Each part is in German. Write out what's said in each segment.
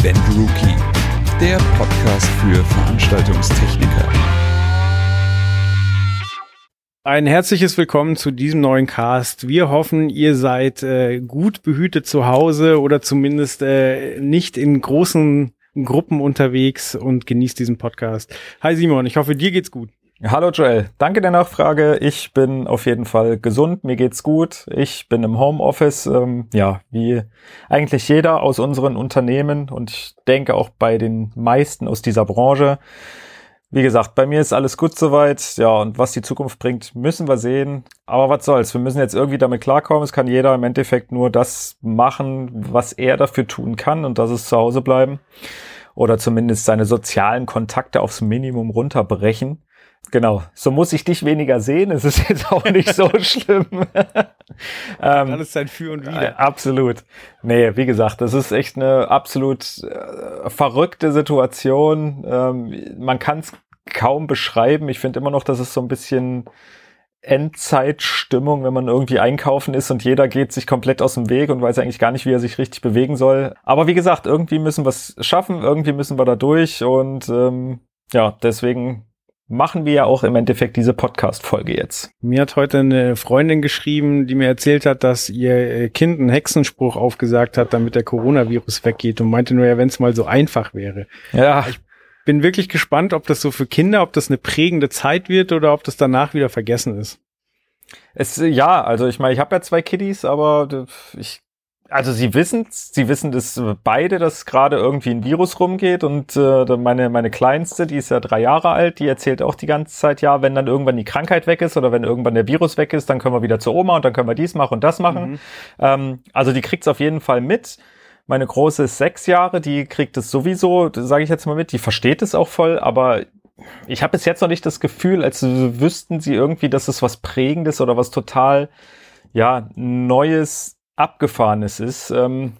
Event Rookie, der Podcast für Veranstaltungstechniker. Ein herzliches Willkommen zu diesem neuen Cast. Wir hoffen, ihr seid äh, gut behütet zu Hause oder zumindest äh, nicht in großen Gruppen unterwegs und genießt diesen Podcast. Hi Simon, ich hoffe, dir geht's gut. Hallo Joel, danke der Nachfrage. Ich bin auf jeden Fall gesund, mir geht's gut. Ich bin im Homeoffice, ähm, ja, wie eigentlich jeder aus unseren Unternehmen und ich denke auch bei den meisten aus dieser Branche. Wie gesagt, bei mir ist alles gut soweit. Ja, und was die Zukunft bringt, müssen wir sehen. Aber was soll's? Wir müssen jetzt irgendwie damit klarkommen. Es kann jeder im Endeffekt nur das machen, was er dafür tun kann und das ist zu Hause bleiben. Oder zumindest seine sozialen Kontakte aufs Minimum runterbrechen. Genau, so muss ich dich weniger sehen. Es ist jetzt auch nicht so schlimm. ähm, Alles sein Für und Wider. Äh, absolut. Nee, wie gesagt, das ist echt eine absolut äh, verrückte Situation. Ähm, man kann es kaum beschreiben. Ich finde immer noch, dass es so ein bisschen Endzeitstimmung, wenn man irgendwie einkaufen ist und jeder geht sich komplett aus dem Weg und weiß eigentlich gar nicht, wie er sich richtig bewegen soll. Aber wie gesagt, irgendwie müssen wir es schaffen, irgendwie müssen wir da durch und ähm, ja, deswegen machen wir ja auch im Endeffekt diese Podcast-Folge jetzt. Mir hat heute eine Freundin geschrieben, die mir erzählt hat, dass ihr äh, Kind einen Hexenspruch aufgesagt hat, damit der Coronavirus weggeht und meinte nur ja, wenn es mal so einfach wäre. Ja. Ich bin wirklich gespannt, ob das so für Kinder, ob das eine prägende Zeit wird oder ob das danach wieder vergessen ist. Es, ja, also ich meine, ich habe ja zwei Kiddies, aber ich also sie wissen, sie wissen das beide, dass gerade irgendwie ein Virus rumgeht und äh, meine meine kleinste, die ist ja drei Jahre alt, die erzählt auch die ganze Zeit, ja, wenn dann irgendwann die Krankheit weg ist oder wenn irgendwann der Virus weg ist, dann können wir wieder zur Oma und dann können wir dies machen und das machen. Mhm. Ähm, also die kriegt's auf jeden Fall mit. Meine große ist sechs Jahre, die kriegt es sowieso, sage ich jetzt mal mit, die versteht es auch voll, aber ich habe bis jetzt noch nicht das Gefühl, als wüssten sie irgendwie, dass es was Prägendes oder was total ja Neues Abgefahrenes ist. Ähm,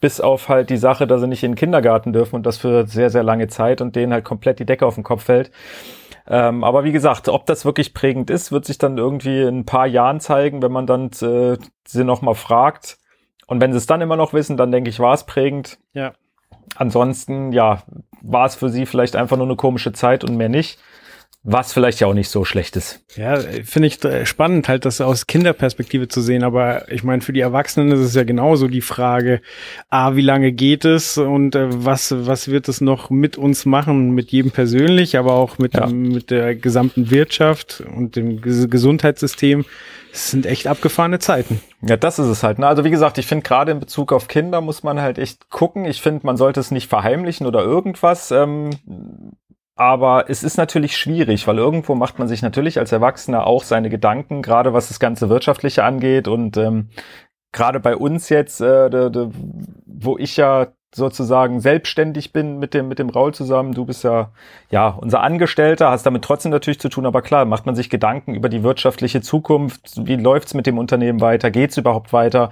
bis auf halt die Sache, dass sie nicht in den Kindergarten dürfen und das für sehr, sehr lange Zeit und denen halt komplett die Decke auf den Kopf fällt. Ähm, aber wie gesagt, ob das wirklich prägend ist, wird sich dann irgendwie in ein paar Jahren zeigen, wenn man dann äh, sie nochmal fragt. Und wenn sie es dann immer noch wissen, dann denke ich, war es prägend. Ja. Ansonsten, ja, war es für sie vielleicht einfach nur eine komische Zeit und mehr nicht. Was vielleicht ja auch nicht so schlecht ist. Ja, finde ich äh, spannend, halt das aus Kinderperspektive zu sehen. Aber ich meine, für die Erwachsenen ist es ja genauso die Frage, A, wie lange geht es und äh, was, was wird es noch mit uns machen, mit jedem persönlich, aber auch mit, ja. dem, mit der gesamten Wirtschaft und dem Gesundheitssystem. Es sind echt abgefahrene Zeiten. Ja, das ist es halt. Ne? Also wie gesagt, ich finde gerade in Bezug auf Kinder muss man halt echt gucken. Ich finde, man sollte es nicht verheimlichen oder irgendwas. Ähm, aber es ist natürlich schwierig, weil irgendwo macht man sich natürlich als Erwachsener auch seine Gedanken, gerade was das ganze Wirtschaftliche angeht. Und ähm, gerade bei uns jetzt, äh, de, de, wo ich ja sozusagen selbstständig bin mit dem, mit dem Raul zusammen. Du bist ja, ja, unser Angestellter, hast damit trotzdem natürlich zu tun, aber klar, macht man sich Gedanken über die wirtschaftliche Zukunft. Wie läuft's mit dem Unternehmen weiter? Geht's überhaupt weiter?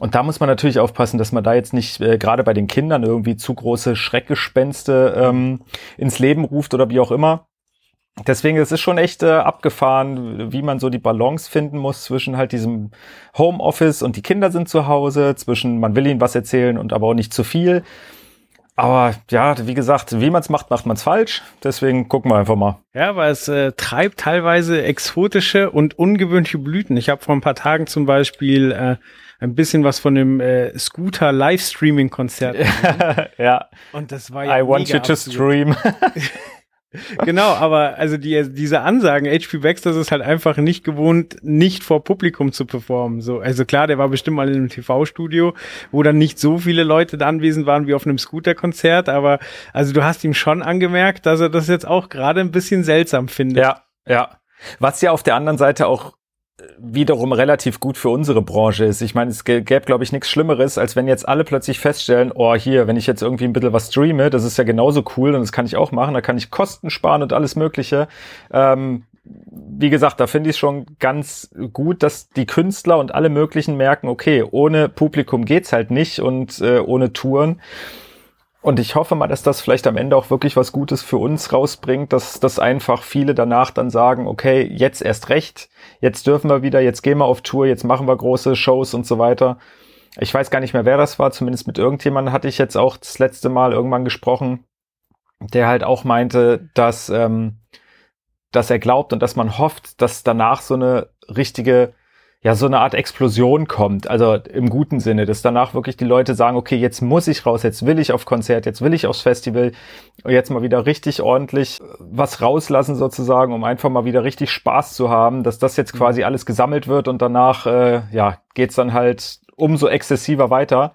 Und da muss man natürlich aufpassen, dass man da jetzt nicht äh, gerade bei den Kindern irgendwie zu große Schreckgespenste ähm, ins Leben ruft oder wie auch immer. Deswegen, es ist schon echt äh, abgefahren, wie man so die Balance finden muss zwischen halt diesem Homeoffice und die Kinder sind zu Hause, zwischen man will ihnen was erzählen und aber auch nicht zu viel. Aber ja, wie gesagt, wie man es macht, macht man es falsch. Deswegen gucken wir einfach mal. Ja, weil es äh, treibt teilweise exotische und ungewöhnliche Blüten. Ich habe vor ein paar Tagen zum Beispiel äh, ein bisschen was von dem äh, Scooter Livestreaming Konzert. ja. Und das war ja I want you to stream. genau, aber also die, diese Ansagen, HP Baxter ist halt einfach nicht gewohnt, nicht vor Publikum zu performen. So, also klar, der war bestimmt mal in einem TV-Studio, wo dann nicht so viele Leute da anwesend waren wie auf einem Scooter-Konzert, aber also du hast ihm schon angemerkt, dass er das jetzt auch gerade ein bisschen seltsam findet. Ja, ja. Was ja auf der anderen Seite auch wiederum relativ gut für unsere Branche ist. Ich meine, es gäbe, glaube ich, nichts Schlimmeres, als wenn jetzt alle plötzlich feststellen, oh, hier, wenn ich jetzt irgendwie ein bisschen was streame, das ist ja genauso cool und das kann ich auch machen, da kann ich Kosten sparen und alles Mögliche. Ähm, wie gesagt, da finde ich schon ganz gut, dass die Künstler und alle möglichen merken, okay, ohne Publikum geht's halt nicht und äh, ohne Touren. Und ich hoffe mal, dass das vielleicht am Ende auch wirklich was Gutes für uns rausbringt, dass, dass einfach viele danach dann sagen, okay, jetzt erst recht, jetzt dürfen wir wieder, jetzt gehen wir auf Tour, jetzt machen wir große Shows und so weiter. ich weiß gar nicht mehr, wer das war, zumindest mit irgendjemandem hatte ich jetzt auch das letzte Mal irgendwann gesprochen, der halt auch meinte, dass, ähm, dass er glaubt und dass man hofft, dass danach so eine richtige ja so eine Art Explosion kommt, also im guten Sinne, dass danach wirklich die Leute sagen, okay, jetzt muss ich raus, jetzt will ich auf Konzert, jetzt will ich aufs Festival, jetzt mal wieder richtig ordentlich was rauslassen sozusagen, um einfach mal wieder richtig Spaß zu haben, dass das jetzt quasi mhm. alles gesammelt wird und danach äh, ja geht's dann halt umso exzessiver weiter.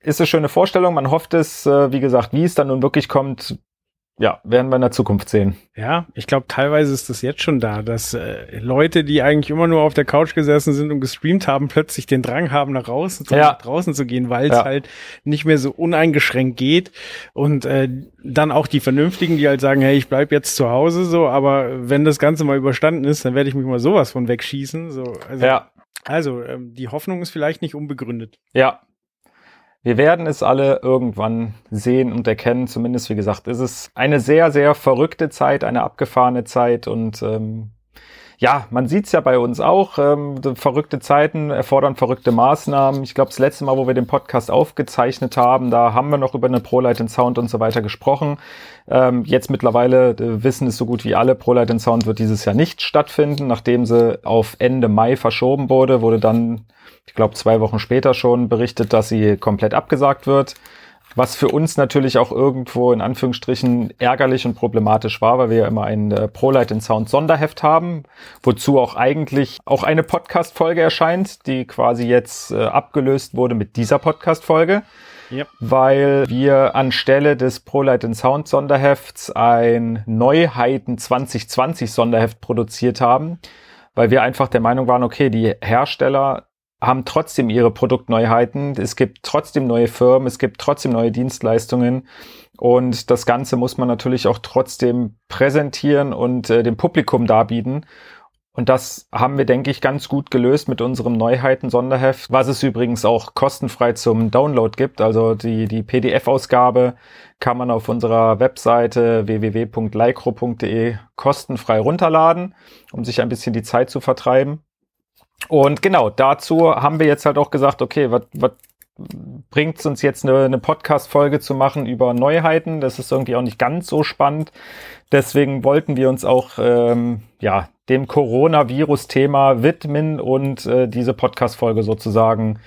Ist eine schöne Vorstellung, man hofft es, äh, wie gesagt, wie es dann nun wirklich kommt, ja, werden wir in der Zukunft sehen. Ja, ich glaube, teilweise ist das jetzt schon da, dass äh, Leute, die eigentlich immer nur auf der Couch gesessen sind und gestreamt haben, plötzlich den Drang haben, nach draußen zu, ja. nach draußen zu gehen, weil es ja. halt nicht mehr so uneingeschränkt geht. Und äh, dann auch die Vernünftigen, die halt sagen, hey, ich bleib jetzt zu Hause, so, aber wenn das Ganze mal überstanden ist, dann werde ich mich mal sowas von wegschießen. So, also, ja. also ähm, die Hoffnung ist vielleicht nicht unbegründet. Ja, wir werden es alle irgendwann sehen und erkennen. Zumindest, wie gesagt, ist es eine sehr, sehr verrückte Zeit, eine abgefahrene Zeit und ähm, ja, man sieht's ja bei uns auch. Ähm, verrückte Zeiten erfordern verrückte Maßnahmen. Ich glaube, das letzte Mal, wo wir den Podcast aufgezeichnet haben, da haben wir noch über eine ProLight Sound und so weiter gesprochen. Ähm, jetzt mittlerweile äh, wissen es so gut wie alle, ProLight Sound wird dieses Jahr nicht stattfinden. Nachdem sie auf Ende Mai verschoben wurde, wurde dann ich glaube, zwei Wochen später schon berichtet, dass sie komplett abgesagt wird. Was für uns natürlich auch irgendwo in Anführungsstrichen ärgerlich und problematisch war, weil wir ja immer ein äh, ProLight in Sound Sonderheft haben, wozu auch eigentlich auch eine Podcast-Folge erscheint, die quasi jetzt äh, abgelöst wurde mit dieser Podcast-Folge. Yep. Weil wir anstelle des ProLight in Sound Sonderhefts ein Neuheiten 2020 Sonderheft produziert haben, weil wir einfach der Meinung waren, okay, die Hersteller haben trotzdem ihre Produktneuheiten. Es gibt trotzdem neue Firmen, es gibt trotzdem neue Dienstleistungen. Und das Ganze muss man natürlich auch trotzdem präsentieren und äh, dem Publikum darbieten. Und das haben wir, denke ich, ganz gut gelöst mit unserem Neuheiten-Sonderheft, was es übrigens auch kostenfrei zum Download gibt. Also die, die PDF-Ausgabe kann man auf unserer Webseite www.lycro.de kostenfrei runterladen, um sich ein bisschen die Zeit zu vertreiben. Und genau, dazu haben wir jetzt halt auch gesagt, okay, was bringt es uns jetzt eine, eine Podcast-Folge zu machen über Neuheiten? Das ist irgendwie auch nicht ganz so spannend. Deswegen wollten wir uns auch ähm, ja dem Coronavirus-Thema widmen und äh, diese Podcast-Folge sozusagen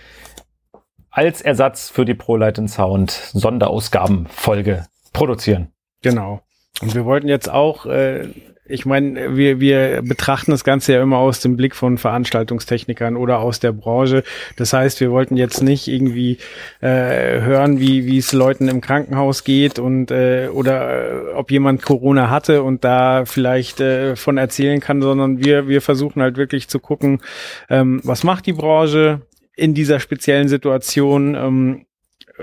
als Ersatz für die ProLight Sound Sonderausgabenfolge produzieren. Genau. Und wir wollten jetzt auch äh, ich meine, wir, wir betrachten das Ganze ja immer aus dem Blick von Veranstaltungstechnikern oder aus der Branche. Das heißt, wir wollten jetzt nicht irgendwie äh, hören, wie wie es Leuten im Krankenhaus geht und äh, oder äh, ob jemand Corona hatte und da vielleicht äh, von erzählen kann, sondern wir wir versuchen halt wirklich zu gucken, ähm, was macht die Branche in dieser speziellen Situation. Ähm,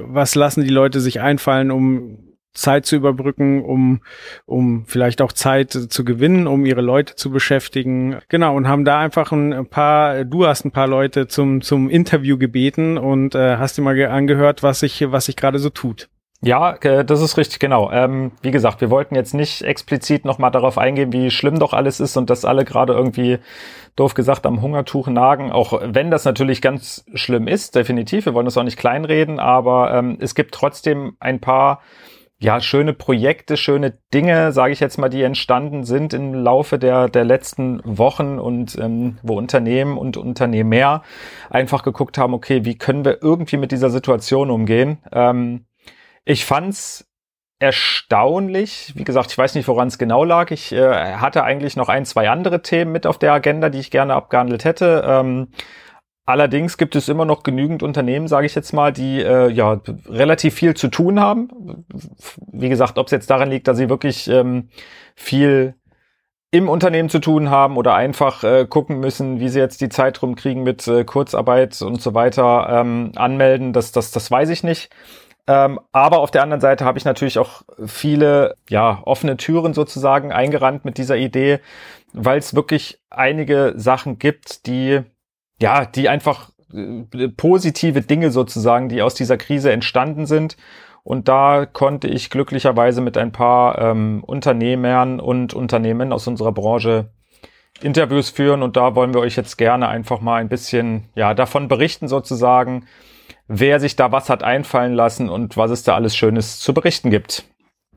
was lassen die Leute sich einfallen, um Zeit zu überbrücken, um, um vielleicht auch Zeit zu gewinnen, um ihre Leute zu beschäftigen. Genau, und haben da einfach ein paar, du hast ein paar Leute zum, zum Interview gebeten und äh, hast dir mal angehört, was sich, was sich gerade so tut. Ja, äh, das ist richtig, genau. Ähm, wie gesagt, wir wollten jetzt nicht explizit nochmal darauf eingehen, wie schlimm doch alles ist und dass alle gerade irgendwie, doof gesagt, am Hungertuch nagen, auch wenn das natürlich ganz schlimm ist, definitiv. Wir wollen das auch nicht kleinreden, aber ähm, es gibt trotzdem ein paar ja, schöne Projekte, schöne Dinge, sage ich jetzt mal, die entstanden sind im Laufe der, der letzten Wochen und ähm, wo Unternehmen und Unternehmer einfach geguckt haben, okay, wie können wir irgendwie mit dieser Situation umgehen? Ähm, ich fand's erstaunlich. Wie gesagt, ich weiß nicht, woran es genau lag. Ich äh, hatte eigentlich noch ein, zwei andere Themen mit auf der Agenda, die ich gerne abgehandelt hätte. Ähm, Allerdings gibt es immer noch genügend Unternehmen, sage ich jetzt mal, die äh, ja relativ viel zu tun haben. Wie gesagt, ob es jetzt daran liegt, dass sie wirklich ähm, viel im Unternehmen zu tun haben oder einfach äh, gucken müssen, wie sie jetzt die Zeit rumkriegen mit äh, Kurzarbeit und so weiter ähm, anmelden, das, das, das weiß ich nicht. Ähm, aber auf der anderen Seite habe ich natürlich auch viele ja offene Türen sozusagen eingerannt mit dieser Idee, weil es wirklich einige Sachen gibt, die ja, die einfach äh, positive Dinge sozusagen, die aus dieser Krise entstanden sind. Und da konnte ich glücklicherweise mit ein paar ähm, Unternehmern und Unternehmen aus unserer Branche Interviews führen und da wollen wir euch jetzt gerne einfach mal ein bisschen ja davon berichten sozusagen, wer sich da was hat einfallen lassen und was es da alles Schönes zu berichten gibt.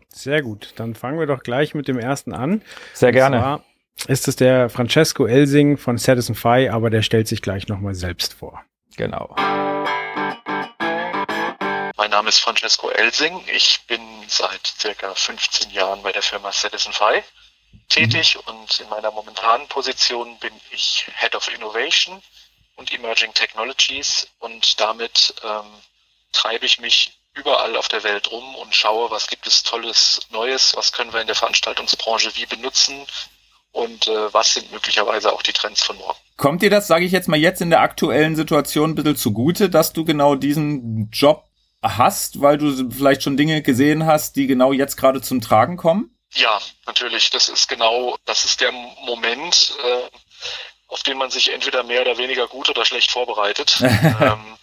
Sehr gut, dann fangen wir doch gleich mit dem ersten an. Sehr gerne. Und zwar ist es der Francesco Elsing von Citizen Fi, aber der stellt sich gleich nochmal selbst vor. Genau. Mein Name ist Francesco Elsing. Ich bin seit circa 15 Jahren bei der Firma Citizen Fi tätig mhm. und in meiner momentanen Position bin ich Head of Innovation und Emerging Technologies und damit ähm, treibe ich mich überall auf der Welt rum und schaue, was gibt es Tolles Neues, was können wir in der Veranstaltungsbranche wie benutzen und äh, was sind möglicherweise auch die Trends von morgen. Kommt dir das, sage ich jetzt mal jetzt in der aktuellen Situation ein bisschen zugute, dass du genau diesen Job hast, weil du vielleicht schon Dinge gesehen hast, die genau jetzt gerade zum Tragen kommen? Ja, natürlich. Das ist genau, das ist der Moment, äh, auf den man sich entweder mehr oder weniger gut oder schlecht vorbereitet. ähm,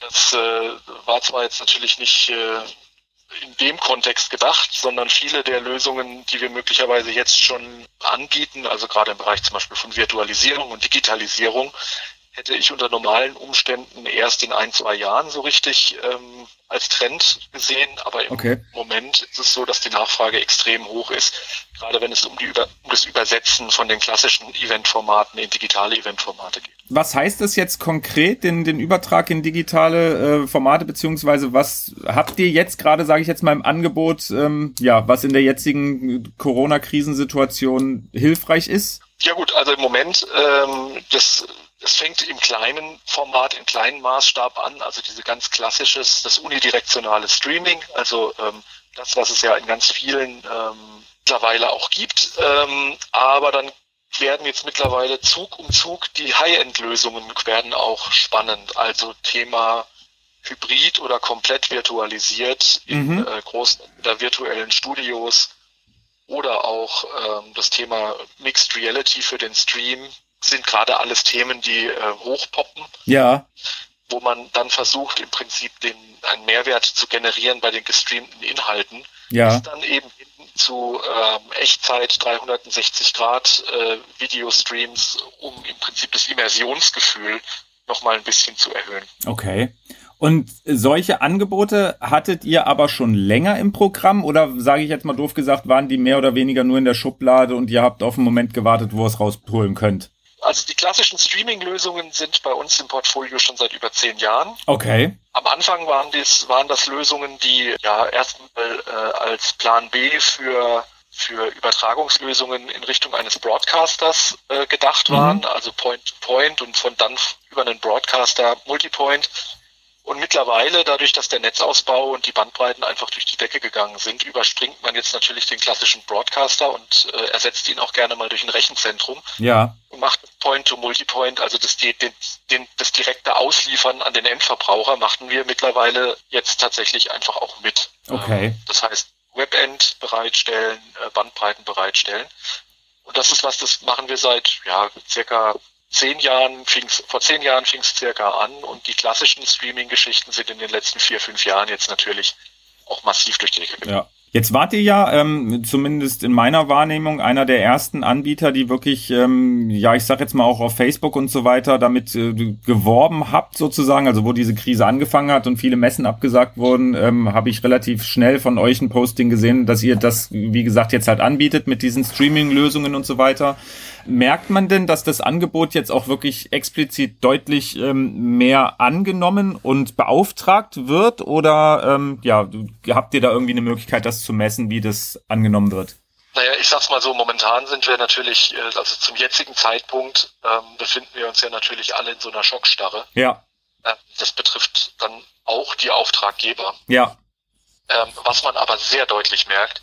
das äh, war zwar jetzt natürlich nicht äh, in dem Kontext gedacht, sondern viele der Lösungen, die wir möglicherweise jetzt schon anbieten, also gerade im Bereich zum Beispiel von Virtualisierung und Digitalisierung, hätte ich unter normalen Umständen erst in ein, zwei Jahren so richtig ähm, als Trend gesehen, aber im okay. Moment ist es so, dass die Nachfrage extrem hoch ist, gerade wenn es um, die Über um das Übersetzen von den klassischen Eventformaten in digitale Eventformate geht. Was heißt das jetzt konkret, den, den Übertrag in digitale äh, Formate, beziehungsweise was habt ihr jetzt gerade, sage ich jetzt mal, im Angebot, ähm, ja, was in der jetzigen Corona-Krisensituation hilfreich ist? Ja gut, also im Moment ähm, das es fängt im kleinen Format, im kleinen Maßstab an, also diese ganz klassisches, das unidirektionale Streaming, also ähm, das, was es ja in ganz vielen ähm, mittlerweile auch gibt. Ähm, aber dann werden jetzt mittlerweile Zug um Zug die High-End-Lösungen werden auch spannend. Also Thema Hybrid oder komplett virtualisiert in mhm. äh, großen oder virtuellen Studios oder auch ähm, das Thema Mixed Reality für den Stream sind gerade alles Themen, die äh, hochpoppen. Ja. Wo man dann versucht, im Prinzip den, einen Mehrwert zu generieren bei den gestreamten Inhalten. Ja. Bis dann eben zu ähm, Echtzeit 360 Grad äh, Videostreams, um im Prinzip das Immersionsgefühl nochmal ein bisschen zu erhöhen. Okay. Und solche Angebote hattet ihr aber schon länger im Programm oder sage ich jetzt mal doof gesagt, waren die mehr oder weniger nur in der Schublade und ihr habt auf einen Moment gewartet, wo ihr es rausholen könnt? Also die klassischen Streaming-Lösungen sind bei uns im Portfolio schon seit über zehn Jahren. Okay. Am Anfang waren, dies, waren das Lösungen, die ja erstmal äh, als Plan B für für Übertragungslösungen in Richtung eines Broadcasters äh, gedacht mhm. waren, also Point-to-Point -point und von dann über einen Broadcaster Multipoint und mittlerweile, dadurch, dass der Netzausbau und die Bandbreiten einfach durch die Decke gegangen sind, überspringt man jetzt natürlich den klassischen Broadcaster und äh, ersetzt ihn auch gerne mal durch ein Rechenzentrum. Ja. Und macht Point-to-Multipoint, also das, den, den, das direkte Ausliefern an den Endverbraucher, machten wir mittlerweile jetzt tatsächlich einfach auch mit. Okay. Ähm, das heißt, Webend bereitstellen, äh, Bandbreiten bereitstellen. Und das ist was, das machen wir seit ja, circa zehn Jahren fing's, vor zehn Jahren fing es circa an und die klassischen Streaming-Geschichten sind in den letzten vier, fünf Jahren jetzt natürlich auch massiv durch die Decke gegangen. Ja. Jetzt wart ihr ja, ähm, zumindest in meiner Wahrnehmung, einer der ersten Anbieter, die wirklich, ähm, ja, ich sag jetzt mal auch auf Facebook und so weiter, damit äh, geworben habt sozusagen, also wo diese Krise angefangen hat und viele Messen abgesagt wurden, ähm, habe ich relativ schnell von euch ein Posting gesehen, dass ihr das, wie gesagt, jetzt halt anbietet mit diesen Streaming-Lösungen und so weiter. Merkt man denn, dass das Angebot jetzt auch wirklich explizit deutlich ähm, mehr angenommen und beauftragt wird? Oder ähm, ja, habt ihr da irgendwie eine Möglichkeit, das zu messen, wie das angenommen wird? Naja, ich sag's mal so, momentan sind wir natürlich, äh, also zum jetzigen Zeitpunkt ähm, befinden wir uns ja natürlich alle in so einer Schockstarre. Ja. Ähm, das betrifft dann auch die Auftraggeber. Ja. Ähm, was man aber sehr deutlich merkt,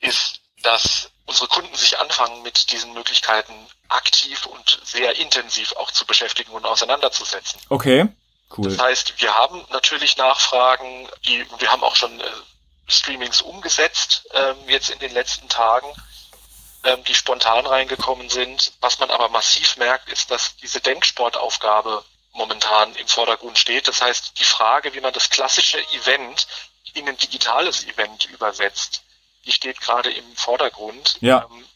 ist, dass unsere Kunden sich anfangen, mit diesen Möglichkeiten aktiv und sehr intensiv auch zu beschäftigen und auseinanderzusetzen. Okay, cool. Das heißt, wir haben natürlich Nachfragen, die, wir haben auch schon äh, Streamings umgesetzt, ähm, jetzt in den letzten Tagen, ähm, die spontan reingekommen sind. Was man aber massiv merkt, ist, dass diese Denksportaufgabe momentan im Vordergrund steht. Das heißt, die Frage, wie man das klassische Event in ein digitales Event übersetzt, die steht gerade im Vordergrund. Ja. Ähm,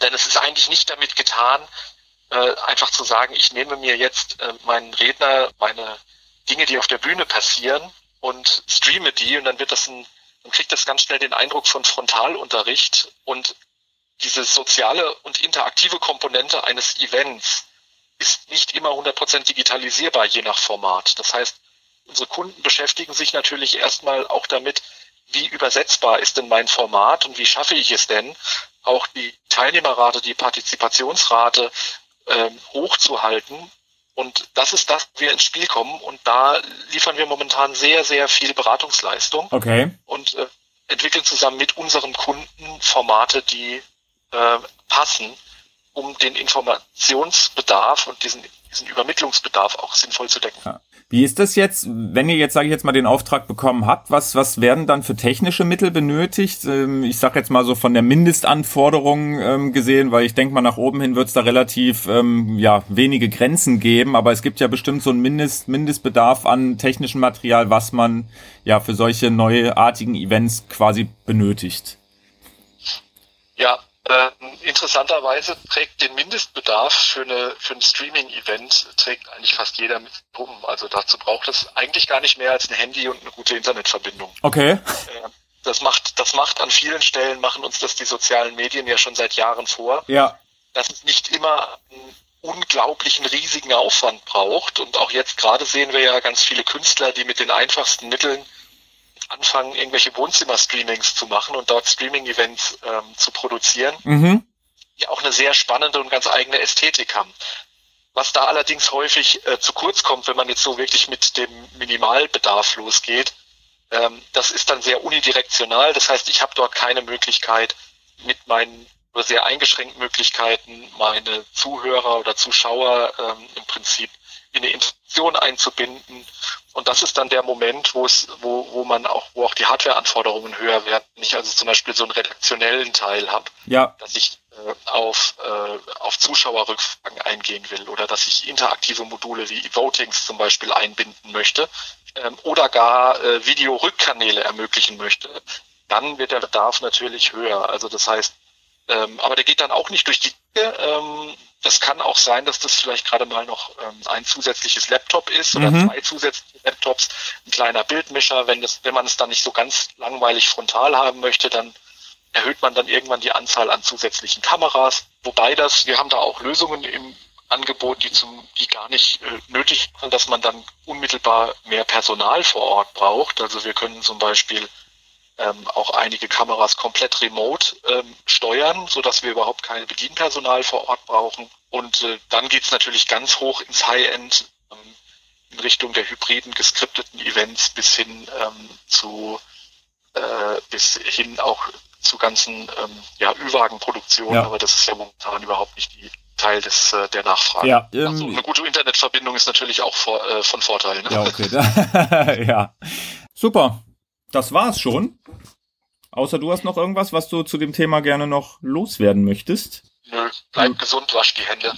Denn es ist eigentlich nicht damit getan, äh, einfach zu sagen, ich nehme mir jetzt äh, meinen Redner, meine Dinge, die auf der Bühne passieren und streame die und dann wird das ein, man kriegt das ganz schnell den Eindruck von Frontalunterricht und diese soziale und interaktive Komponente eines Events ist nicht immer 100% digitalisierbar, je nach Format. Das heißt, unsere Kunden beschäftigen sich natürlich erstmal auch damit, wie übersetzbar ist denn mein Format und wie schaffe ich es denn, auch die Teilnehmerrate, die Partizipationsrate ähm, hochzuhalten. Und das ist das, wir ins Spiel kommen. Und da liefern wir momentan sehr, sehr viel Beratungsleistung. Okay. Und äh, entwickeln zusammen mit unseren Kunden Formate, die äh, passen, um den Informationsbedarf und diesen, diesen Übermittlungsbedarf auch sinnvoll zu decken. Ja. Wie ist das jetzt, wenn ihr jetzt, sage ich jetzt mal, den Auftrag bekommen habt, was, was werden dann für technische Mittel benötigt? Ähm, ich sage jetzt mal so von der Mindestanforderung ähm, gesehen, weil ich denke mal, nach oben hin wird es da relativ ähm, ja, wenige Grenzen geben, aber es gibt ja bestimmt so einen Mindest, Mindestbedarf an technischem Material, was man ja für solche neuartigen Events quasi benötigt. Ja, äh, interessanterweise trägt den Mindestbedarf für, eine, für ein Streaming-Event trägt eigentlich fast jeder mit um. Also dazu braucht es eigentlich gar nicht mehr als ein Handy und eine gute Internetverbindung. Okay. Äh, das macht, das macht an vielen Stellen, machen uns das die sozialen Medien ja schon seit Jahren vor. Ja. Dass es nicht immer einen unglaublichen riesigen Aufwand braucht. Und auch jetzt gerade sehen wir ja ganz viele Künstler, die mit den einfachsten Mitteln anfangen, irgendwelche Wohnzimmer-Streamings zu machen und dort Streaming-Events ähm, zu produzieren, Mhm. die auch eine sehr spannende und ganz eigene Ästhetik haben. Was da allerdings häufig äh, zu kurz kommt, wenn man jetzt so wirklich mit dem Minimalbedarf losgeht, ähm, das ist dann sehr unidirektional. Das heißt, ich habe dort keine Möglichkeit, mit meinen nur sehr eingeschränkten Möglichkeiten meine Zuhörer oder Zuschauer ähm, im Prinzip in eine Interaktion einzubinden. Und das ist dann der Moment, wo es, wo, wo man auch, wo auch die Hardwareanforderungen höher werden. Wenn ich also zum Beispiel so einen redaktionellen Teil habe, Ja. dass ich äh, auf, äh, auf Zuschauerrückfragen eingehen will oder dass ich interaktive Module wie Votings zum Beispiel einbinden möchte ähm, oder gar äh, Videorückkanäle ermöglichen möchte, dann wird der Bedarf natürlich höher. Also das heißt, ähm, aber der geht dann auch nicht durch die Decke. Ähm, das kann auch sein, dass das vielleicht gerade mal noch ähm, ein zusätzliches Laptop ist oder Mhm. zwei zusätzliche Laptops, ein kleiner Bildmischer. Wenn, das, wenn man es dann nicht so ganz langweilig frontal haben möchte, dann erhöht man dann irgendwann die Anzahl an zusätzlichen Kameras. Wobei das, wir haben da auch Lösungen im Angebot, die zum, die gar nicht äh, nötig sind, dass man dann unmittelbar mehr Personal vor Ort braucht. Also wir können zum Beispiel ähm, auch einige Kameras komplett remote ähm, steuern, so dass wir überhaupt kein Bedienpersonal vor Ort brauchen. Und äh, dann geht's natürlich ganz hoch ins High-End ähm, in Richtung der hybriden, geskripteten Events bis hin ähm, zu äh, bis hin auch zu ganzen ähm, ja, Ü-Wagen-Produktionen, Ja. aber das ist ja momentan überhaupt nicht die Teil des äh, der Nachfrage. Ja, ähm, eine gute Internetverbindung ist natürlich auch vor, äh, von Vorteil. Ne? Ja, okay. ja. Super. Das war's schon. Außer du hast noch irgendwas, was du zu dem Thema gerne noch loswerden möchtest. Nö, bleib gesund, wasch die Hände.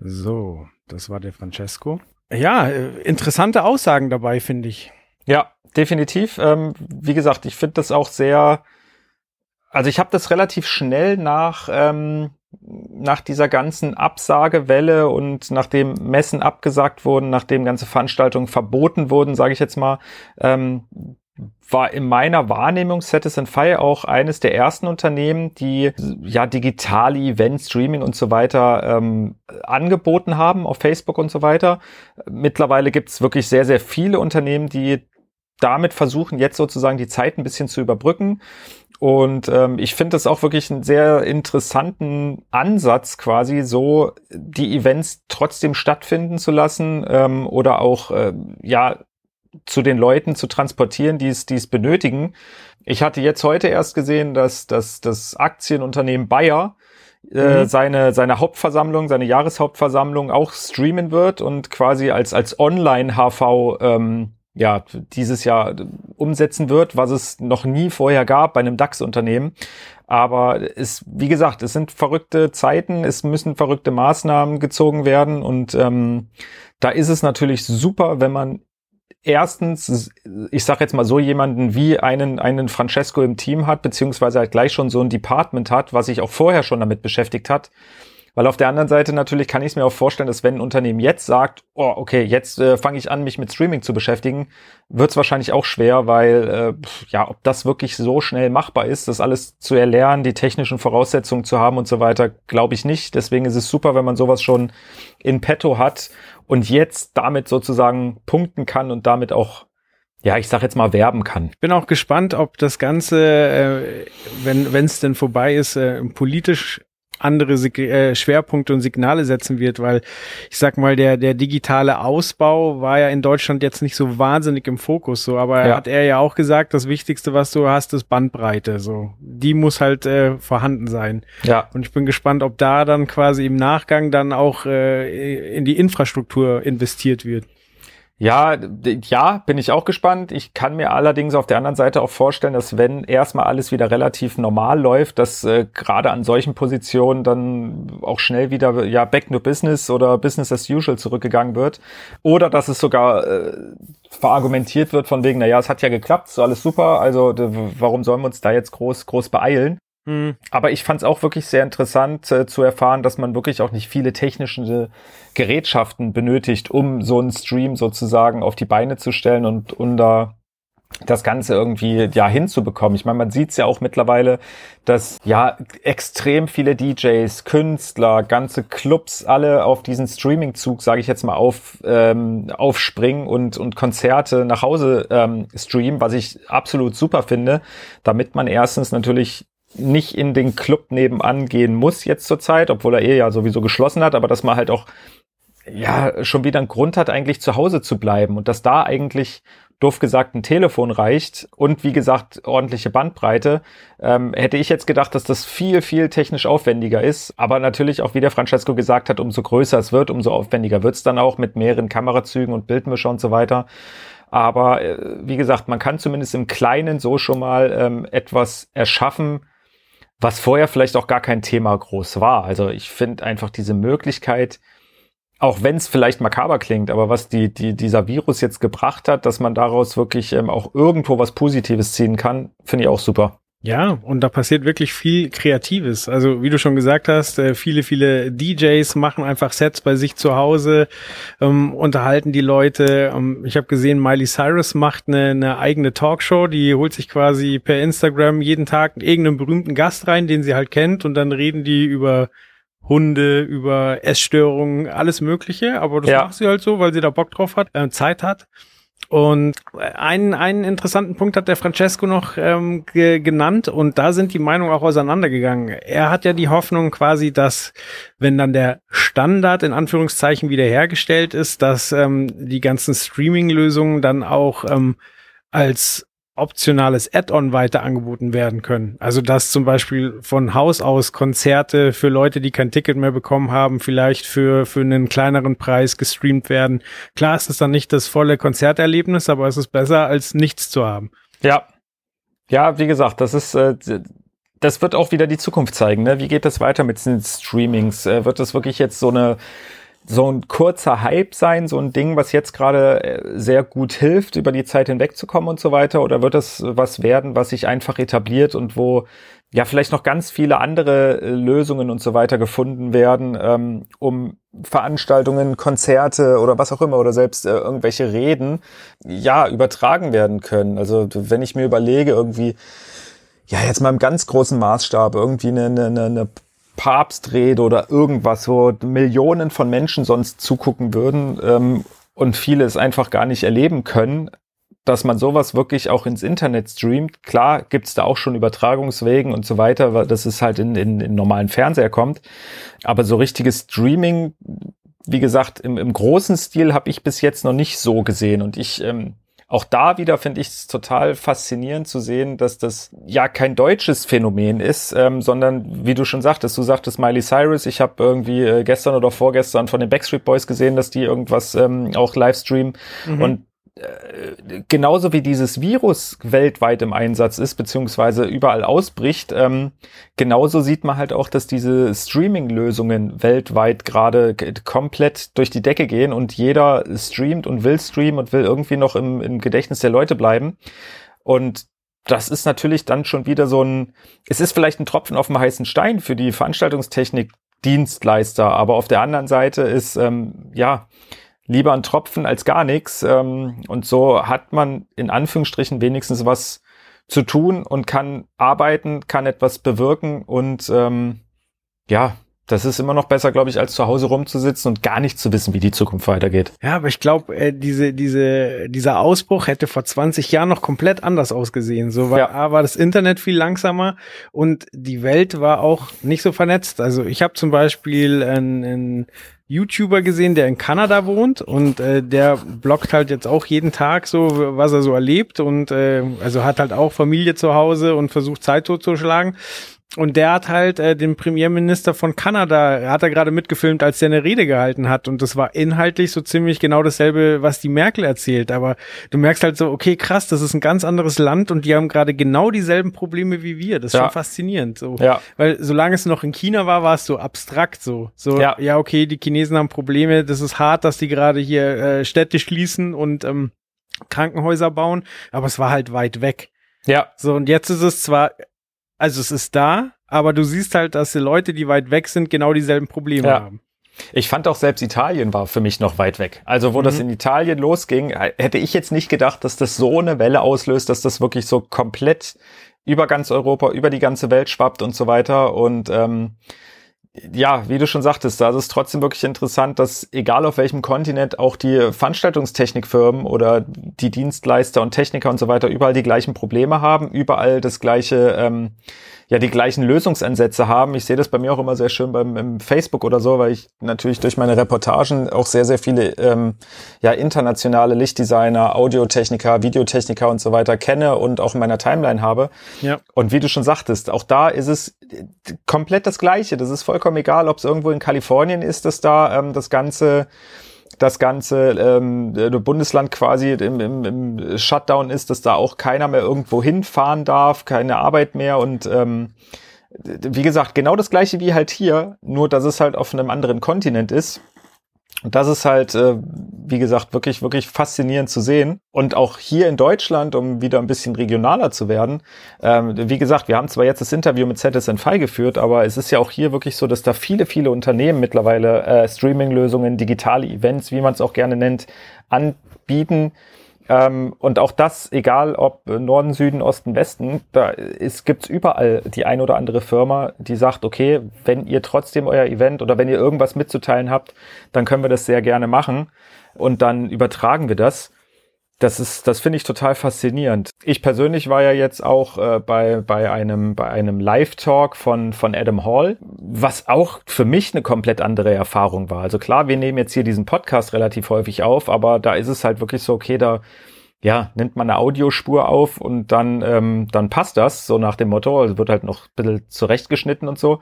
So, das war der Francesco. Ja, äh, interessante Aussagen dabei, finde ich. Ja, definitiv. Ähm, wie gesagt, ich finde das auch sehr. Also ich habe das relativ schnell nach ähm, nach dieser ganzen Absagewelle und nachdem Messen abgesagt wurden, nachdem ganze Veranstaltungen verboten wurden, sage ich jetzt mal, ähm, war in meiner Wahrnehmung Citizen Fire auch eines der ersten Unternehmen, die ja digitale Events, Streaming und so weiter ähm, angeboten haben auf Facebook und so weiter. Mittlerweile gibt es wirklich sehr, sehr viele Unternehmen, die damit versuchen, jetzt sozusagen die Zeit ein bisschen zu überbrücken. Und ähm, ich finde das auch wirklich einen sehr interessanten Ansatz, quasi so die Events trotzdem stattfinden zu lassen ähm, oder auch äh, ja zu den Leuten zu transportieren, die es, die es benötigen. Ich hatte jetzt heute erst gesehen, dass, dass das Aktienunternehmen Bayer äh, Mhm. seine, seine Hauptversammlung, seine Jahreshauptversammlung auch streamen wird und quasi als, als Online-HV ähm, ja, dieses Jahr umsetzen wird, was es noch nie vorher gab bei einem DAX-Unternehmen. Aber es, wie gesagt, es sind verrückte Zeiten, es müssen verrückte Maßnahmen gezogen werden und ähm, da ist es natürlich super, wenn man erstens, ich sage jetzt mal so jemanden wie einen, einen Francesco im Team hat, beziehungsweise halt gleich schon so ein Department hat, was sich auch vorher schon damit beschäftigt hat. Weil auf der anderen Seite natürlich kann ich es mir auch vorstellen, dass wenn ein Unternehmen jetzt sagt, oh, okay, jetzt äh, fange ich an, mich mit Streaming zu beschäftigen, wird es wahrscheinlich auch schwer, weil äh, ja, ob das wirklich so schnell machbar ist, das alles zu erlernen, die technischen Voraussetzungen zu haben und so weiter, glaube ich nicht. Deswegen ist es super, wenn man sowas schon in petto hat und jetzt damit sozusagen punkten kann und damit auch ja, ich sag jetzt mal, werben kann. Bin auch gespannt, ob das Ganze, äh, wenn es denn vorbei ist, äh, politisch andere Sig äh, Schwerpunkte und Signale setzen wird, weil ich sag mal, der, der digitale Ausbau war ja in Deutschland jetzt nicht so wahnsinnig im Fokus, so, aber ja. hat er ja auch gesagt, das Wichtigste, was du hast, ist Bandbreite, so. Die muss halt äh, vorhanden sein. Ja. Und ich bin gespannt, ob da dann quasi im Nachgang dann auch äh, in die Infrastruktur investiert wird. Ja, ja, bin ich auch gespannt. Ich kann mir allerdings auf der anderen Seite auch vorstellen, dass wenn erstmal alles wieder relativ normal läuft, dass äh, gerade an solchen Positionen dann auch schnell wieder ja back to business oder business as usual zurückgegangen wird oder dass es sogar äh, verargumentiert wird von wegen, na ja, es hat ja geklappt, so alles super, also warum sollen wir uns da jetzt groß groß beeilen? Mhm. Aber ich fand es auch wirklich sehr interessant äh, zu erfahren, dass man wirklich auch nicht viele technische Gerätschaften benötigt, um so einen Stream sozusagen auf die Beine zu stellen und, und da das Ganze irgendwie ja hinzubekommen. Ich meine, man sieht es ja auch mittlerweile, dass ja extrem viele DJs, Künstler, ganze Clubs alle auf diesen Streaming-Zug, sage ich jetzt mal, auf ähm, aufspringen und und Konzerte nach Hause ähm, streamen, was ich absolut super finde, damit man erstens natürlich nicht in den Club nebenan gehen muss jetzt zur Zeit, obwohl er eh ja sowieso geschlossen hat, aber dass man halt auch ja schon wieder einen Grund hat, eigentlich zu Hause zu bleiben und dass da eigentlich doof gesagt ein Telefon reicht und wie gesagt ordentliche Bandbreite, ähm, hätte ich jetzt gedacht, dass das viel, viel technisch aufwendiger ist. Aber natürlich auch, wie der Francesco gesagt hat, umso größer es wird, umso aufwendiger wird es dann auch mit mehreren Kamerazügen und Bildmischer und so weiter. Aber äh, wie gesagt, man kann zumindest im Kleinen so schon mal ähm, etwas erschaffen, was vorher vielleicht auch gar kein Thema groß war. Also ich finde einfach diese Möglichkeit, auch wenn es vielleicht makaber klingt, aber was die, die, dieser Virus jetzt gebracht hat, dass man daraus wirklich ähm, auch irgendwo was Positives ziehen kann, finde ich auch super. Ja, und da passiert wirklich viel Kreatives. Also wie du schon gesagt hast, äh, viele, viele DJs machen einfach Sets bei sich zu Hause, ähm, unterhalten die Leute. Ähm, ich habe gesehen, Miley Cyrus macht eine, eine eigene Talkshow, die holt sich quasi per Instagram jeden Tag irgendeinen berühmten Gast rein, den sie halt kennt, und dann reden die über Hunde, über Essstörungen, alles Mögliche. Aber das ja. macht sie halt so, weil sie da Bock drauf hat, äh, Zeit hat. Und einen, einen interessanten Punkt hat der Francesco noch ähm, ge genannt und da sind die Meinungen auch auseinandergegangen. Er hat ja die Hoffnung quasi, dass wenn dann der Standard in Anführungszeichen wiederhergestellt ist, dass ähm, die ganzen Streaming-Lösungen dann auch ähm, als optionales Add-on weiter angeboten werden können. Also dass zum Beispiel von Haus aus Konzerte für Leute, die kein Ticket mehr bekommen haben, vielleicht für, für einen kleineren Preis gestreamt werden. Klar ist es dann nicht das volle Konzerterlebnis, aber es ist besser, als nichts zu haben. Ja. Ja, wie gesagt, das ist, äh, das wird auch wieder die Zukunft zeigen. Ne? Wie geht das weiter mit den Streamings? Äh, wird das wirklich jetzt so eine so ein kurzer Hype sein, so ein Ding, was jetzt gerade äh, sehr gut hilft, über die Zeit hinwegzukommen und so weiter? Oder wird das was werden, was sich einfach etabliert und wo ja vielleicht noch ganz viele andere äh, Lösungen und so weiter gefunden werden, ähm, um Veranstaltungen, Konzerte oder was auch immer oder selbst äh, irgendwelche Reden ja übertragen werden können? Also wenn ich mir überlege, irgendwie ja, jetzt mal im ganz großen Maßstab irgendwie eine, eine, eine Papstrede oder irgendwas, wo Millionen von Menschen sonst zugucken würden ähm, und viele es einfach gar nicht erleben können, dass man sowas wirklich auch ins Internet streamt. Klar gibt's da auch schon Übertragungswegen und so weiter, weil das ist halt in, in, in normalen Fernseher kommt. Aber so richtiges Streaming, wie gesagt, im, im großen Stil habe ich bis jetzt noch nicht so gesehen. Und ich ähm, auch da wieder finde ich es total faszinierend zu sehen, dass das ja kein deutsches Phänomen ist, ähm, sondern wie du schon sagtest, du sagtest Miley Cyrus, ich habe irgendwie äh, gestern oder vorgestern von den Backstreet Boys gesehen, dass die irgendwas ähm, auch Livestreamen mhm. und genauso wie dieses Virus weltweit im Einsatz ist, beziehungsweise überall ausbricht, ähm, genauso sieht man halt auch, dass diese Streaming-Lösungen weltweit gerade komplett durch die Decke gehen und jeder streamt und will streamen und will irgendwie noch im, im Gedächtnis der Leute bleiben. Und das ist natürlich dann schon wieder so ein, es ist vielleicht ein Tropfen auf dem heißen Stein für die Veranstaltungstechnik Dienstleister, aber auf der anderen Seite ist, ähm, ja, lieber ein Tropfen als gar nichts. Ähm, und so hat man in Anführungsstrichen wenigstens was zu tun und kann arbeiten, kann etwas bewirken und ähm, ja, das ist immer noch besser, glaube ich, als zu Hause rumzusitzen und gar nicht zu wissen, wie die Zukunft weitergeht. Ja, aber ich glaube, äh, diese, diese, dieser Ausbruch hätte vor 20 Jahren noch komplett anders ausgesehen. So war, ja. war das Internet viel langsamer und die Welt war auch nicht so vernetzt. Also ich habe zum Beispiel einen, einen YouTuber gesehen, der in Kanada wohnt und äh, der bloggt halt jetzt auch jeden Tag so, was er so erlebt und äh, also hat halt auch Familie zu Hause und versucht Zeit totzuschlagen. Und der hat halt äh, den Premierminister von Kanada, hat er gerade mitgefilmt, als der eine Rede gehalten hat. Und das war inhaltlich so ziemlich genau dasselbe, was die Merkel erzählt. Aber du merkst halt so, okay, krass, das ist ein ganz anderes Land und die haben gerade genau dieselben Probleme wie wir. Das ist ja. schon faszinierend. So. Ja. Weil solange es noch in China war, war es so abstrakt so. So, ja. ja, okay, die Chinesen haben Probleme, das ist hart, dass die gerade hier äh, Städte schließen und ähm, Krankenhäuser bauen, aber es war halt weit weg. Ja. So, und jetzt ist es zwar also es ist da, aber du siehst halt, dass die Leute, die weit weg sind, genau dieselben Probleme ja. haben. Ich fand auch selbst Italien war für mich noch weit weg. Also wo mhm. das in Italien losging, hätte ich jetzt nicht gedacht, dass das so eine Welle auslöst, dass das wirklich so komplett über ganz Europa, über die ganze Welt schwappt und so weiter. Und ähm, ja, wie du schon sagtest, da ist es trotzdem wirklich interessant, dass egal auf welchem Kontinent auch die Veranstaltungstechnikfirmen oder die Dienstleister und Techniker und so weiter überall die gleichen Probleme haben, überall das gleiche ähm, ja die gleichen Lösungsansätze haben. Ich sehe das bei mir auch immer sehr schön beim Facebook oder so, weil ich natürlich durch meine Reportagen auch sehr, sehr viele ähm, ja, internationale Lichtdesigner, Audiotechniker, Videotechniker und so weiter kenne und auch in meiner Timeline habe. Ja. Und wie du schon sagtest, auch da ist es komplett das Gleiche. Das ist vollkommen egal, ob es irgendwo in Kalifornien ist, dass da ähm, das Ganze das ganze ähm, Bundesland quasi im, im, im Shutdown ist, dass da auch keiner mehr irgendwo hinfahren darf, keine Arbeit mehr und ähm, wie gesagt, genau das gleiche wie halt hier, nur dass es halt auf einem anderen Kontinent ist. Und das ist halt, äh, wie gesagt, wirklich, wirklich faszinierend zu sehen. Und auch hier in Deutschland, um wieder ein bisschen regionaler zu werden, ähm, wie gesagt, wir haben zwar jetzt das Interview mit ZSN5 geführt, aber es ist ja auch hier wirklich so, dass da viele, viele Unternehmen mittlerweile äh, Streaming-Lösungen, digitale Events, wie man es auch gerne nennt, anbieten, ähm, und auch das, egal ob Norden, Süden, Osten, Westen, da ist, gibt's überall die ein oder andere Firma, die sagt, okay, wenn ihr trotzdem euer Event oder wenn ihr irgendwas mitzuteilen habt, dann können wir das sehr gerne machen. Und dann übertragen wir das. Das ist, das finde ich total faszinierend. Ich persönlich war ja jetzt auch äh, bei bei einem bei einem Live-Talk von von Adam Hall, was auch für mich eine komplett andere Erfahrung war. Also klar, wir nehmen jetzt hier diesen Podcast relativ häufig auf, aber da ist es halt wirklich so, okay, da ja nimmt man eine Audiospur auf und dann ähm, dann passt das so nach dem Motto. Also wird halt noch ein bisschen zurechtgeschnitten und so.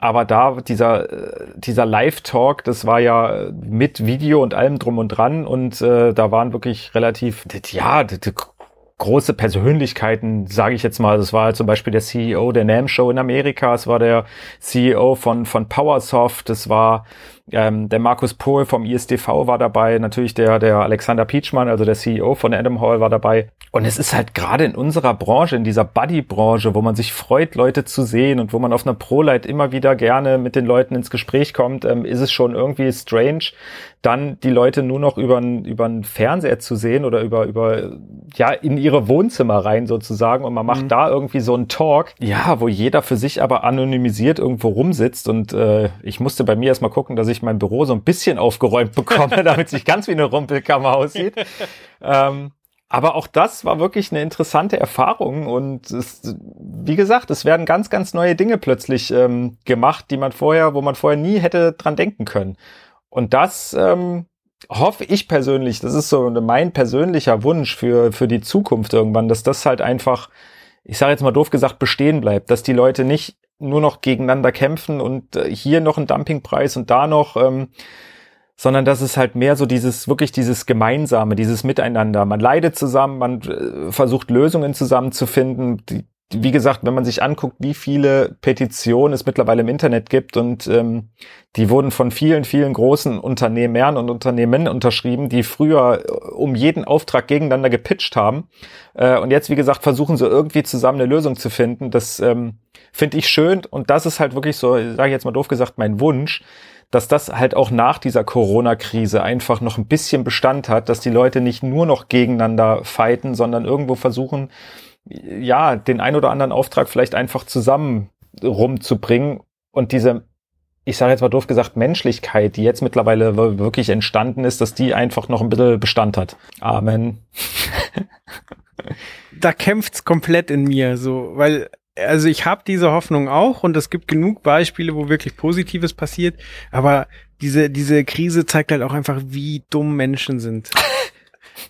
Aber da, dieser, äh, dieser Live-Talk, das war ja mit Video und allem drum und dran. Und äh, da waren wirklich relativ, ja, große Persönlichkeiten, sage ich jetzt mal. Das war zum Beispiel der CEO der NAM Show in Amerika, es war der CEO von, von Powersoft, es war ähm, der Markus Pohl vom ISDV war dabei, natürlich der, der Alexander Pietschmann, also der CEO von Adam Hall war dabei. Und es ist halt gerade in unserer Branche, in dieser Buddy-Branche, wo man sich freut, Leute zu sehen und wo man auf einer ProLight immer wieder gerne mit den Leuten ins Gespräch kommt, ähm, ist es schon irgendwie strange, dann die Leute nur noch über einen Fernseher zu sehen oder über, über, ja, in ihre Wohnzimmer rein sozusagen und man macht mhm. da irgendwie so einen Talk, ja, wo jeder für sich aber anonymisiert irgendwo rumsitzt und äh, ich musste bei mir erstmal gucken, dass ich mein Büro so ein bisschen aufgeräumt bekomme, damit sich ganz wie eine Rumpelkammer aussieht. ähm, aber auch das war wirklich eine interessante Erfahrung und es, wie gesagt, es werden ganz, ganz neue Dinge plötzlich ähm, gemacht, die man vorher, wo man vorher nie hätte dran denken können. Und das ähm, hoffe ich persönlich, das ist so mein persönlicher Wunsch für, für die Zukunft irgendwann, dass das halt einfach, ich sage jetzt mal doof gesagt, bestehen bleibt, dass die Leute nicht nur noch gegeneinander kämpfen und äh, hier noch ein Dumpingpreis und da noch. Ähm, sondern das ist halt mehr so dieses, wirklich dieses Gemeinsame, dieses Miteinander. Man leidet zusammen, man äh, versucht Lösungen zusammenzufinden. Die, wie gesagt, wenn man sich anguckt, wie viele Petitionen es mittlerweile im Internet gibt und ähm, die wurden von vielen, vielen großen Unternehmern und Unternehmen unterschrieben, die früher äh, um jeden Auftrag gegeneinander gepitcht haben äh, und jetzt, wie gesagt, versuchen so irgendwie zusammen eine Lösung zu finden. Das ähm, finde ich schön und das ist halt wirklich so, sage ich jetzt mal doof gesagt, mein Wunsch, dass das halt auch nach dieser Corona-Krise einfach noch ein bisschen Bestand hat, dass die Leute nicht nur noch gegeneinander fighten, sondern irgendwo versuchen, ja, den ein oder anderen Auftrag vielleicht einfach zusammen rumzubringen und diese, ich sage jetzt mal doof gesagt, Menschlichkeit, die jetzt mittlerweile wirklich entstanden ist, dass die einfach noch ein bisschen Bestand hat. Amen. da kämpft's komplett in mir, so, weil also ich habe diese Hoffnung auch und es gibt genug Beispiele, wo wirklich Positives passiert, aber diese diese Krise zeigt halt auch einfach, wie dumm Menschen sind.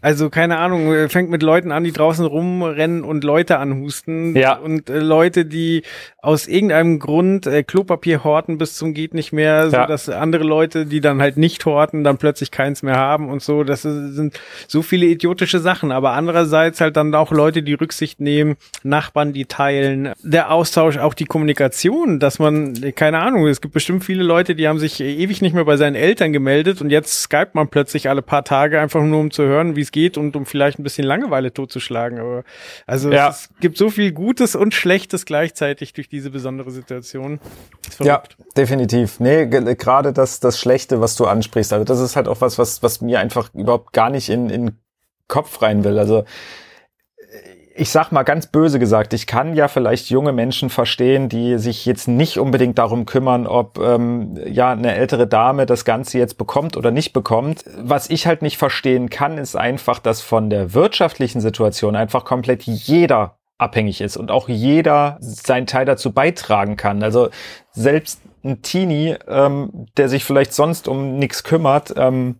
Also keine Ahnung, äh, fängt mit Leuten an, die draußen rumrennen und Leute anhusten. Ja. Und äh, Leute, die aus irgendeinem Grund äh, Klopapier horten bis zum geht nicht mehr, so Ja. dass andere Leute, die dann halt nicht horten, dann plötzlich keins mehr haben und so. Das sind so viele idiotische Sachen. Aber andererseits halt dann auch Leute, die Rücksicht nehmen, Nachbarn, die teilen, der Austausch, auch die Kommunikation, dass man, äh, keine Ahnung, es gibt bestimmt viele Leute, die haben sich äh, ewig nicht mehr bei seinen Eltern gemeldet und jetzt skypt man plötzlich alle paar Tage einfach nur, um zu hören, wie es geht und um vielleicht ein bisschen Langeweile totzuschlagen. Aber also Ja. es gibt so viel Gutes und Schlechtes gleichzeitig durch diese besondere Situation. Ja, definitiv. Nee, ge- gerade das, das Schlechte, was du ansprichst, also das ist halt auch was, was, was mir einfach überhaupt gar nicht in, in den Kopf rein will. Also ich sag mal ganz böse gesagt, ich kann ja vielleicht junge Menschen verstehen, die sich jetzt nicht unbedingt darum kümmern, ob ähm, ja eine ältere Dame das Ganze jetzt bekommt oder nicht bekommt. Was ich halt nicht verstehen kann, ist einfach, dass von der wirtschaftlichen Situation einfach komplett jeder abhängig ist und auch jeder seinen Teil dazu beitragen kann. Also selbst ein Teenie, ähm, der sich vielleicht sonst um nichts kümmert, ähm,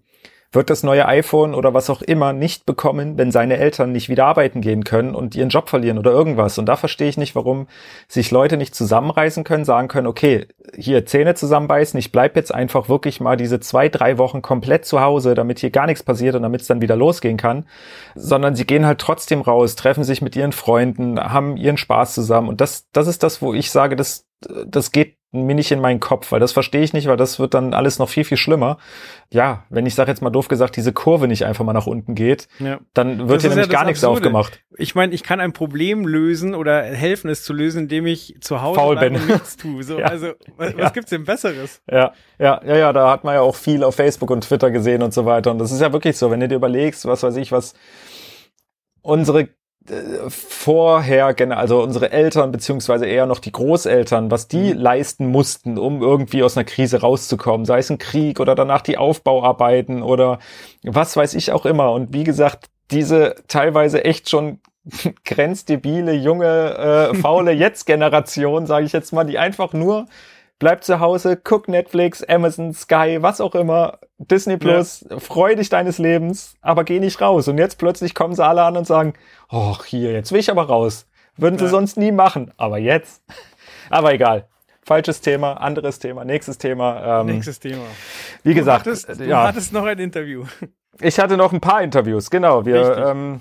wird das neue iPhone oder was auch immer nicht bekommen, wenn seine Eltern nicht wieder arbeiten gehen können und ihren Job verlieren oder irgendwas. Und da verstehe ich nicht, warum sich Leute nicht zusammenreißen können, sagen können, okay, hier Zähne zusammenbeißen, ich bleib jetzt einfach wirklich mal diese zwei, drei Wochen komplett zu Hause, damit hier gar nichts passiert und damit es dann wieder losgehen kann, sondern sie gehen halt trotzdem raus, treffen sich mit ihren Freunden, haben ihren Spaß zusammen. Und das, das ist das, wo ich sage, das, das geht mir nicht in meinen Kopf, weil das verstehe ich nicht, weil das wird dann alles noch viel, viel schlimmer. Ja, wenn ich sage jetzt mal doof gesagt, diese Kurve nicht einfach mal nach unten geht, Ja. dann Das wird ist hier ja nämlich das gar nichts Absurde. aufgemacht. Ich meine, ich kann ein Problem lösen oder helfen, es zu lösen, indem ich zu Hause Faul bin. nichts tue. So, Ja. Also, was, Ja. was gibt's denn Besseres? Ja, ja, ja, ja, da hat man ja auch viel auf Facebook und Twitter gesehen und so weiter. Und das ist ja wirklich so, wenn du dir überlegst, was weiß ich, was unsere vorher, also unsere Eltern beziehungsweise eher noch die Großeltern, was die leisten mussten, um irgendwie aus einer Krise rauszukommen, sei es ein Krieg oder danach die Aufbauarbeiten oder was weiß ich auch immer. Und wie gesagt, diese teilweise echt schon grenzdebile, junge, äh, faule Jetzt-Generation, sage ich jetzt mal, die einfach nur bleib zu Hause, guck Netflix, Amazon, Sky, was auch immer, Disney Plus, freu dich deines Lebens, aber geh nicht raus. Und jetzt plötzlich kommen sie alle an und sagen, oh, hier, jetzt will ich aber raus. Würden sie Ja. sonst nie machen, aber jetzt. Aber egal. Falsches Thema, anderes Thema, nächstes Thema. Ähm, Nächstes Thema. wie gesagt, du hattest, du ja. hattest noch ein Interview. Ich hatte noch ein paar Interviews, genau. Wir Richtig. ähm,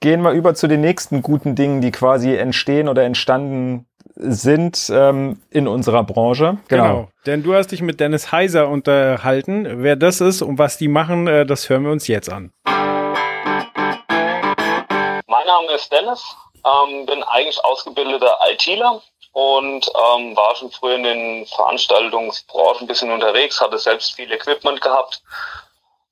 gehen mal über zu den nächsten guten Dingen, die quasi entstehen oder entstanden sind ähm, in unserer Branche. Genau. Denn du hast dich mit Dennis Heiser unterhalten. Wer das ist und was die machen, äh, das hören wir uns jetzt an. Mein Name ist Dennis, ähm, bin eigentlich ausgebildeter ITler und ähm, war schon früher in den Veranstaltungsbranchen ein bisschen unterwegs, hatte selbst viel Equipment gehabt.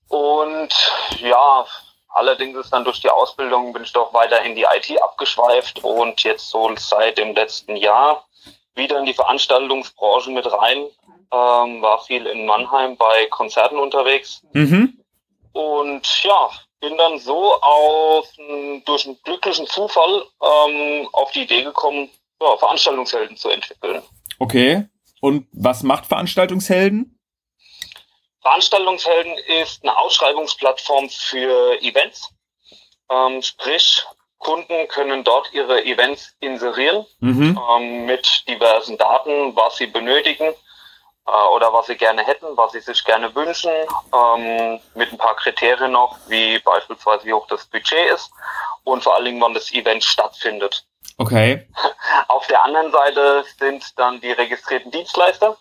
Und ja, allerdings ist dann durch die Ausbildung bin ich doch weiter in die IT abgeschweift und jetzt so seit dem letzten Jahr wieder in die Veranstaltungsbranche mit rein. Ähm, war viel in Mannheim bei Konzerten unterwegs. Mhm. Und ja, bin dann so auf, durch einen glücklichen Zufall ähm, auf die Idee gekommen, ja, Veranstaltungshelden zu entwickeln. Okay. Und was macht Veranstaltungshelden? Veranstaltungshelden ist eine Ausschreibungsplattform für Events. Ähm, sprich, Kunden können dort ihre Events inserieren Mhm. ähm, mit diversen Daten, was sie benötigen. äh, oder was sie gerne hätten, was sie sich gerne wünschen, ähm, mit ein paar Kriterien noch, wie beispielsweise wie hoch das Budget ist und vor allen Dingen, wann das Event stattfindet. Okay. Auf der anderen Seite sind dann die registrierten Dienstleister.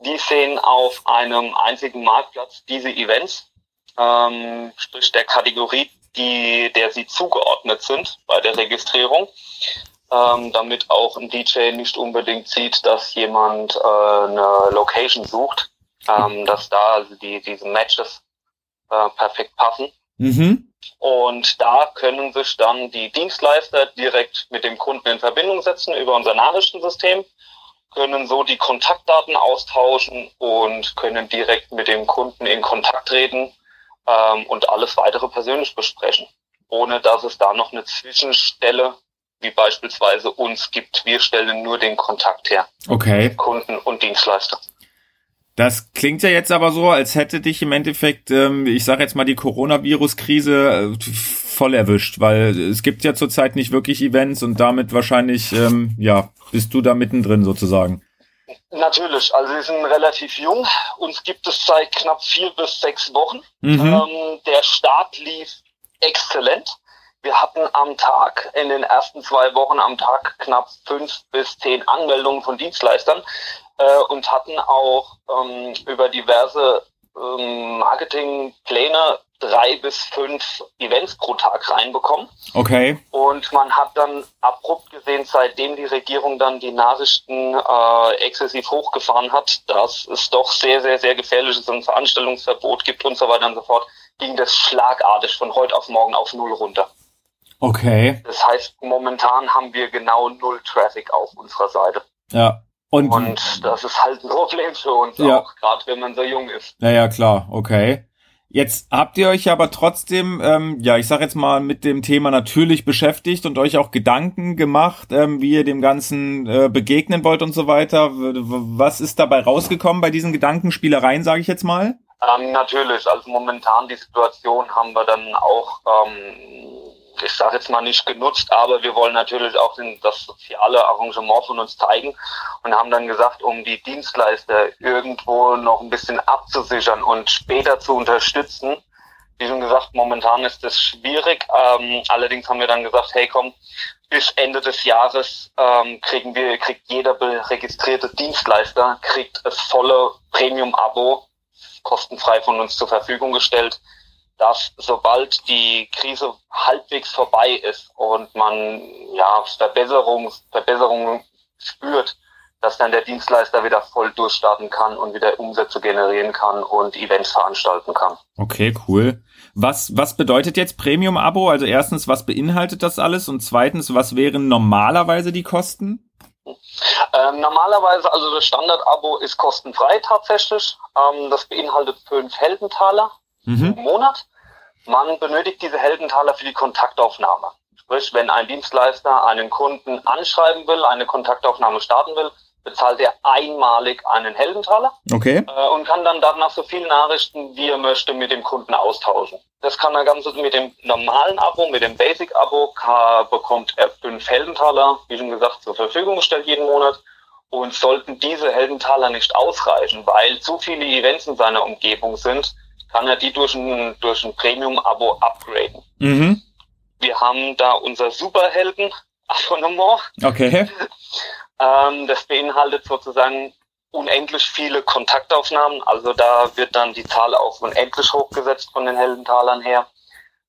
Die sehen auf einem einzigen Marktplatz diese Events, ähm, sprich der Kategorie, die, der sie zugeordnet sind bei der Registrierung, ähm, damit auch ein DJ nicht unbedingt sieht, dass jemand äh, eine Location sucht, ähm, dass da also die, diese Matches äh, perfekt passen. Mhm. Und da können sich dann die Dienstleister direkt mit dem Kunden in Verbindung setzen über unser Nachrichtensystem, können so die Kontaktdaten austauschen und können direkt mit dem Kunden in Kontakt treten ähm, und alles weitere persönlich besprechen, ohne dass es da noch eine Zwischenstelle wie beispielsweise uns gibt. Wir stellen nur den Kontakt her. Okay. Kunden und Dienstleister. Das klingt ja jetzt aber so, als hätte dich im Endeffekt, ähm, ich sage jetzt mal, die Coronavirus-Krise äh, voll erwischt, weil es gibt ja zurzeit nicht wirklich Events und damit wahrscheinlich, ähm, ja, bist du da mittendrin sozusagen. Natürlich, also wir sind relativ jung. Uns gibt es seit knapp vier bis sechs Wochen. Mhm. Ähm, der Start lief exzellent. Wir hatten am Tag, in den ersten zwei Wochen am Tag knapp fünf bis zehn Anmeldungen von Dienstleistern äh, und hatten auch ähm, über diverse ähm, Marketingpläne drei bis fünf Events pro Tag reinbekommen. Okay. Und man hat dann abrupt gesehen, seitdem die Regierung dann die Nachrichten äh, exzessiv hochgefahren hat, dass es doch sehr, sehr, sehr gefährlich ist und ein Veranstaltungsverbot gibt und so weiter und so fort, ging das schlagartig von heute auf morgen auf Null runter. Okay. Das heißt, momentan haben wir genau Null Traffic auf unserer Seite. Ja. Und, Und das ist halt ein Problem für uns Ja. auch, gerade wenn man so jung ist. ja, ja, klar, okay. Jetzt habt ihr euch aber trotzdem, ähm, ja, ich sag jetzt mal, mit dem Thema natürlich beschäftigt und euch auch Gedanken gemacht, ähm, wie ihr dem Ganzen äh, begegnen wollt und so weiter. Was ist dabei rausgekommen bei diesen Gedankenspielereien, sage ich jetzt mal? Ähm, natürlich, also momentan die Situation haben wir dann auch, ähm, ich sage jetzt mal nicht genutzt, aber wir wollen natürlich auch den, das soziale Arrangement von uns zeigen und haben dann gesagt, um die Dienstleister irgendwo noch ein bisschen abzusichern und später zu unterstützen. Wie schon gesagt, momentan ist das schwierig. Ähm, allerdings haben wir dann gesagt, hey komm, bis Ende des Jahres ähm, kriegen wir, kriegt jeder registrierte Dienstleister kriegt das volle Premium-Abo kostenfrei von uns zur Verfügung gestellt, dass sobald die Krise halbwegs vorbei ist und man ja Verbesserung, Verbesserungen spürt, dass dann der Dienstleister wieder voll durchstarten kann und wieder Umsätze generieren kann und Events veranstalten kann. Okay, cool. Was, was bedeutet jetzt Premium-Abo? Also erstens, was beinhaltet das alles? Und zweitens, was wären normalerweise die Kosten? Ähm, normalerweise, also das Standard-Abo ist kostenfrei tatsächlich. Ähm, das beinhaltet fünf Heldentaler Mhm. im Monat. Man benötigt diese Heldentaler für die Kontaktaufnahme. Sprich, wenn ein Dienstleister einen Kunden anschreiben will, eine Kontaktaufnahme starten will, bezahlt er einmalig einen Heldentaler Okay. äh, und kann dann danach so viele Nachrichten, wie er möchte, mit dem Kunden austauschen. Das kann er ganz mit dem normalen Abo, mit dem Basic-Abo, bekommt er fünf Heldentaler, wie schon gesagt, zur Verfügung gestellt jeden Monat. Und sollten diese Heldentaler nicht ausreichen, weil zu viele Events in seiner Umgebung sind, kann er die durch ein, durch ein Premium-Abo upgraden. Mhm. Wir haben da unser Superhelden-Abonnement. Okay. Ähm, das beinhaltet sozusagen unendlich viele Kontaktaufnahmen. Also da wird dann die Zahl auf unendlich hochgesetzt von den Heldentalern her.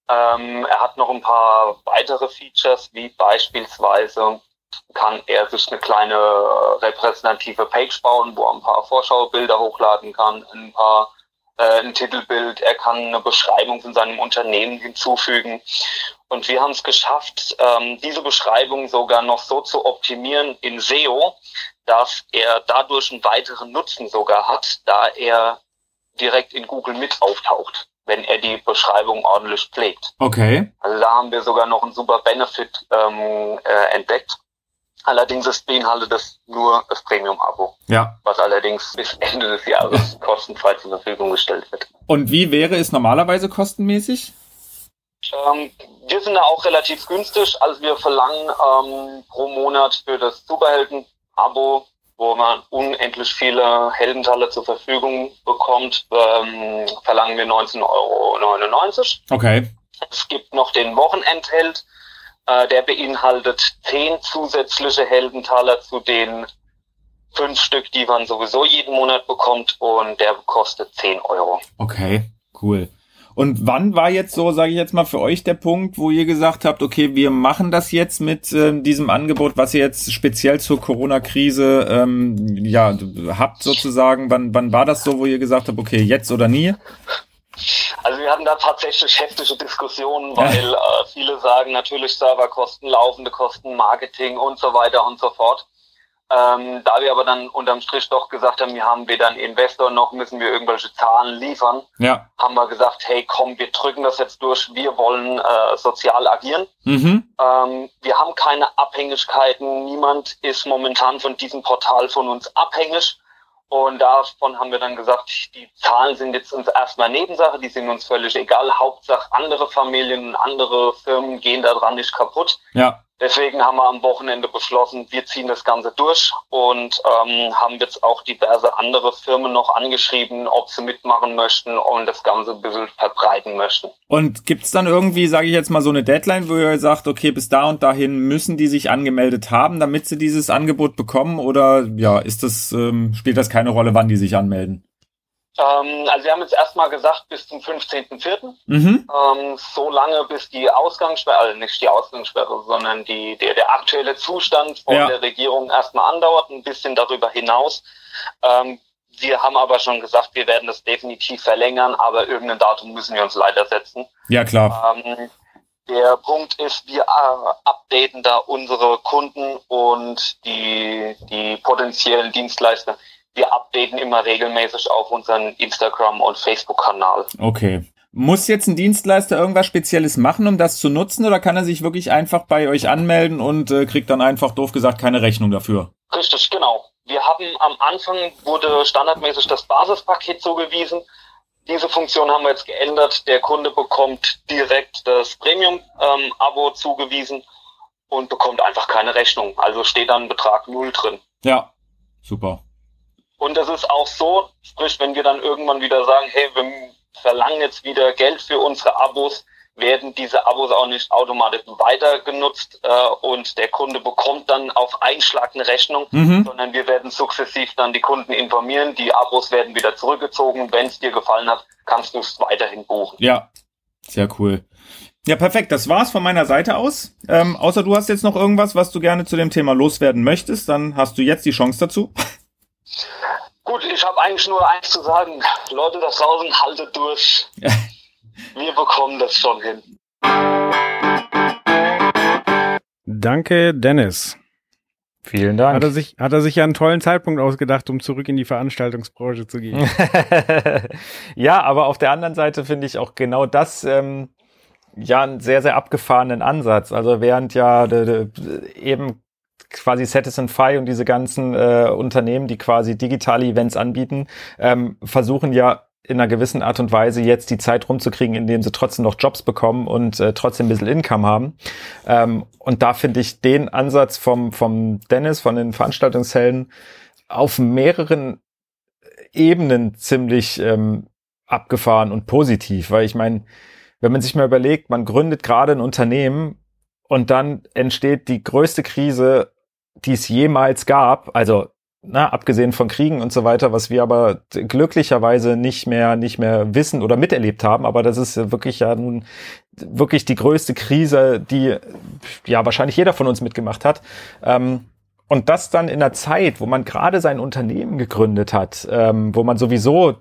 Ähm, er hat noch ein paar weitere Features, wie beispielsweise kann er sich eine kleine repräsentative Page bauen, wo er ein paar Vorschaubilder hochladen kann, ein paar äh, ein Titelbild, er kann eine Beschreibung von seinem Unternehmen hinzufügen. Und wir haben es geschafft, ähm, diese Beschreibung sogar noch so zu optimieren in SEO, dass er dadurch einen weiteren Nutzen sogar hat, da er direkt in Google mit auftaucht, wenn er die Beschreibung ordentlich pflegt. Okay. Also da haben wir sogar noch einen super Benefit ähm, äh, entdeckt. Allerdings ist beinhaltet das nur das Premium-Abo, Ja. was allerdings bis Ende des Jahres kostenfrei zur Verfügung gestellt wird. Und wie wäre es normalerweise kostenmäßig? Ähm, wir sind da auch relativ günstig. Also wir verlangen ähm, pro Monat für das Superhelden-Abo wo man unendlich viele Heldentaler zur Verfügung bekommt, ähm, verlangen wir 19,99 Euro. Okay. Es gibt noch den Wochenendheld, der beinhaltet zehn zusätzliche Heldentaler zu den fünf Stück, die man sowieso jeden Monat bekommt und der kostet 10 Euro. Okay, cool. Und wann war jetzt so, sage ich jetzt mal, für euch der Punkt, wo ihr gesagt habt, okay, wir machen das jetzt mit äh, diesem Angebot, was ihr jetzt speziell zur Corona-Krise ähm, ja habt sozusagen? Wann, wann war das so, wo ihr gesagt habt, okay, jetzt oder nie? Also wir hatten da tatsächlich heftige Diskussionen, weil äh, viele sagen natürlich Serverkosten, laufende Kosten, Marketing und so weiter und so fort. Ähm, da wir aber dann unterm Strich doch gesagt haben, wir haben weder einen Investor noch müssen wir irgendwelche Zahlen liefern, ja. haben wir gesagt, hey komm, wir drücken das jetzt durch, wir wollen äh, sozial agieren. Mhm. Ähm, wir haben keine Abhängigkeiten, niemand ist momentan von diesem Portal von uns abhängig. Und davon haben wir dann gesagt, die Zahlen sind jetzt uns erstmal Nebensache, die sind uns völlig egal. Hauptsache andere Familien, andere Firmen gehen daran nicht kaputt. Ja. Deswegen haben wir am Wochenende beschlossen, wir ziehen das Ganze durch und ähm, haben jetzt auch diverse andere Firmen noch angeschrieben, ob sie mitmachen möchten und das Ganze ein bisschen verbreiten möchten. Und gibt's dann irgendwie, sage ich jetzt mal, so eine Deadline, wo ihr sagt, okay, bis da und dahin müssen die sich angemeldet haben, damit sie dieses Angebot bekommen? Oder ja, ist das, ähm, spielt das keine Rolle, wann die sich anmelden? Ähm, also wir haben jetzt erstmal gesagt, bis zum 15.04. Mhm. Ähm, so lange, bis die Ausgangssperre, also nicht die Ausgangssperre, sondern die, der, der aktuelle Zustand von Ja. der Regierung erstmal andauert, ein bisschen darüber hinaus. Ähm, wir haben aber schon gesagt, wir werden das definitiv verlängern, aber irgendein Datum müssen wir uns leider setzen. Ja, klar. Ähm, der Punkt ist, wir äh, updaten da unsere Kunden und die, die potenziellen Dienstleister. Wir updaten immer regelmäßig auf unseren Instagram- und Facebook-Kanal. Okay. Muss jetzt ein Dienstleister irgendwas Spezielles machen, um das zu nutzen, oder kann er sich wirklich einfach bei euch anmelden und äh, kriegt dann einfach doof gesagt keine Rechnung dafür? Richtig, genau. Wir haben am Anfang wurde standardmäßig das Basispaket zugewiesen. Diese Funktion haben wir jetzt geändert. Der Kunde bekommt direkt das Premium-Abo zugewiesen und bekommt einfach keine Rechnung. Also steht dann Betrag null drin. Ja, super. Und das ist auch so, sprich, wenn wir dann irgendwann wieder sagen, hey, wir verlangen jetzt wieder Geld für unsere Abos, werden diese Abos auch nicht automatisch weiter genutzt äh, und der Kunde bekommt dann auf Einschlag eine Rechnung, Mhm. sondern wir werden sukzessiv dann die Kunden informieren, die Abos werden wieder zurückgezogen. Wenn es dir gefallen hat, kannst du es weiterhin buchen. Ja, sehr cool. Ja, perfekt. Das war's von meiner Seite aus. Ähm, außer du hast jetzt noch irgendwas, was du gerne zu dem Thema loswerden möchtest, dann hast du jetzt die Chance dazu. Gut, ich habe eigentlich nur eins zu sagen. Leute da draußen, haltet durch. Wir bekommen das schon hin. Danke, Dennis. Vielen Hat er Dank. sich, hat er sich ja einen tollen Zeitpunkt ausgedacht, um zurück in die Veranstaltungsbranche zu gehen. ja, aber auf der anderen Seite finde ich auch genau das ähm, ja einen sehr, sehr abgefahrenen Ansatz. Also während ja de, de, eben quasi Satisfy und diese ganzen äh, Unternehmen, die quasi digitale Events anbieten, ähm, versuchen ja in einer gewissen Art und Weise jetzt die Zeit rumzukriegen, indem sie trotzdem noch Jobs bekommen und äh, trotzdem ein bisschen Income haben. Ähm, und da finde ich den Ansatz vom, vom Dennis, von den Veranstaltungshelden, auf mehreren Ebenen ziemlich ähm, abgefahren und positiv, weil ich meine, wenn man sich mal überlegt, man gründet gerade ein Unternehmen und dann entsteht die größte Krise, die es jemals gab, also na, abgesehen von Kriegen und so weiter, was wir aber glücklicherweise nicht mehr nicht mehr wissen oder miterlebt haben, aber das ist wirklich ja nun wirklich die größte Krise, die ja wahrscheinlich jeder von uns mitgemacht hat. Ähm, und das dann in einer Zeit, wo man gerade sein Unternehmen gegründet hat, ähm, wo man sowieso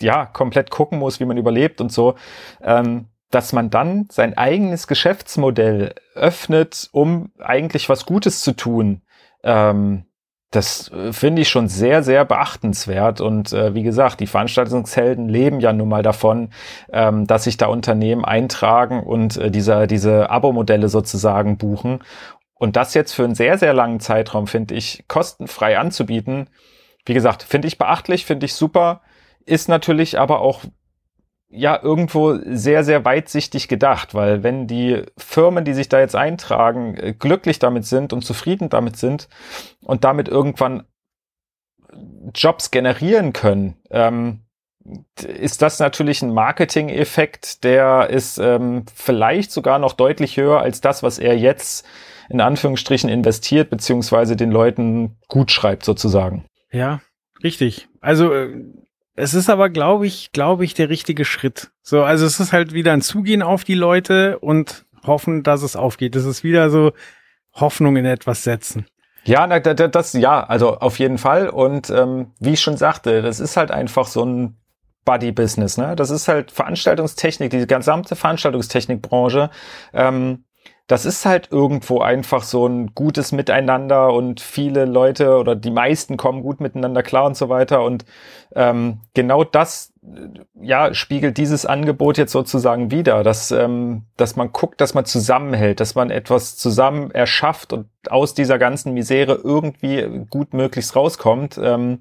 ja komplett gucken muss, wie man überlebt und so, ähm, dass man dann sein eigenes Geschäftsmodell öffnet, um eigentlich was Gutes zu tun. Ähm, das äh, finde ich schon sehr, sehr beachtenswert. Und äh, wie gesagt, die Veranstaltungshelden leben ja nun mal davon, ähm, dass sich da Unternehmen eintragen und äh, diese, diese Abo-Modelle sozusagen buchen. Und das jetzt für einen sehr, sehr langen Zeitraum, finde ich, kostenfrei anzubieten. Wie gesagt, finde ich beachtlich, finde ich super, ist natürlich aber auch ja irgendwo sehr, sehr weitsichtig gedacht, weil wenn die Firmen, die sich da jetzt eintragen, äh, glücklich damit sind und zufrieden damit sind und damit irgendwann Jobs generieren können, ähm, ist das natürlich ein Marketing-Effekt, der ist ähm, vielleicht sogar noch deutlich höher als das, was er jetzt in Anführungsstrichen investiert, beziehungsweise den Leuten gut schreibt sozusagen. Ja, richtig. Also äh, es ist aber, glaube ich, glaube ich, der richtige Schritt. So, also es ist halt wieder ein Zugehen auf die Leute und hoffen, dass es aufgeht. Es ist wieder so Hoffnung in etwas setzen. Ja, das, ja, also auf jeden Fall. Und ähm, wie ich schon sagte, das ist halt einfach so ein Buddy-Business. Ne? Das ist halt Veranstaltungstechnik, die gesamte Veranstaltungstechnikbranche. Ähm, das ist halt irgendwo einfach so ein gutes Miteinander und viele Leute oder die meisten kommen gut miteinander klar und so weiter. Und ähm, genau das ja spiegelt dieses Angebot jetzt sozusagen wieder, dass, ähm, dass man guckt, dass man zusammenhält, dass man etwas zusammen erschafft und aus dieser ganzen Misere irgendwie gut möglichst rauskommt. Ähm,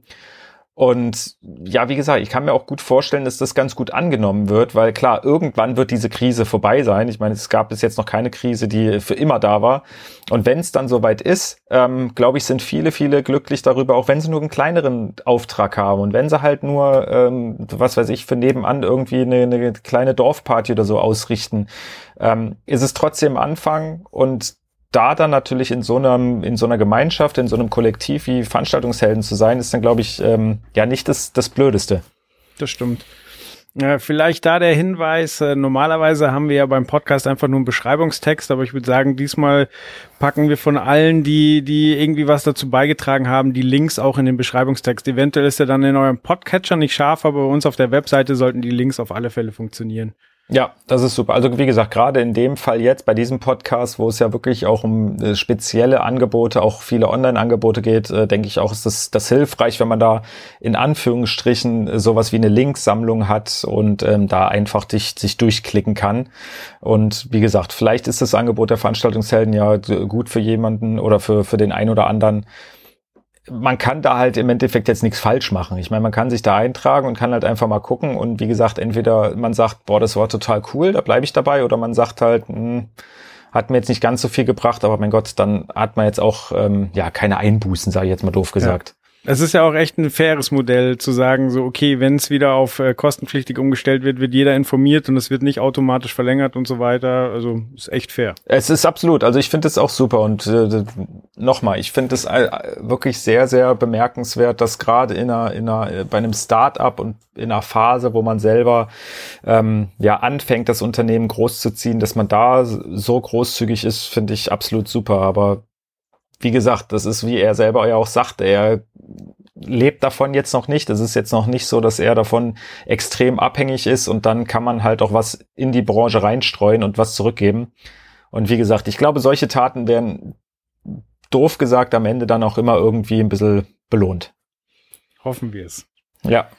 und ja, wie gesagt, ich kann mir auch gut vorstellen, dass das ganz gut angenommen wird, weil klar, irgendwann wird diese Krise vorbei sein. Ich meine, es gab bis jetzt noch keine Krise, die für immer da war. Und wenn es dann soweit ist, ähm, glaube ich, sind viele, viele glücklich darüber, auch wenn sie nur einen kleineren Auftrag haben und wenn sie halt nur, ähm, was weiß ich, für nebenan irgendwie eine, eine kleine Dorfparty oder so ausrichten, ähm, ist es trotzdem Anfang und da dann natürlich in so einem, in so einer Gemeinschaft, in so einem Kollektiv wie Veranstaltungshelden zu sein, ist dann, glaube ich, ähm, ja nicht das, das Blödeste. Das stimmt. Äh, vielleicht da der Hinweis, äh, normalerweise haben wir ja beim Podcast einfach nur einen Beschreibungstext, aber ich würde sagen, diesmal packen wir von allen, die, die irgendwie was dazu beigetragen haben, die Links auch in den Beschreibungstext. Eventuell ist er dann in eurem Podcatcher nicht scharf, aber bei uns auf der Webseite sollten die Links auf alle Fälle funktionieren. Ja, das ist super. Also wie gesagt, gerade in dem Fall jetzt bei diesem Podcast, wo es ja wirklich auch um äh, spezielle Angebote, auch viele Online-Angebote geht, äh, denke ich auch, ist das, das hilfreich, wenn man da in Anführungsstrichen äh, sowas wie eine Linksammlung hat und ähm, da einfach dich, sich durchklicken kann. Und wie gesagt, vielleicht ist das Angebot der Veranstaltungshelden ja gut für jemanden oder für, für den einen oder anderen, man kann da halt im Endeffekt jetzt nichts falsch machen. Ich meine, man kann sich da eintragen und kann halt einfach mal gucken und wie gesagt, entweder man sagt, boah, das war total cool, da bleibe ich dabei, oder man sagt halt, mh, hm, hat mir jetzt nicht ganz so viel gebracht, aber mein Gott, dann hat man jetzt auch ähm, ja keine Einbußen, sage ich jetzt mal doof gesagt. Es ist ja auch echt ein faires Modell zu sagen, so okay, wenn es wieder auf äh, kostenpflichtig umgestellt wird, wird jeder informiert und es wird nicht automatisch verlängert und so weiter. Also ist echt fair. Es ist absolut. Also ich finde es auch super und äh, nochmal, ich finde es äh, wirklich sehr, sehr bemerkenswert, dass gerade in einer, in einer, äh, bei einem Start-up und in einer Phase, wo man selber ähm, ja anfängt, das Unternehmen großzuziehen, dass man da so großzügig ist, finde ich absolut super. Aber wie gesagt, das ist, wie er selber ja auch sagt, er lebt davon jetzt noch nicht. Es ist jetzt noch nicht so, dass er davon extrem abhängig ist und dann kann man halt auch was in die Branche reinstreuen und was zurückgeben. Und wie gesagt, ich glaube, solche Taten werden doof gesagt am Ende dann auch immer irgendwie ein bisschen belohnt. Hoffen wir es. Ja.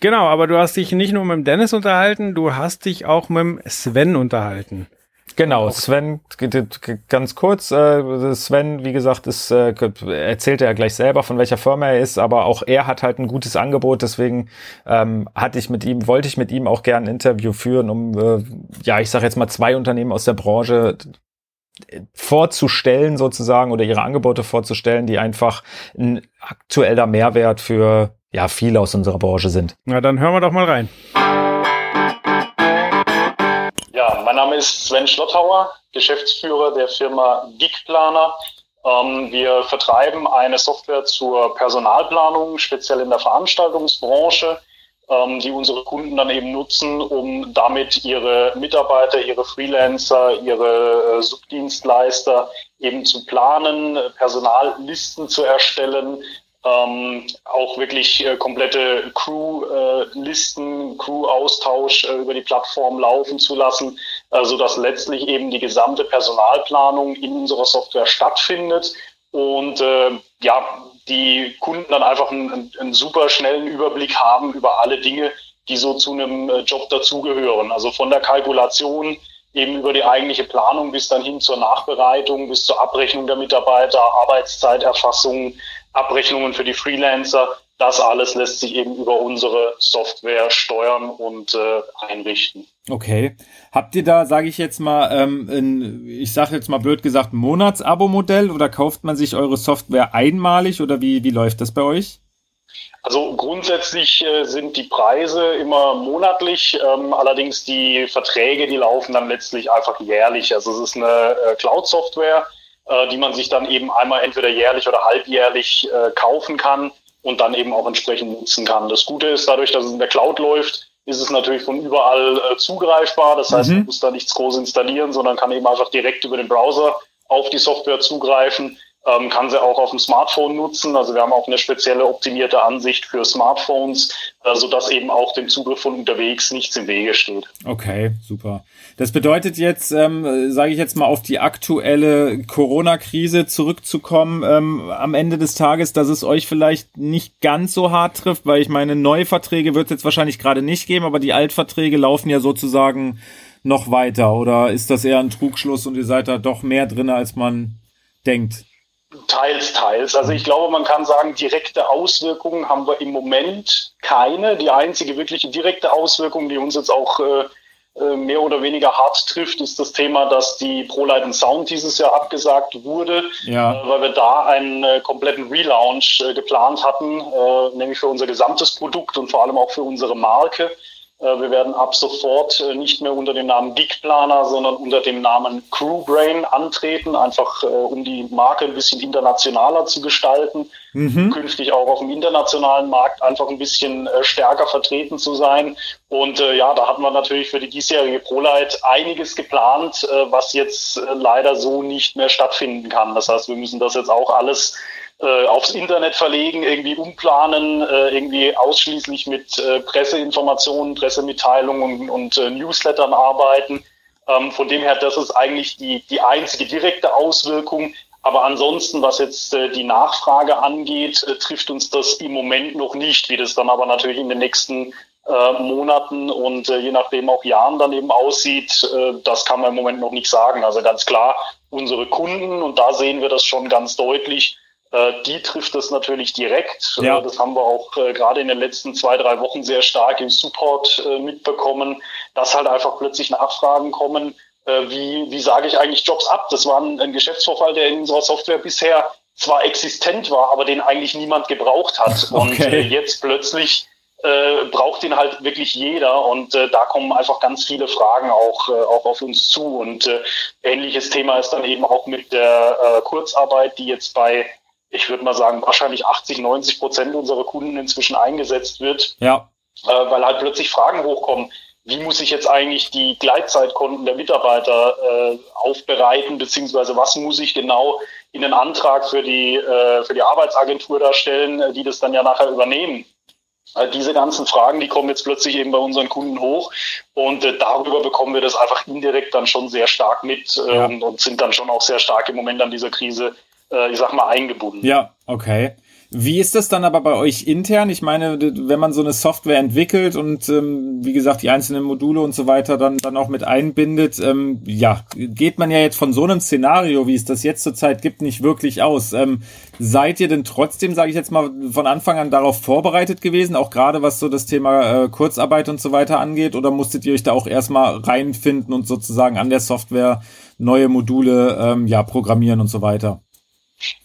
Genau, aber du hast dich nicht nur mit dem Dennis unterhalten, du hast dich auch mit dem Sven unterhalten. Genau, Sven, ganz kurz, äh, Sven, wie gesagt, ist, äh, erzählt er ja gleich selber, von welcher Firma er ist, aber auch er hat halt ein gutes Angebot, deswegen ähm, hatte ich mit ihm, wollte ich mit ihm auch gerne ein Interview führen, um, äh, ja, ich sage jetzt mal zwei Unternehmen aus der Branche vorzustellen sozusagen oder ihre Angebote vorzustellen, die einfach ein aktueller Mehrwert für ja viele aus unserer Branche sind. Na, dann hören wir doch mal rein. Mein Name ist Sven Schlotthauer, Geschäftsführer der Firma Geekplaner. Ähm, wir vertreiben eine Software zur Personalplanung, speziell in der Veranstaltungsbranche, ähm, die unsere Kunden dann eben nutzen, um damit ihre Mitarbeiter, ihre Freelancer, ihre äh, Subdienstleister eben zu planen, Personallisten zu erstellen, ähm, auch wirklich äh, komplette Crew-Listen, äh, Crew-Austausch äh, über die Plattform laufen zu lassen, äh, sodass letztlich eben die gesamte Personalplanung in unserer Software stattfindet und äh, ja, die Kunden dann einfach einen, einen super schnellen Überblick haben über alle Dinge, die so zu einem äh, Job dazugehören. Also von der Kalkulation eben über die eigentliche Planung bis dann hin zur Nachbereitung, bis zur Abrechnung der Mitarbeiter, Arbeitszeiterfassung, Abrechnungen für die Freelancer. Das alles lässt sich eben über unsere Software steuern und äh, einrichten. Okay. Habt ihr da, sage ich jetzt mal, ähm, ein, ich sage jetzt mal blöd gesagt, ein Monatsabo-Modell oder kauft man sich eure Software einmalig oder wie, wie läuft das bei euch? Also grundsätzlich äh, sind die Preise immer monatlich, ähm, allerdings die Verträge, die laufen dann letztlich einfach jährlich. Also es ist eine äh, Cloud-Software, äh, die man sich dann eben einmal entweder jährlich oder halbjährlich äh, kaufen kann und dann eben auch entsprechend nutzen kann. Das Gute ist, dadurch, dass es in der Cloud läuft, ist es natürlich von überall äh, zugreifbar. Das heißt, mhm. man muss da nichts groß installieren, sondern kann eben einfach direkt über den Browser auf die Software zugreifen ähm, kann sie auch auf dem Smartphone nutzen. Also wir haben auch eine spezielle optimierte Ansicht für Smartphones, äh, sodass eben auch dem Zugriff von unterwegs nichts im Wege steht. Okay, super. Das bedeutet jetzt, ähm, sage ich jetzt mal, auf die aktuelle Corona-Krise zurückzukommen, ähm, am Ende des Tages, dass es euch vielleicht nicht ganz so hart trifft, weil ich meine, neue Verträge wird es jetzt wahrscheinlich gerade nicht geben, aber die Altverträge laufen ja sozusagen noch weiter. Oder ist das eher ein Trugschluss und ihr seid da doch mehr drin, als man denkt? Teils, teils. Also ich glaube, man kann sagen, direkte Auswirkungen haben wir im Moment keine. Die einzige wirkliche direkte Auswirkung, die uns jetzt auch äh, mehr oder weniger hart trifft, ist das Thema, dass die ProLight Sound dieses Jahr abgesagt wurde, ja. äh, weil wir da einen äh, kompletten Relaunch äh, geplant hatten, äh, nämlich für unser gesamtes Produkt und vor allem auch für unsere Marke. Äh, wir werden ab sofort äh, nicht mehr unter dem Namen Geekplaner, sondern unter dem Namen Crewbrain antreten, einfach äh, um die Marke ein bisschen internationaler zu gestalten, mhm. künftig auch auf dem internationalen Markt einfach ein bisschen stärker vertreten zu sein. Und äh, ja, da hatten wir natürlich für die diesjährige ProLight einiges geplant, äh, was jetzt leider so nicht mehr stattfinden kann. Das heißt, wir müssen das jetzt auch alles äh, aufs Internet verlegen, irgendwie umplanen, äh, irgendwie ausschließlich mit äh, Presseinformationen, Pressemitteilungen und, und äh, Newslettern arbeiten. Ähm, von dem her, das ist eigentlich die, die einzige direkte Auswirkung. Aber ansonsten, was jetzt äh, die Nachfrage angeht, äh, trifft uns das im Moment noch nicht, wie das dann aber natürlich in den nächsten Monaten und je nachdem auch Jahren dann eben aussieht, das kann man im Moment noch nicht sagen. Also ganz klar, unsere Kunden, und da sehen wir das schon ganz deutlich, die trifft es natürlich direkt. Ja. Äh, das haben wir auch äh, gerade in den letzten zwei, drei Wochen sehr stark im Support mitbekommen, dass halt einfach plötzlich Nachfragen kommen, wie, wie sage ich eigentlich Jobs ab? Das war ein, ein Geschäftsvorfall, der in unserer Software bisher zwar existent war, aber den eigentlich niemand gebraucht hat. Okay. Und äh, jetzt plötzlich äh, braucht ihn halt wirklich jeder und äh, da kommen einfach ganz viele Fragen auch, äh, auch auf uns zu. Und äh, ähnliches Thema ist dann eben auch mit der äh, Kurzarbeit, die jetzt bei ich würde mal sagen, wahrscheinlich 80, 90 Prozent unserer Kunden inzwischen eingesetzt wird. Ja. Äh, weil halt plötzlich Fragen hochkommen. Wie muss ich jetzt eigentlich die Gleitzeitkonten der Mitarbeiter äh, aufbereiten, beziehungsweise was muss ich genau in den Antrag für die, äh, für die Arbeitsagentur darstellen, äh, die das dann ja nachher übernehmen? Äh, diese ganzen Fragen, die kommen jetzt plötzlich eben bei unseren Kunden hoch und äh, darüber bekommen wir das einfach indirekt dann schon sehr stark mit äh, ja. und sind dann schon auch sehr stark im Moment an dieser Krise äh, ich sag mal, eingebunden. Ja, okay. Wie ist das dann aber bei euch intern? Ich meine, wenn man so eine Software entwickelt und ähm, wie gesagt die einzelnen Module und so weiter dann dann auch mit einbindet, ähm, ja, geht man ja jetzt von so einem Szenario, wie es das jetzt zurzeit gibt, nicht wirklich aus. Ähm, seid ihr denn trotzdem, sage ich jetzt mal, von Anfang an darauf vorbereitet gewesen, auch gerade was so das Thema äh, Kurzarbeit und so weiter angeht, oder musstet ihr euch da auch erstmal reinfinden und sozusagen an der Software neue Module ähm, ja programmieren und so weiter?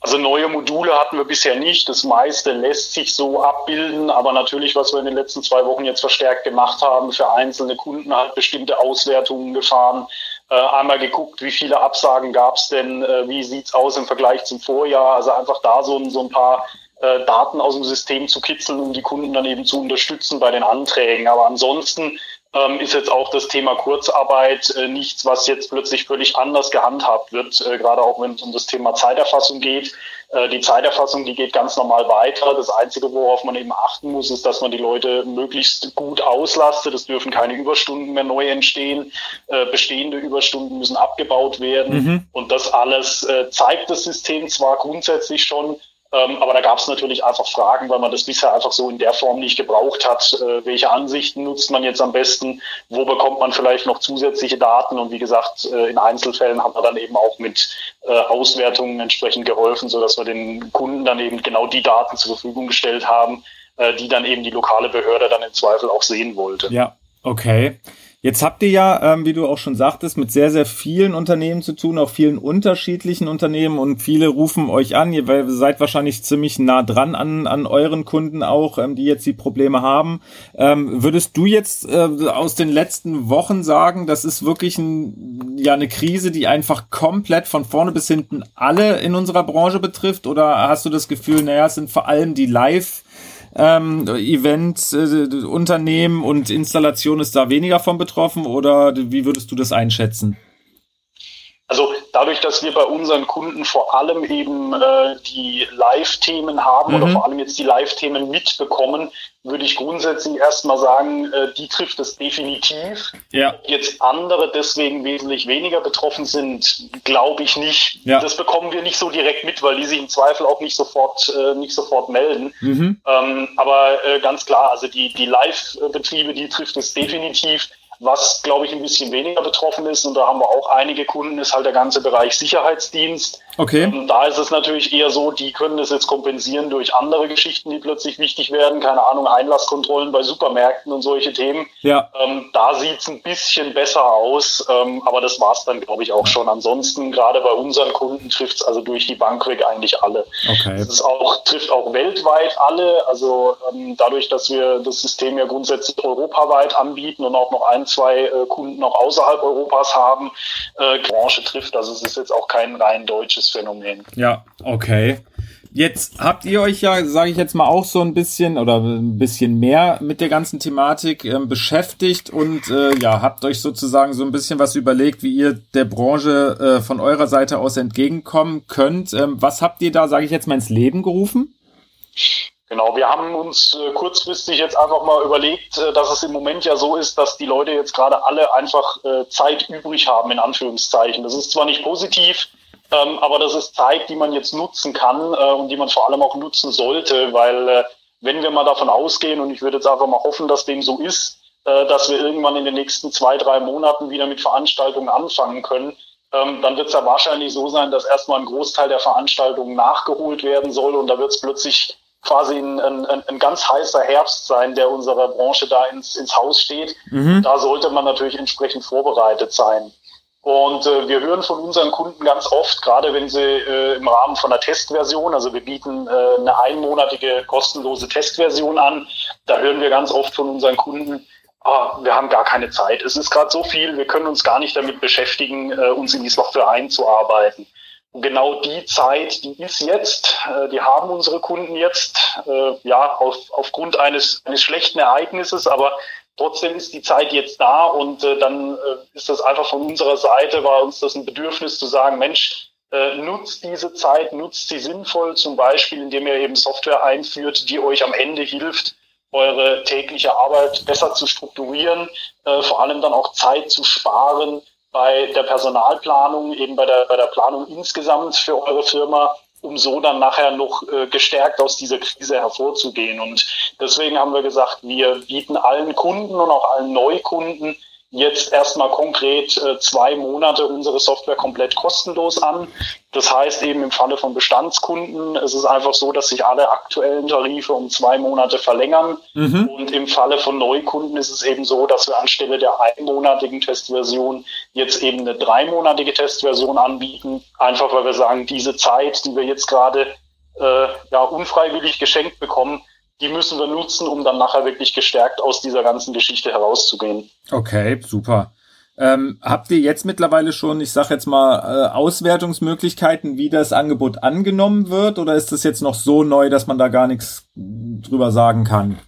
Also neue Module hatten wir bisher nicht. Das meiste lässt sich so abbilden, aber natürlich, was wir in den letzten zwei Wochen jetzt verstärkt gemacht haben, für einzelne Kunden halt bestimmte Auswertungen gefahren. Äh, einmal geguckt, wie viele Absagen gab es denn, äh, wie sieht's aus im Vergleich zum Vorjahr. Also einfach da so, so ein paar äh, Daten aus dem System zu kitzeln, um die Kunden dann eben zu unterstützen bei den Anträgen. Aber ansonsten ähm, ist jetzt auch das Thema Kurzarbeit äh, nichts, was jetzt plötzlich völlig anders gehandhabt wird, äh, gerade auch wenn es um das Thema Zeiterfassung geht. Äh, die Zeiterfassung, die geht ganz normal weiter. Das Einzige, worauf man eben achten muss, ist, dass man die Leute möglichst gut auslastet. Es dürfen keine Überstunden mehr neu entstehen. Äh, bestehende Überstunden müssen abgebaut werden. Mhm. Und das alles äh, zeigt das System zwar grundsätzlich schon, aber da gab es natürlich einfach Fragen, weil man das bisher einfach so in der Form nicht gebraucht hat. Äh, welche Ansichten nutzt man jetzt am besten? Wo bekommt man vielleicht noch zusätzliche Daten? Und wie gesagt, äh, in Einzelfällen hat man dann eben auch mit äh, Auswertungen entsprechend geholfen, sodass wir den Kunden dann eben genau die Daten zur Verfügung gestellt haben, die dann eben die lokale Behörde dann im Zweifel auch sehen wollte. Ja, okay. Jetzt habt ihr ja, ähm, wie du auch schon sagtest, mit sehr, sehr vielen Unternehmen zu tun, auch vielen unterschiedlichen Unternehmen und viele rufen euch an. Ihr seid wahrscheinlich ziemlich nah dran an, an euren Kunden auch, ähm, die jetzt die Probleme haben. Ähm, würdest du jetzt äh, aus den letzten Wochen sagen, das ist wirklich ein, ja eine Krise, die einfach komplett von vorne bis hinten alle in unserer Branche betrifft? Oder hast du das Gefühl, naja, es sind vor allem die Live- ähm, Event, äh, Unternehmen und Installation ist da weniger von betroffen oder wie würdest du das einschätzen? Also dadurch, dass wir bei unseren Kunden vor allem eben äh, die Live-Themen haben mhm. oder vor allem jetzt die Live-Themen mitbekommen, würde ich grundsätzlich erstmal sagen, äh, die trifft es definitiv. Ja. Jetzt andere deswegen wesentlich weniger betroffen sind, glaube ich nicht. Ja. Das bekommen wir nicht so direkt mit, weil die sich im Zweifel auch nicht sofort, äh, nicht sofort melden. Mhm. Ähm, aber äh, ganz klar, also die, die Live-Betriebe, die trifft es definitiv. Was, glaube ich, ein bisschen weniger betroffen ist, und da haben wir auch einige Kunden, ist halt der ganze Bereich Sicherheitsdienst. Okay. Und da ist es natürlich eher so, die können das jetzt kompensieren durch andere Geschichten, die plötzlich wichtig werden. Keine Ahnung, Einlasskontrollen bei Supermärkten und solche Themen. Ja. Ähm, da sieht's ein bisschen besser aus, ähm, aber das war's dann, glaube ich, auch schon. Ansonsten, gerade bei unseren Kunden trifft's also durch die Bank weg eigentlich alle. Okay. Das ist auch, trifft auch weltweit alle. Also ähm, dadurch, dass wir das System ja grundsätzlich europaweit anbieten und auch noch ein, zwei äh, Kunden noch außerhalb Europas haben, äh, Branche trifft. Also es ist jetzt auch kein rein deutsches Phänomen. Ja, okay. Jetzt habt ihr euch ja, sage ich jetzt mal, auch so ein bisschen oder ein bisschen mehr mit der ganzen Thematik ähm, beschäftigt und äh, ja, habt euch sozusagen so ein bisschen was überlegt, wie ihr der Branche äh, von eurer Seite aus entgegenkommen könnt. Ähm, was habt ihr da, sage ich jetzt mal, ins Leben gerufen? Genau, wir haben uns äh, kurzfristig jetzt einfach mal überlegt, äh, dass es im Moment ja so ist, dass die Leute jetzt gerade alle einfach äh, Zeit übrig haben, in Anführungszeichen. Das ist zwar nicht positiv, ähm, aber das ist Zeit, die man jetzt nutzen kann äh, und die man vor allem auch nutzen sollte, weil äh, wenn wir mal davon ausgehen, und ich würde jetzt einfach mal hoffen, dass dem so ist, äh, dass wir irgendwann in den nächsten zwei, drei Monaten wieder mit Veranstaltungen anfangen können, ähm, dann wird es ja wahrscheinlich so sein, dass erstmal ein Großteil der Veranstaltungen nachgeholt werden soll und da wird es plötzlich quasi ein, ein, ein, ganz heißer Herbst sein, der unserer Branche da ins, ins Haus steht. Mhm. Da sollte man natürlich entsprechend vorbereitet sein. Und äh, wir hören von unseren Kunden ganz oft, gerade wenn sie äh, im Rahmen von einer Testversion, also wir bieten äh, eine einmonatige kostenlose Testversion an, da hören wir ganz oft von unseren Kunden, ah, wir haben gar keine Zeit. Es ist gerade so viel, wir können uns gar nicht damit beschäftigen, äh, uns in die Software einzuarbeiten. Und genau die Zeit, die ist jetzt, äh, die haben unsere Kunden jetzt, äh, ja, auf, aufgrund eines, eines schlechten Ereignisses, aber Trotzdem ist die Zeit jetzt da und äh, dann äh, ist das einfach von unserer Seite, war uns das ein Bedürfnis zu sagen, Mensch, äh, nutzt diese Zeit, nutzt sie sinnvoll, zum Beispiel, indem ihr eben Software einführt, die euch am Ende hilft, eure tägliche Arbeit besser zu strukturieren, äh, vor allem dann auch Zeit zu sparen bei der Personalplanung, eben bei der, bei der Planung insgesamt für eure Firma um so dann nachher noch äh, gestärkt aus dieser Krise hervorzugehen. Und deswegen haben wir gesagt, wir bieten allen Kunden und auch allen Neukunden jetzt erstmal konkret äh, zwei Monate unsere Software komplett kostenlos an. Das heißt eben im Falle von Bestandskunden, es ist einfach so, dass sich alle aktuellen Tarife um zwei Monate verlängern. Mhm. Und im Falle von Neukunden ist es eben so, dass wir anstelle der einmonatigen Testversion jetzt eben eine dreimonatige Testversion anbieten. Einfach weil wir sagen, diese Zeit, die wir jetzt gerade äh, ja, unfreiwillig geschenkt bekommen, die müssen wir nutzen, um dann nachher wirklich gestärkt aus dieser ganzen Geschichte herauszugehen. Okay, super. Ähm, habt ihr jetzt mittlerweile schon, ich sag jetzt mal, äh, Auswertungsmöglichkeiten, wie das Angebot angenommen wird? Oder ist das jetzt noch so neu, dass man da gar nichts drüber sagen kann?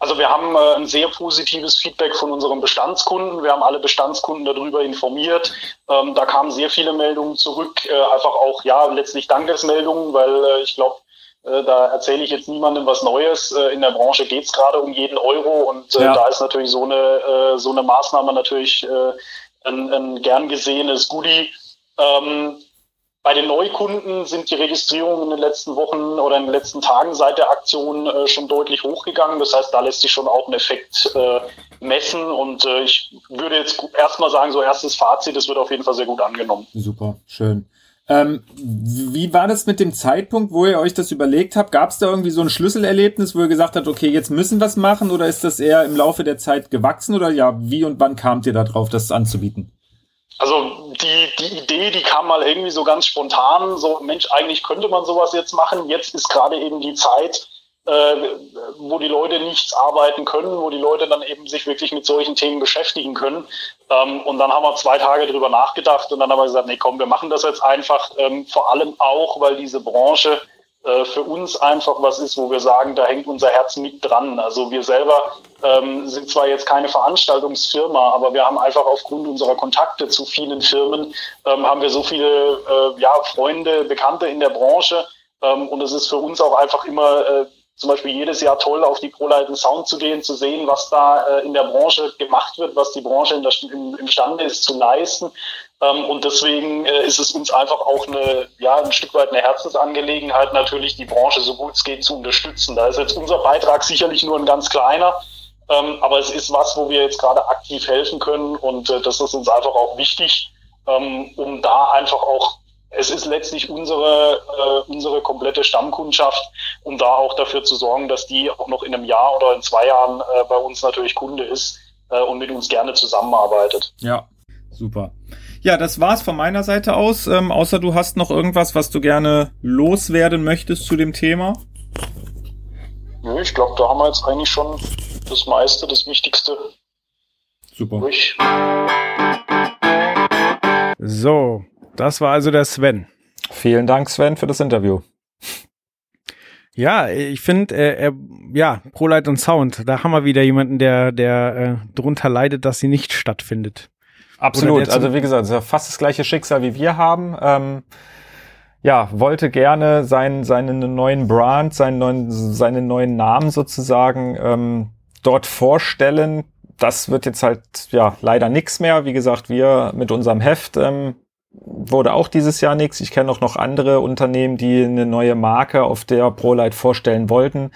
Also wir haben äh, ein sehr positives Feedback von unseren Bestandskunden. Wir haben alle Bestandskunden darüber informiert. Ähm, da kamen sehr viele Meldungen zurück, äh, einfach auch ja letztlich Dankesmeldungen, weil äh, ich glaube, da erzähle ich jetzt niemandem was Neues. Äh, in der Branche geht es gerade um jeden Euro und äh, ja. da ist natürlich so eine, so eine Maßnahme natürlich ein, ein gern gesehenes Goodie. Ähm, bei den Neukunden sind die Registrierungen in den letzten Wochen oder in den letzten Tagen seit der Aktion äh, schon deutlich hochgegangen. Das heißt, da lässt sich schon auch ein Effekt äh, messen. Und äh, ich würde jetzt erstmal sagen, so erstes Fazit, es wird auf jeden Fall sehr gut angenommen. Super, schön. Ähm, wie war das mit dem Zeitpunkt, wo ihr euch das überlegt habt? Gab es da irgendwie so ein Schlüsselerlebnis, wo ihr gesagt habt, okay, jetzt müssen wir es machen oder ist das eher im Laufe der Zeit gewachsen oder ja, wie und wann kamt ihr da drauf, das anzubieten? Also die, die Idee, die kam mal irgendwie so ganz spontan, so Mensch, eigentlich könnte man sowas jetzt machen. Jetzt ist gerade eben die Zeit, wo die Leute nichts arbeiten können, wo die Leute dann eben sich wirklich mit solchen Themen beschäftigen können. Ähm, und dann haben wir zwei Tage drüber nachgedacht und dann haben wir gesagt, nee, komm, wir machen das jetzt einfach, ähm, vor allem auch, weil diese Branche äh, für uns einfach was ist, wo wir sagen, da hängt unser Herz mit dran. Also wir selber ähm, sind zwar jetzt keine Veranstaltungsfirma, aber wir haben einfach aufgrund unserer Kontakte zu vielen Firmen, ähm, haben wir so viele äh, ja, Freunde, Bekannte in der Branche. Ähm, und es ist für uns auch einfach immer äh, zum Beispiel jedes Jahr toll, auf die ProLight Sound zu gehen, zu sehen, was da äh, in der Branche gemacht wird, was die Branche in der, im, imstande ist zu leisten. Ähm, und deswegen äh, ist es uns einfach auch eine, ja, ein Stück weit eine Herzensangelegenheit, natürlich die Branche so gut es geht zu unterstützen. Da ist jetzt unser Beitrag sicherlich nur ein ganz kleiner, ähm, aber es ist was, wo wir jetzt gerade aktiv helfen können und äh, das ist uns einfach auch wichtig, ähm, um da einfach auch es ist letztlich unsere, äh, unsere komplette Stammkundschaft, um da auch dafür zu sorgen, dass die auch noch in einem Jahr oder in zwei Jahren äh, bei uns natürlich Kunde ist äh, und mit uns gerne zusammenarbeitet. Ja, super. Ja, das war's von meiner Seite aus. Ähm, außer du hast noch irgendwas, was du gerne loswerden möchtest zu dem Thema. Nö, ich glaube, da haben wir jetzt eigentlich schon das meiste, das Wichtigste. Super. Durch. So, das war also der Sven. Vielen Dank, Sven, für das Interview. Ja, ich finde, äh, ja, ProLight und Sound, da haben wir wieder jemanden, der, der äh, drunter leidet, dass sie nicht stattfindet. Absolut. Also wie gesagt, fast das gleiche Schicksal wie wir haben. Ähm, ja, wollte gerne seinen, seinen neuen Brand, seinen neuen, seinen neuen Namen sozusagen ähm, dort vorstellen. Das wird jetzt halt ja leider nix mehr. Wie gesagt, wir mit unserem Heft ähm, wurde auch dieses Jahr nichts. Ich kenne auch noch andere Unternehmen, die eine neue Marke auf der ProLight vorstellen wollten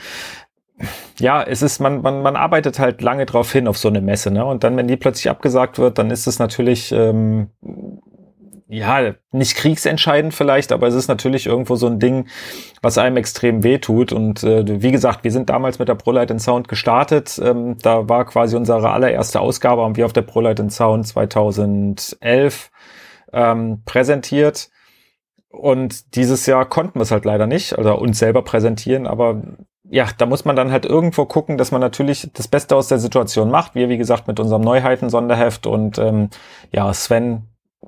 ja, es ist, man, man, man arbeitet halt lange drauf hin auf so eine Messe, ne? Und dann, wenn die plötzlich abgesagt wird, dann ist es natürlich, ähm, ja, nicht kriegsentscheidend vielleicht, aber es ist natürlich irgendwo so ein Ding, was einem extrem wehtut. Und äh, wie gesagt, wir sind damals mit der ProLight Sound gestartet. Ähm, da war quasi unsere allererste Ausgabe, haben wir auf der ProLight Sound 2011 ähm, präsentiert. Und dieses Jahr konnten wir es halt leider nicht, also uns selber präsentieren, aber ja, da muss man dann halt irgendwo gucken, dass man natürlich das Beste aus der Situation macht. Wir, wie gesagt, mit unserem Neuheiten-Sonderheft und ähm, ja, Sven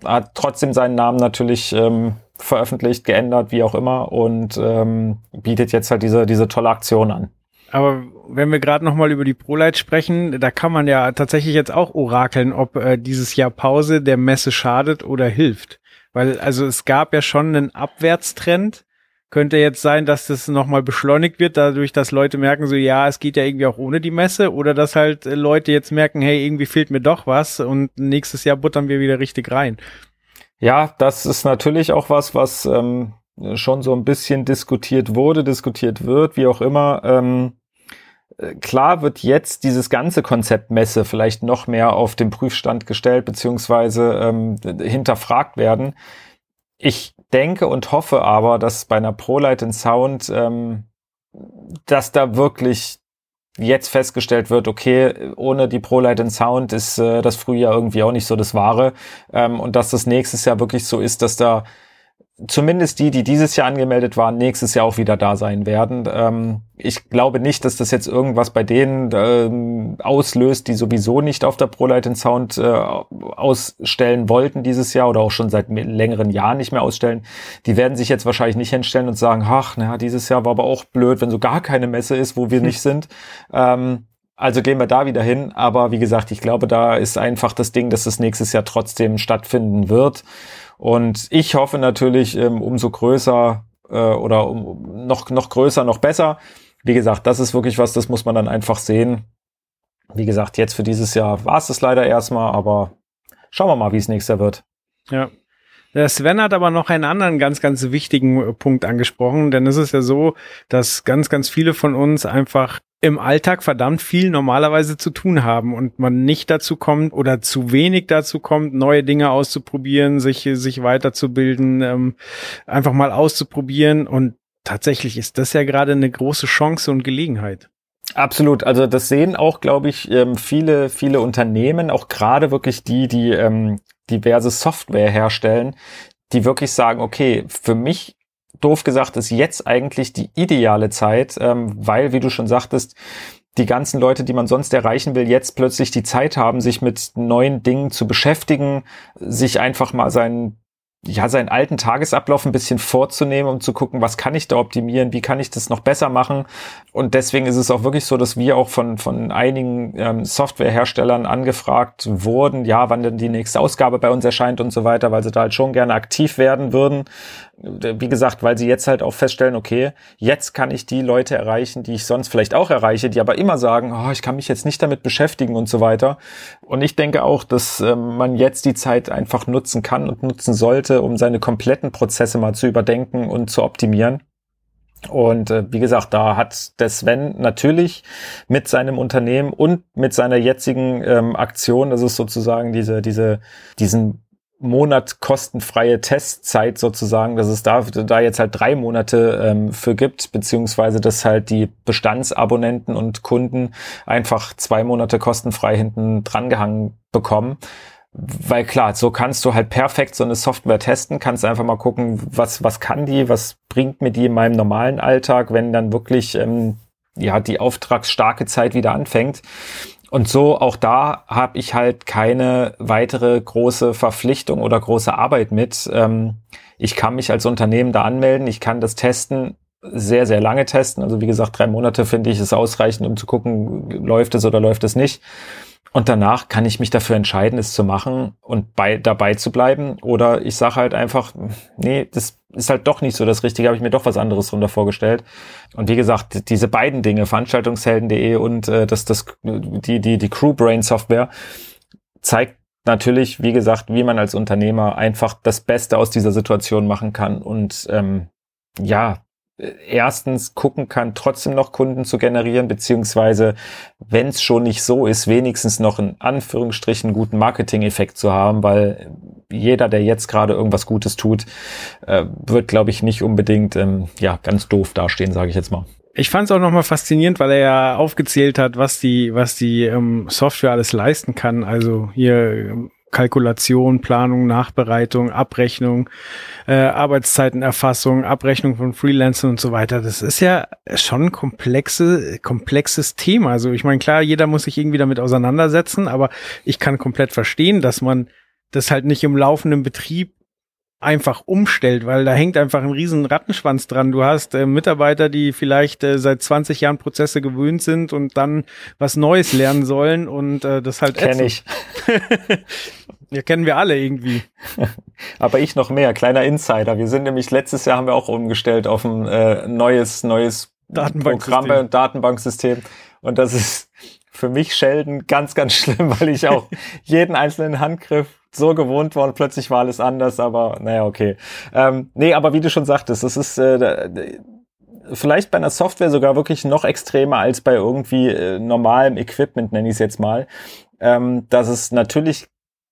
hat trotzdem seinen Namen natürlich ähm, veröffentlicht, geändert, wie auch immer und ähm, bietet jetzt halt diese, diese tolle Aktion an. Aber wenn wir gerade noch mal über die ProLight sprechen, da kann man ja tatsächlich jetzt auch orakeln, ob äh, dieses Jahr Pause der Messe schadet oder hilft. Weil also es gab ja schon einen Abwärtstrend könnte jetzt sein, dass das nochmal beschleunigt wird, dadurch, dass Leute merken, so ja, es geht ja irgendwie auch ohne die Messe, oder dass halt äh, Leute jetzt merken, hey, irgendwie fehlt mir doch was und nächstes Jahr buttern wir wieder richtig rein. Ja, das ist natürlich auch was, was ähm, schon so ein bisschen diskutiert wurde, diskutiert wird, wie auch immer. Ähm, äh, klar wird jetzt dieses ganze Konzept Messe vielleicht noch mehr auf den Prüfstand gestellt, beziehungsweise ähm, hinterfragt werden. Ich denke und hoffe aber, dass bei einer ProLight Sound, ähm, dass da wirklich jetzt festgestellt wird, okay, ohne die ProLight Sound ist äh, das Frühjahr irgendwie auch nicht so das Wahre ähm, und dass das nächstes Jahr wirklich so ist, dass da zumindest die, die dieses Jahr angemeldet waren, nächstes Jahr auch wieder da sein werden. Ähm, ich glaube nicht, dass das jetzt irgendwas bei denen ähm, auslöst, die sowieso nicht auf der ProLight Sound äh, ausstellen wollten dieses Jahr oder auch schon seit längeren Jahren nicht mehr ausstellen. Die werden sich jetzt wahrscheinlich nicht hinstellen und sagen, ach, naja, dieses Jahr war aber auch blöd, wenn so gar keine Messe ist, wo wir nicht sind. Ähm, also gehen wir da wieder hin. Aber wie gesagt, ich glaube, da ist einfach das Ding, dass es nächstes Jahr trotzdem stattfinden wird. Und ich hoffe natürlich, ähm, umso größer äh, oder um, noch, noch größer, noch besser. Wie gesagt, das ist wirklich was, das muss man dann einfach sehen. Wie gesagt, jetzt für dieses Jahr war es das leider erstmal, aber schauen wir mal, wie es nächstes Jahr wird. Ja. Der Sven hat aber noch einen anderen ganz, ganz wichtigen Punkt angesprochen, denn es ist ja so, dass ganz, ganz viele von uns einfach im Alltag verdammt viel normalerweise zu tun haben und man nicht dazu kommt oder zu wenig dazu kommt, neue Dinge auszuprobieren, sich, sich weiterzubilden, ähm, einfach mal auszuprobieren und tatsächlich ist das ja gerade eine große Chance und Gelegenheit. Absolut. Also das sehen auch, glaube ich, ähm, viele, viele Unternehmen, auch gerade wirklich die, die ähm, diverse Software herstellen, die wirklich sagen, okay, für mich doof gesagt ist jetzt eigentlich die ideale Zeit, ähm, weil, wie du schon sagtest, die ganzen Leute, die man sonst erreichen will, jetzt plötzlich die Zeit haben, sich mit neuen Dingen zu beschäftigen, sich einfach mal seinen ja, seinen alten Tagesablauf ein bisschen vorzunehmen, um zu gucken, was kann ich da optimieren, wie kann ich das noch besser machen. Und deswegen ist es auch wirklich so, dass wir auch von, von einigen ähm, Softwareherstellern angefragt wurden, ja, wann denn die nächste Ausgabe bei uns erscheint und so weiter, weil sie da halt schon gerne aktiv werden würden. Wie gesagt, weil sie jetzt halt auch feststellen, okay, jetzt kann ich die Leute erreichen, die ich sonst vielleicht auch erreiche, die aber immer sagen, oh, ich kann mich jetzt nicht damit beschäftigen und so weiter. Und ich denke auch, dass ähm, man jetzt die Zeit einfach nutzen kann und nutzen sollte, um seine kompletten Prozesse mal zu überdenken und zu optimieren. Und äh, wie gesagt, da hat der Sven natürlich mit seinem Unternehmen und mit seiner jetzigen ähm, Aktion, das ist sozusagen diese, diese, diesen Monat kostenfreie Testzeit sozusagen, dass es da, da jetzt halt drei Monate ähm, für gibt, beziehungsweise dass halt die Bestandsabonnenten und Kunden einfach zwei Monate kostenfrei hinten drangehangen bekommen. Weil klar, so kannst du halt perfekt so eine Software testen, kannst einfach mal gucken, was, was kann die, was bringt mir die in meinem normalen Alltag, wenn dann wirklich ähm, ja die auftragsstarke Zeit wieder anfängt. Und so auch da habe ich halt keine weitere große Verpflichtung oder große Arbeit mit. Ähm, ich kann mich als Unternehmen da anmelden, ich kann das testen, sehr, sehr lange testen. Also wie gesagt, drei Monate finde ich es ausreichend, um zu gucken, läuft es oder läuft es nicht. Und danach kann ich mich dafür entscheiden, es zu machen und bei, dabei zu bleiben. Oder ich sage halt einfach, nee, das ist halt doch nicht so das Richtige, habe ich mir doch was anderes drunter vorgestellt. Und wie gesagt, diese beiden Dinge, Veranstaltungshelden.de und äh, das, das, die, die, die Crewbrain Software, zeigt natürlich, wie gesagt, wie man als Unternehmer einfach das Beste aus dieser Situation machen kann. Und ähm, ja, erstens gucken kann, trotzdem noch Kunden zu generieren, beziehungsweise, wenn es schon nicht so ist, wenigstens noch in Anführungsstrichen guten Marketing-Effekt zu haben, weil jeder, der jetzt gerade irgendwas Gutes tut, äh, wird, glaube ich, nicht unbedingt ähm, ja ganz doof dastehen, sage ich jetzt mal. Ich fand es auch nochmal faszinierend, weil er ja aufgezählt hat, was die, was die ähm, Software alles leisten kann. Also hier ähm, Kalkulation, Planung, Nachbereitung, Abrechnung, äh, Arbeitszeitenerfassung, Abrechnung von Freelancern und so weiter. Das ist ja schon ein komplexe, komplexes Thema. Also ich meine, klar, jeder muss sich irgendwie damit auseinandersetzen, aber ich kann komplett verstehen, dass man das halt nicht im laufenden Betrieb einfach umstellt, weil da hängt einfach ein riesen Rattenschwanz dran. Du hast äh, Mitarbeiter, die vielleicht äh, seit 20 Jahren Prozesse gewöhnt sind und dann was Neues lernen sollen und äh, das halt Kenn ich. ja, kennen wir alle irgendwie. Aber ich noch mehr, kleiner Insider. Wir sind nämlich letztes Jahr haben wir auch umgestellt auf ein äh, neues, neues Programm und Datenbanksystem. Und das ist für mich Sheldon ganz, ganz schlimm, weil ich auch jeden einzelnen Handgriff so gewohnt war und plötzlich war alles anders, aber naja, okay. Ähm, nee, aber wie du schon sagtest, es ist äh, vielleicht bei einer Software sogar wirklich noch extremer als bei irgendwie äh, normalem Equipment, nenne ich es jetzt mal. Ähm, dass es natürlich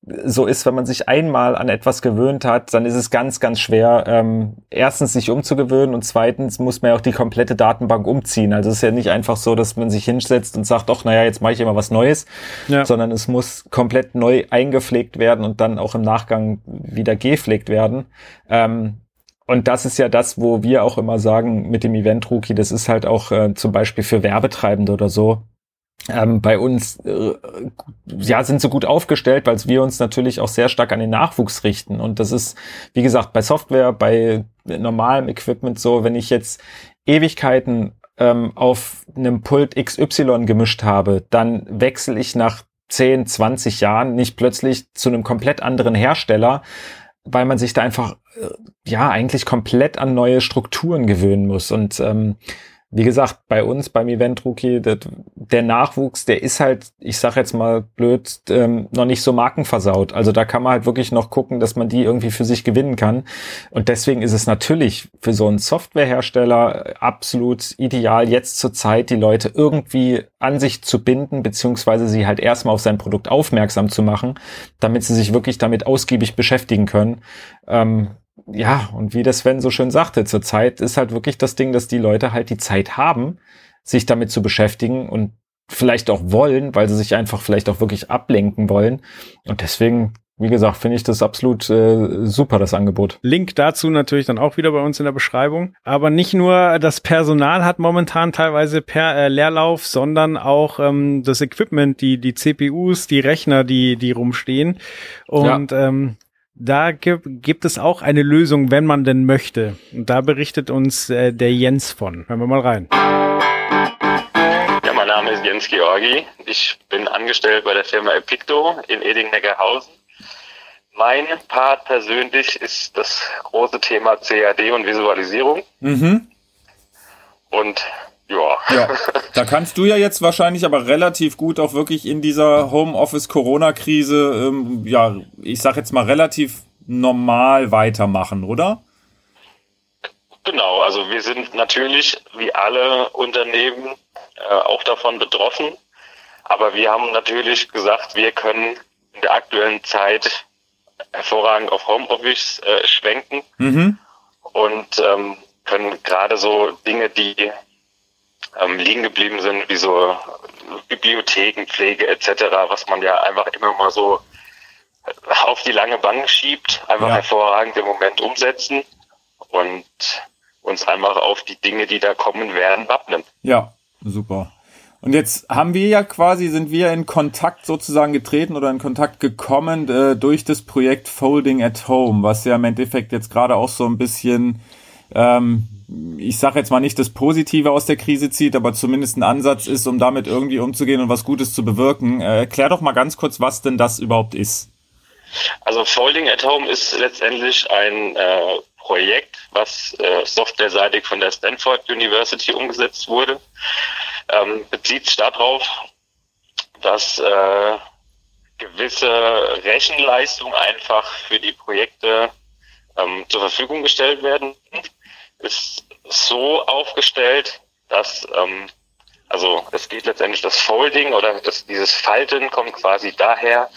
so ist, wenn man sich einmal an etwas gewöhnt hat, dann ist es ganz, ganz schwer, ähm, erstens sich umzugewöhnen und zweitens muss man ja auch die komplette Datenbank umziehen. Also es ist ja nicht einfach so, dass man sich hinsetzt und sagt, doch, naja, jetzt mache ich immer was Neues, ja. sondern es muss komplett neu eingepflegt werden und dann auch im Nachgang wieder gepflegt werden. Ähm, und das ist ja das, wo wir auch immer sagen mit dem Event Rookie, das ist halt auch äh, zum Beispiel für Werbetreibende oder so ähm, bei uns äh, ja sind so gut aufgestellt, weil wir uns natürlich auch sehr stark an den Nachwuchs richten. Und das ist, wie gesagt, bei Software, bei normalem Equipment so, wenn ich jetzt Ewigkeiten ähm, auf einem Pult XY gemischt habe, dann wechsle ich nach 10, 20 Jahren nicht plötzlich zu einem komplett anderen Hersteller, weil man sich da einfach äh, ja eigentlich komplett an neue Strukturen gewöhnen muss. Und ähm, wie gesagt, bei uns beim Event Rookie, der, der Nachwuchs, der ist halt, ich sag jetzt mal blöd, ähm, noch nicht so markenversaut. Also da kann man halt wirklich noch gucken, dass man die irgendwie für sich gewinnen kann. Und deswegen ist es natürlich für so einen Softwarehersteller absolut ideal, jetzt zur Zeit die Leute irgendwie an sich zu binden, beziehungsweise sie halt erstmal auf sein Produkt aufmerksam zu machen, damit sie sich wirklich damit ausgiebig beschäftigen können. Ähm, ja, und wie der Sven so schön sagte, zurzeit ist halt wirklich das Ding, dass die Leute halt die Zeit haben, sich damit zu beschäftigen und vielleicht auch wollen, weil sie sich einfach vielleicht auch wirklich ablenken wollen. Und deswegen, wie gesagt, finde ich das absolut äh, super, das Angebot. Link dazu natürlich dann auch wieder bei uns in der Beschreibung. Aber nicht nur das Personal hat momentan teilweise per äh, Leerlauf, sondern auch ähm, das Equipment, die, die CPUs, die Rechner, die, die rumstehen. Und ja. ähm, da gibt, gibt es auch eine Lösung, wenn man denn möchte. Und da berichtet uns äh, der Jens von. Hören wir mal rein. Ja, mein Name ist Jens Georgi. Ich bin angestellt bei der Firma Epicto in Eding-Neckarhausen. Mein Part persönlich ist das große Thema CAD und Visualisierung. Mhm. Und ja. ja. Da kannst du ja jetzt wahrscheinlich aber relativ gut auch wirklich in dieser Homeoffice-Corona-Krise, ähm, ja, ich sag jetzt mal relativ normal weitermachen, oder? Genau, also wir sind natürlich wie alle Unternehmen äh, auch davon betroffen, aber wir haben natürlich gesagt, wir können in der aktuellen Zeit hervorragend auf Homeoffice äh, schwenken mhm. und ähm, können gerade so Dinge, die ähm, liegen geblieben sind, wie so Bibliotheken, Pflege etc., was man ja einfach immer mal so auf die lange Bank schiebt, einfach ja. hervorragend im Moment umsetzen und uns einfach auf die Dinge, die da kommen werden, wappnen. Ja, super. Und jetzt haben wir ja quasi, sind wir in Kontakt sozusagen getreten oder in Kontakt gekommen äh, durch das Projekt Folding at Home, was ja im Endeffekt jetzt gerade auch so ein bisschen ähm, ich sage jetzt mal nicht das Positive aus der Krise zieht, aber zumindest ein Ansatz ist, um damit irgendwie umzugehen und was Gutes zu bewirken. Äh, erklär doch mal ganz kurz, was denn das überhaupt ist. Also Folding at Home ist letztendlich ein äh, Projekt, was äh, softwareseitig von der Stanford University umgesetzt wurde. Ähm, bezieht sich darauf, dass äh, gewisse Rechenleistungen einfach für die Projekte ähm, zur Verfügung gestellt werden ist so aufgestellt, dass ähm, also es geht letztendlich das Folding oder das, dieses Falten kommt quasi daher,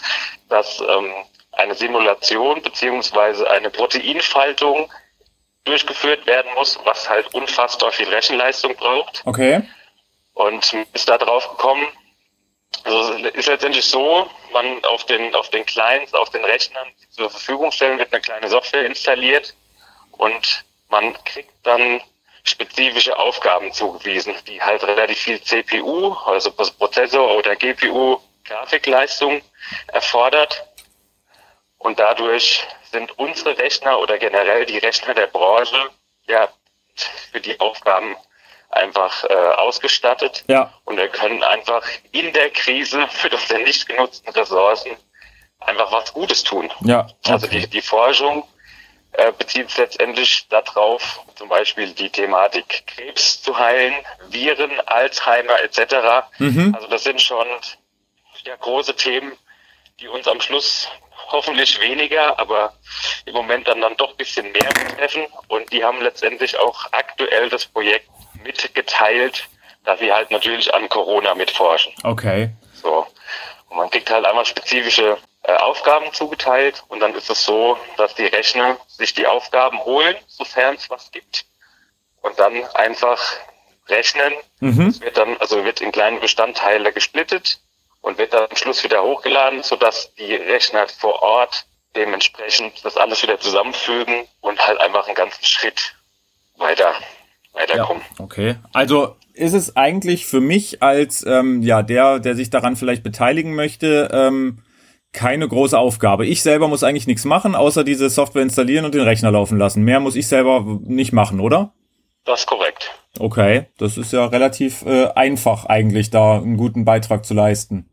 dass ähm, eine Simulation beziehungsweise eine Proteinfaltung durchgeführt werden muss, was halt unfassbar viel Rechenleistung braucht. Okay. Und ist da drauf gekommen, also ist letztendlich so, man auf den auf den Clients, auf den Rechnern zur Verfügung stellen, wird eine kleine Software installiert und man kriegt dann spezifische Aufgaben zugewiesen, die halt relativ viel CPU, also Prozessor oder GPU Grafikleistung erfordert. Und dadurch sind unsere Rechner oder generell die Rechner der Branche ja für die Aufgaben einfach äh, ausgestattet. Ja. Und wir können einfach in der Krise für unsere nicht genutzten Ressourcen einfach was Gutes tun. Ja. Okay. Also die, die Forschung äh, bezieht sich letztendlich darauf, zum Beispiel die Thematik Krebs zu heilen, Viren, Alzheimer etc. Mhm. Also das sind schon ja, große Themen, die uns am Schluss hoffentlich weniger, aber im Moment dann, dann doch ein bisschen mehr betreffen. Und die haben letztendlich auch aktuell das Projekt mitgeteilt, dass sie halt natürlich an Corona mitforschen. Okay. So. Und man kriegt halt einmal spezifische Aufgaben zugeteilt und dann ist es so, dass die Rechner sich die Aufgaben holen, sofern es was gibt und dann einfach rechnen. Mhm. Es wird dann, also wird in kleine Bestandteile gesplittet und wird dann am Schluss wieder hochgeladen, sodass die Rechner vor Ort dementsprechend das alles wieder zusammenfügen und halt einfach einen ganzen Schritt weiter weiterkommen. Ja, okay. Also ist es eigentlich für mich als ähm, ja der, der sich daran vielleicht beteiligen möchte, ähm, keine große Aufgabe. Ich selber muss eigentlich nichts machen, außer diese Software installieren und den Rechner laufen lassen. Mehr muss ich selber nicht machen, oder? Das ist korrekt. Okay, das ist ja relativ äh, einfach eigentlich, da einen guten Beitrag zu leisten.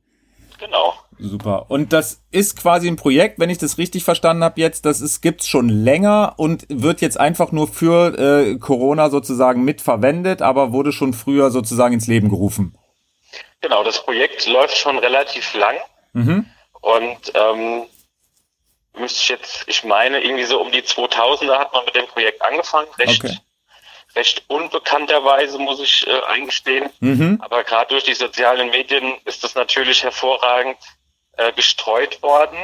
Genau. Super. Und das ist quasi ein Projekt, wenn ich das richtig verstanden habe jetzt, das ist, gibt's schon länger und wird jetzt einfach nur für äh, Corona sozusagen mitverwendet, aber wurde schon früher sozusagen ins Leben gerufen. Genau, das Projekt läuft schon relativ lang. Mhm. Und ähm, müsste ich jetzt, ich meine, irgendwie so um die 2000er hat man mit dem Projekt angefangen. Recht, Okay. recht unbekannterweise, muss ich äh, eingestehen. Mhm. Aber gerade durch die sozialen Medien ist das natürlich hervorragend äh, gestreut worden.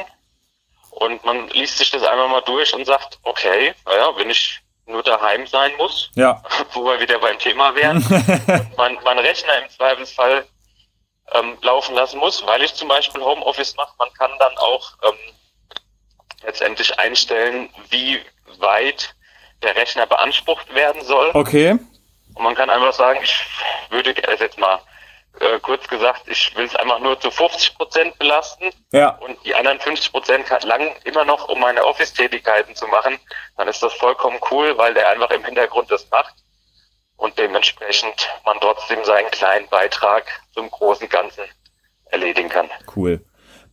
Und man liest sich das einmal mal durch und sagt, okay, naja, wenn ich nur daheim sein muss, Ja. wo wir wieder beim Thema wären, und mein, mein Rechner im Zweifelsfall ähm, laufen lassen muss, weil ich zum Beispiel Homeoffice mache. Man kann dann auch ähm, letztendlich einstellen, wie weit der Rechner beansprucht werden soll. Okay. Und man kann einfach sagen, ich würde also jetzt mal äh, kurz gesagt, ich will es einfach nur zu 50 Prozent belasten Ja. und die anderen 50 Prozent lang immer noch, um meine Office-Tätigkeiten zu machen, dann ist das vollkommen cool, weil der einfach im Hintergrund das macht und dementsprechend man trotzdem seinen kleinen Beitrag zum großen Ganzen erledigen kann. Cool.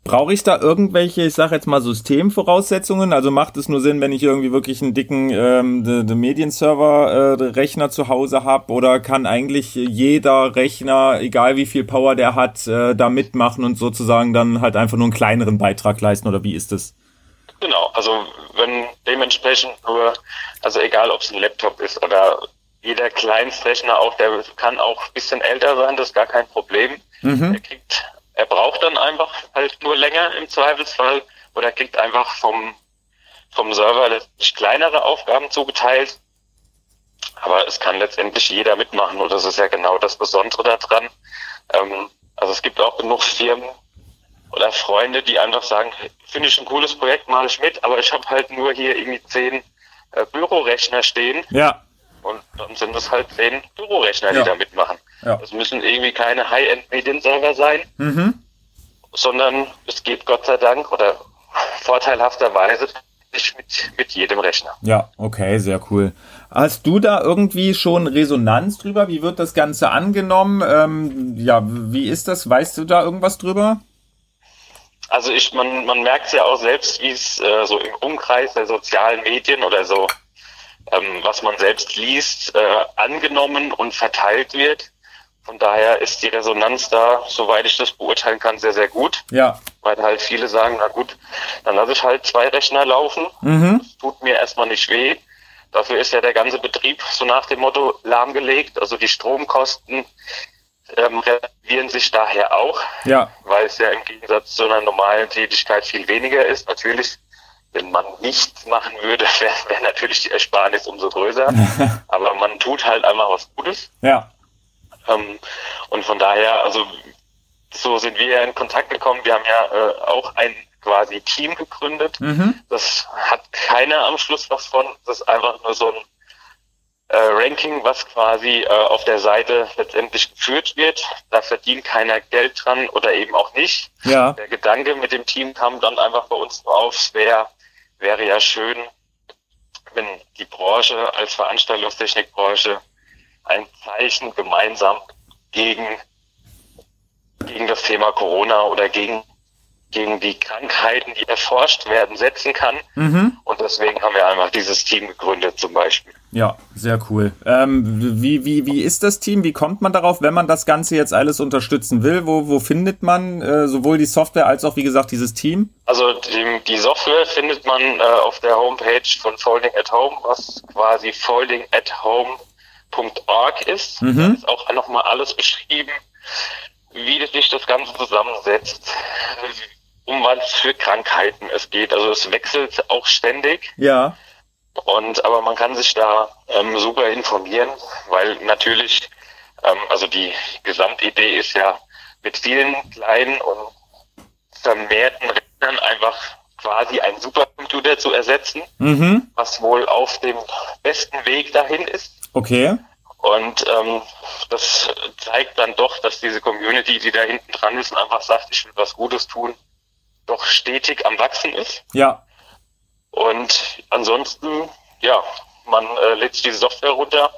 Brauche ich da irgendwelche, ich sage jetzt mal Systemvoraussetzungen? Also macht es nur Sinn, wenn ich irgendwie wirklich einen dicken ähm, de, de Medienserver-Rechner zu Hause habe? Oder kann eigentlich jeder Rechner, egal wie viel Power der hat, äh, da mitmachen und sozusagen dann halt einfach nur einen kleineren Beitrag leisten? Oder wie ist es? Genau, also wenn dementsprechend nur, also egal ob es ein Laptop ist oder jeder Kleinstrechner auch, der kann auch ein bisschen älter sein, das ist gar kein Problem. Mhm. Er kriegt, er braucht dann einfach halt nur länger im Zweifelsfall oder er kriegt einfach vom, vom Server letztlich kleinere Aufgaben zugeteilt. Aber es kann letztendlich jeder mitmachen und das ist ja genau das Besondere daran. Ähm, also es gibt auch genug Firmen oder Freunde, die einfach sagen, finde ich ein cooles Projekt, mache ich mit, aber ich habe halt nur hier irgendwie zehn äh, Bürorechner stehen Ja. Und dann sind es halt zehn Bürorechner, Ja. die da mitmachen. Ja. Das müssen irgendwie keine High-End-Medienserver sein, Mhm. sondern es geht Gott sei Dank oder vorteilhafterweise nicht mit, mit jedem Rechner. Ja, okay, sehr cool. Hast du da irgendwie schon Resonanz drüber? Wie wird das Ganze angenommen? Ähm, ja, wie ist das? Weißt du da irgendwas drüber? Also ich, man, man merkt ja auch selbst, wie es äh, so im Umkreis der sozialen Medien oder so, ähm, was man selbst liest, äh, angenommen und verteilt wird. Von daher ist die Resonanz da, soweit ich das beurteilen kann, sehr, sehr gut. Ja. Weil halt viele sagen, na gut, dann lasse ich halt zwei Rechner laufen. Mhm. Das tut mir erstmal nicht weh. Dafür ist ja der ganze Betrieb so nach dem Motto lahmgelegt. Also die Stromkosten ähm, relativieren sich daher auch Ja. weil es ja im Gegensatz zu einer normalen Tätigkeit viel weniger ist. Natürlich, wenn man nichts machen würde, wäre wär natürlich die Ersparnis umso größer. Aber man tut halt einfach was Gutes. Ja. Ähm, und von daher, also so sind wir ja in Kontakt gekommen. Wir haben ja äh, auch ein quasi Team gegründet. Mhm. Das hat keiner am Schluss was von. Das ist einfach nur so ein äh, Ranking, was quasi äh, auf der Seite letztendlich geführt wird. Da verdient keiner Geld dran oder eben auch nicht. Ja. Der Gedanke mit dem Team kam dann einfach bei uns auf, es wär, wäre ja schön, wenn die Branche als Veranstaltungstechnikbranche ein Zeichen gemeinsam gegen, gegen das Thema Corona oder gegen, gegen die Krankheiten, die erforscht werden, setzen kann. Mhm. Und deswegen haben wir einfach dieses Team gegründet zum Beispiel. Ja, sehr cool. Ähm, wie, wie, wie ist das Team? Wie kommt man darauf, wenn man das Ganze jetzt alles unterstützen will? Wo, wo findet man äh, sowohl die Software als auch, wie gesagt, dieses Team? Also die, die Software findet man äh, auf der Homepage von Folding at Home, was quasi foldingathome.org ist. Mhm. Da ist auch nochmal alles beschrieben, wie sich das Ganze zusammensetzt, um was für Krankheiten es geht. Also es wechselt auch ständig. Ja. Und aber man kann sich da ähm, super informieren, weil natürlich, ähm, also die Gesamtidee ist ja mit vielen kleinen und vermehrten Rechnern einfach quasi einen Supercomputer zu ersetzen, Mhm. was wohl auf dem besten Weg dahin ist. Okay. Und ähm, das zeigt dann doch, dass diese Community, die da hinten dran ist einfach sagt, ich will was Gutes tun, doch stetig am Wachsen ist. Ja. Und ansonsten, ja, man äh, lädt sich diese Software runter,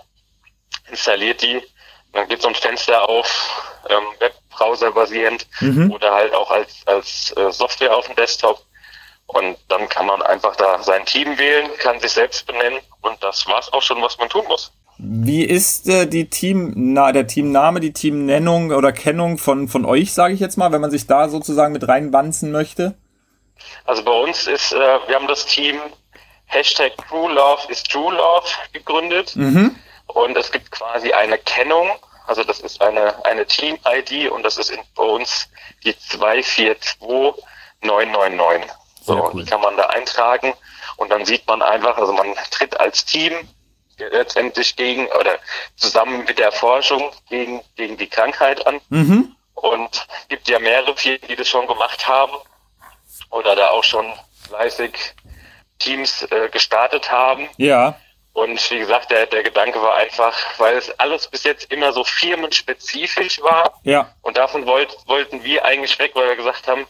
installiert die, Dann geht so ein Fenster auf, ähm, Webbrowser basierend mhm. oder halt auch als, als äh, Software auf dem Desktop. Und dann kann man einfach da sein Team wählen, kann sich selbst benennen und das war's auch schon, was man tun muss. Wie ist äh, die Team, na, der Teamname, die Teamnennung oder Kennung von, von euch, sage ich jetzt mal, wenn man sich da sozusagen mit reinwanzen möchte? Also bei uns ist, äh, wir haben das Team Hashtag True Love is True Love gegründet. Mhm. Und es gibt quasi eine Kennung, also das ist eine, eine Team-ID und das ist in, bei uns die 242999. So, cool. die kann man da eintragen und dann sieht man einfach, also man tritt als Team letztendlich gegen oder zusammen mit der Forschung gegen, gegen die Krankheit an. Mhm. Und gibt ja mehrere Firmen, die das schon gemacht haben oder da auch schon fleißig Teams äh, gestartet haben. Ja. Und wie gesagt, der, der Gedanke war einfach, weil es alles bis jetzt immer so firmenspezifisch war. Ja. Und davon wollt, wollten wir eigentlich weg, weil wir gesagt haben,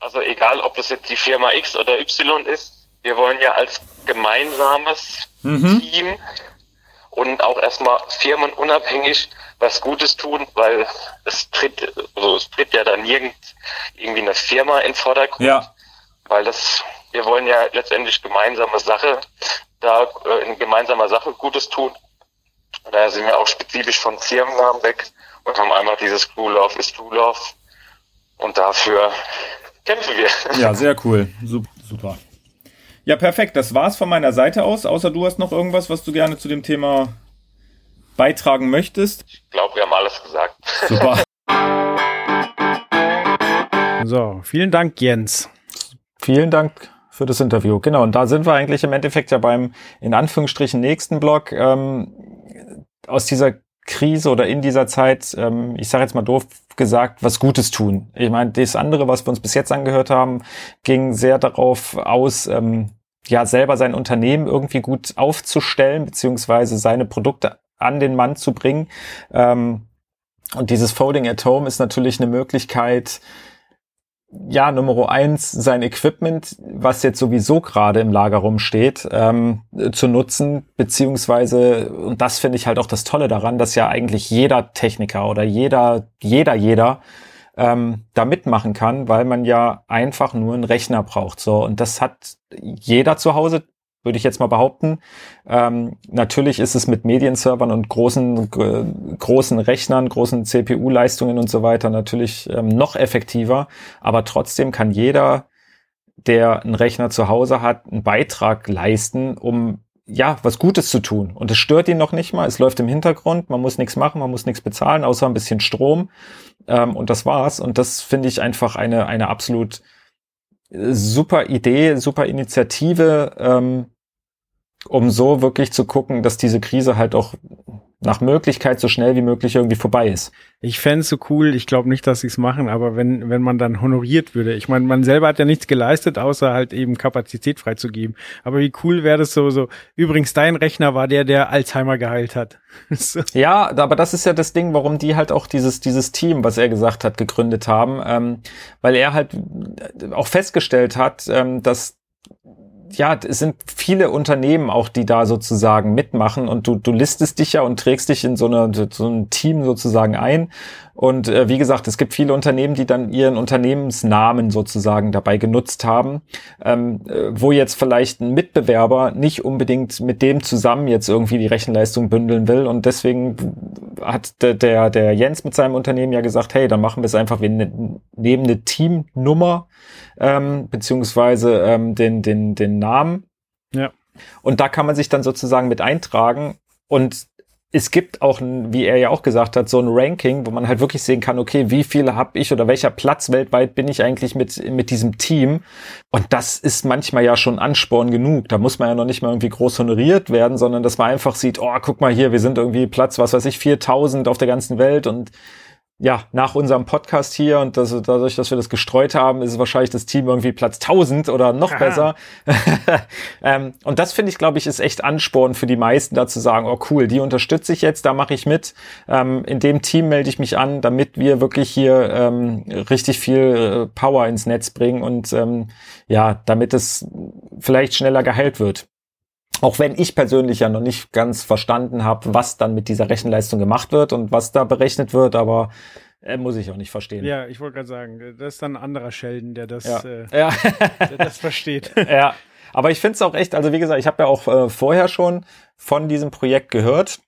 also egal, ob das jetzt die Firma X oder Y ist, wir wollen ja als gemeinsames mhm. Team und auch erstmal firmenunabhängig was Gutes tun, weil es tritt, also es tritt ja dann nirgend irgendwie eine Firma in Vordergrund. Ja. Weil das, wir wollen ja letztendlich gemeinsame Sache, da äh, in gemeinsamer Sache Gutes tun. Und daher sind wir auch spezifisch von Firmennamen weg und haben einmal dieses True Love is True Love. Und dafür kämpfen wir. Ja, sehr cool. Super. Ja, perfekt. Das war's von meiner Seite aus. Außer du hast noch irgendwas, was du gerne zu dem Thema beitragen möchtest. Ich glaube, wir haben alles gesagt. Super. so, vielen Dank, Jens. Vielen Dank für das Interview. Genau, und da sind wir eigentlich im Endeffekt ja beim, in Anführungsstrichen, nächsten Block. Ähm, aus dieser Krise oder in dieser Zeit, ähm, ich sage jetzt mal doof gesagt, was Gutes tun. Ich meine, das andere, was wir uns bis jetzt angehört haben, ging sehr darauf aus, ähm, ja selber sein Unternehmen irgendwie gut aufzustellen, beziehungsweise seine Produkte an den Mann zu bringen. Ähm, und dieses Folding at Home ist natürlich eine Möglichkeit, ja, Nummer eins, sein Equipment, was jetzt sowieso gerade im Lager rumsteht, ähm, zu nutzen, beziehungsweise, und das finde ich halt auch das Tolle daran, dass ja eigentlich jeder Techniker oder jeder, jeder, jeder ähm, da mitmachen kann, weil man ja einfach nur einen Rechner braucht. So, und das hat jeder zu Hause, würde ich jetzt mal behaupten. Ähm, natürlich ist es mit Medienservern und großen, großen Rechnern, großen CPU-Leistungen und so weiter natürlich ähm, noch effektiver, aber trotzdem kann jeder, der einen Rechner zu Hause hat, einen Beitrag leisten, um ja, was Gutes zu tun. Und es stört ihn noch nicht mal. Es läuft im Hintergrund. Man muss nichts machen. Man muss nichts bezahlen, außer ein bisschen Strom. Ähm, und das war's. Und das finde ich einfach eine, eine absolut äh, super Idee, super Initiative, ähm, um so wirklich zu gucken, dass diese Krise halt auch nach Möglichkeit so schnell wie möglich irgendwie vorbei ist. Ich fände so cool, ich glaube nicht, dass sie es machen, aber wenn, wenn man dann honoriert würde. Ich meine, man selber hat ja nichts geleistet, außer halt eben Kapazität freizugeben. Aber wie cool wäre das so, so, übrigens, dein Rechner war der, der Alzheimer geheilt hat. Ja, aber das ist ja das Ding, warum die halt auch dieses, dieses Team, was er gesagt hat, gegründet haben, ähm, weil er halt auch festgestellt hat, ähm, dass ja, es sind viele Unternehmen auch, die da sozusagen mitmachen und du, du listest dich ja und trägst dich in so, eine, so ein Team sozusagen ein. Und äh, wie gesagt, es gibt viele Unternehmen, die dann ihren Unternehmensnamen sozusagen dabei genutzt haben, ähm, äh, wo jetzt vielleicht ein Mitbewerber nicht unbedingt mit dem zusammen jetzt irgendwie die Rechenleistung bündeln will. Und deswegen hat der, der, der Jens mit seinem Unternehmen ja gesagt, hey, dann machen wir es einfach, wir ne, nehmen eine Teamnummer ähm, beziehungsweise ähm, den, den, den Namen. Ja. Und da kann man sich dann sozusagen mit eintragen und es gibt auch, wie er ja auch gesagt hat, so ein Ranking, wo man halt wirklich sehen kann, okay, wie viele habe ich oder welcher Platz weltweit bin ich eigentlich mit, mit diesem Team? Und das ist manchmal ja schon Ansporn genug. Da muss man ja noch nicht mal irgendwie groß honoriert werden, sondern dass man einfach sieht, oh, guck mal hier, wir sind irgendwie Platz, was weiß ich, 4000 auf der ganzen Welt und ja, nach unserem Podcast hier und das, dadurch, dass wir das gestreut haben, ist es wahrscheinlich das Team irgendwie Platz 1000 oder noch Aha. besser. ähm, und das finde ich, glaube ich, ist echt Ansporn für die meisten, da zu sagen, oh cool, die unterstütze ich jetzt, da mache ich mit. Ähm, in dem Team melde ich mich an, damit wir wirklich hier ähm, richtig viel äh, Power ins Netz bringen und ähm, ja, damit es vielleicht schneller geheilt wird. Auch wenn ich persönlich ja noch nicht ganz verstanden habe, was dann mit dieser Rechenleistung gemacht wird und was da berechnet wird, aber äh, muss ich auch nicht verstehen. Ja, ich wollte gerade sagen, das ist dann ein anderer Sheldon, der das, Ja. Äh, Ja. der das versteht. ja. Aber ich finde es auch echt, also wie gesagt, ich habe ja auch äh, vorher schon von diesem Projekt gehört.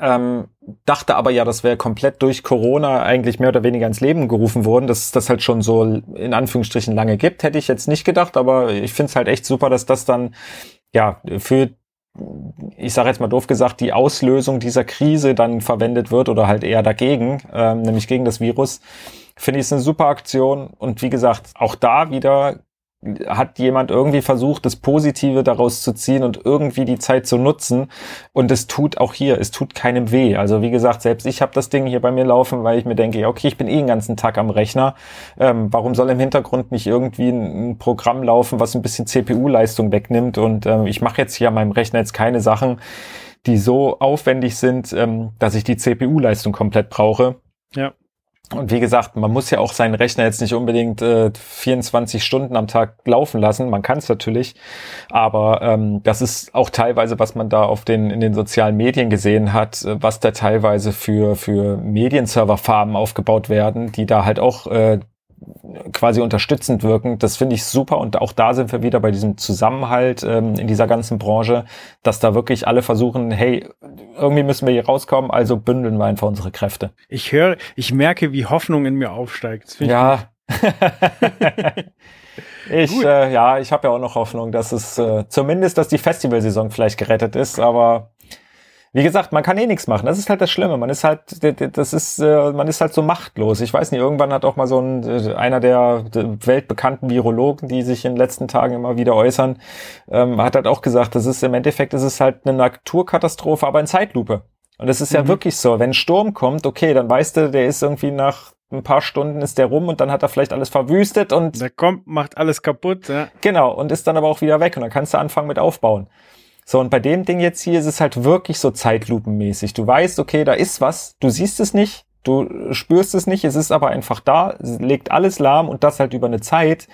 Ähm, dachte aber ja, das wäre komplett durch Corona eigentlich mehr oder weniger ins Leben gerufen worden, dass es das halt schon so in Anführungsstrichen lange gibt, hätte ich jetzt nicht gedacht, aber ich finde es halt echt super, dass das dann ja für ich sage jetzt mal doof gesagt, die Auslösung dieser Krise dann verwendet wird oder halt eher dagegen, ähm, nämlich gegen das Virus, finde ich es eine super Aktion. Und wie gesagt, auch da wieder hat jemand irgendwie versucht, das Positive daraus zu ziehen und irgendwie die Zeit zu nutzen. Und es tut auch hier, es tut keinem weh. Also wie gesagt, selbst ich habe das Ding hier bei mir laufen, weil ich mir denke, ja, okay, ich bin eh den ganzen Tag am Rechner. Ähm, warum soll im Hintergrund nicht irgendwie ein, ein Programm laufen, was ein bisschen CPU-Leistung wegnimmt? Und ähm, ich mache jetzt hier an meinem Rechner jetzt keine Sachen, die so aufwendig sind, ähm, dass ich die CPU-Leistung komplett brauche. Ja. Und wie gesagt, man muss ja auch seinen Rechner jetzt nicht unbedingt äh, 24 Stunden am Tag laufen lassen. Man kann es natürlich, aber ähm, das ist auch teilweise, was man da auf den in den sozialen Medien gesehen hat, äh, was da teilweise für für Medienserverfarmen aufgebaut werden, die da halt auch äh, quasi unterstützend wirken. Das finde ich super und auch da sind wir wieder bei diesem Zusammenhalt ähm, in dieser ganzen Branche, dass da wirklich alle versuchen, hey, irgendwie müssen wir hier rauskommen, also bündeln wir einfach unsere Kräfte. Ich höre, ich merke, wie Hoffnung in mir aufsteigt. Ja. ich, äh, ja, ich habe ja auch noch Hoffnung, dass es äh, zumindest, dass die Festivalsaison vielleicht gerettet ist, aber wie gesagt, man kann eh nichts machen. Das ist halt das Schlimme. Man ist halt, das ist, äh, man ist halt so machtlos. Ich weiß nicht, irgendwann hat auch mal so ein, äh, einer der weltbekannten Virologen, die sich in den letzten Tagen immer wieder äußern, ähm, hat halt auch gesagt, das ist im Endeffekt, das ist halt eine Naturkatastrophe, aber in Zeitlupe. Und es ist ja Mhm. wirklich so, wenn ein Sturm kommt, okay, dann weißt du, der ist irgendwie nach ein paar Stunden ist der rum und dann hat er vielleicht alles verwüstet und Der kommt, macht alles kaputt. Ja. Genau, und ist dann aber auch wieder weg und dann kannst du anfangen mit aufbauen. So, und bei dem Ding jetzt hier ist es halt wirklich so zeitlupenmäßig. Du weißt, okay, da ist was, du siehst es nicht, du spürst es nicht, es ist aber einfach da, es legt alles lahm und das halt über eine Zeit,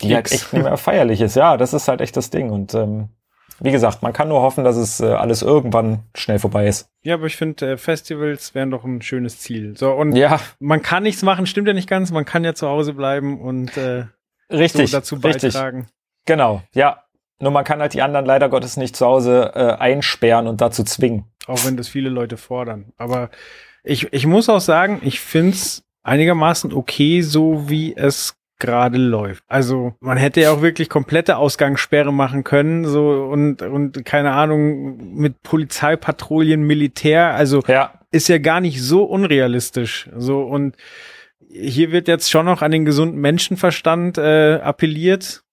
die halt X. echt nicht mehr feierlich ist. Ja, das ist halt echt das Ding. Und ähm, wie gesagt, man kann nur hoffen, dass es äh, alles irgendwann schnell vorbei ist. ja, aber ich finde, äh, Festivals wären doch ein schönes Ziel. So, und Ja, man kann nichts machen, stimmt ja nicht ganz. Man kann ja zu Hause bleiben und äh, richtig. so dazu richtig. beitragen. Genau, ja. Nur man kann halt die anderen leider Gottes nicht zu Hause äh, einsperren und dazu zwingen. Auch wenn das viele Leute fordern. Aber ich, ich muss auch sagen, ich find's einigermaßen okay, so wie es gerade läuft. Also man hätte ja auch wirklich komplette Ausgangssperre machen können, so und und keine Ahnung mit Polizeipatrouillen, Militär. Also Ja, ist ja gar nicht so unrealistisch. So und hier wird jetzt schon noch an den gesunden Menschenverstand äh, appelliert.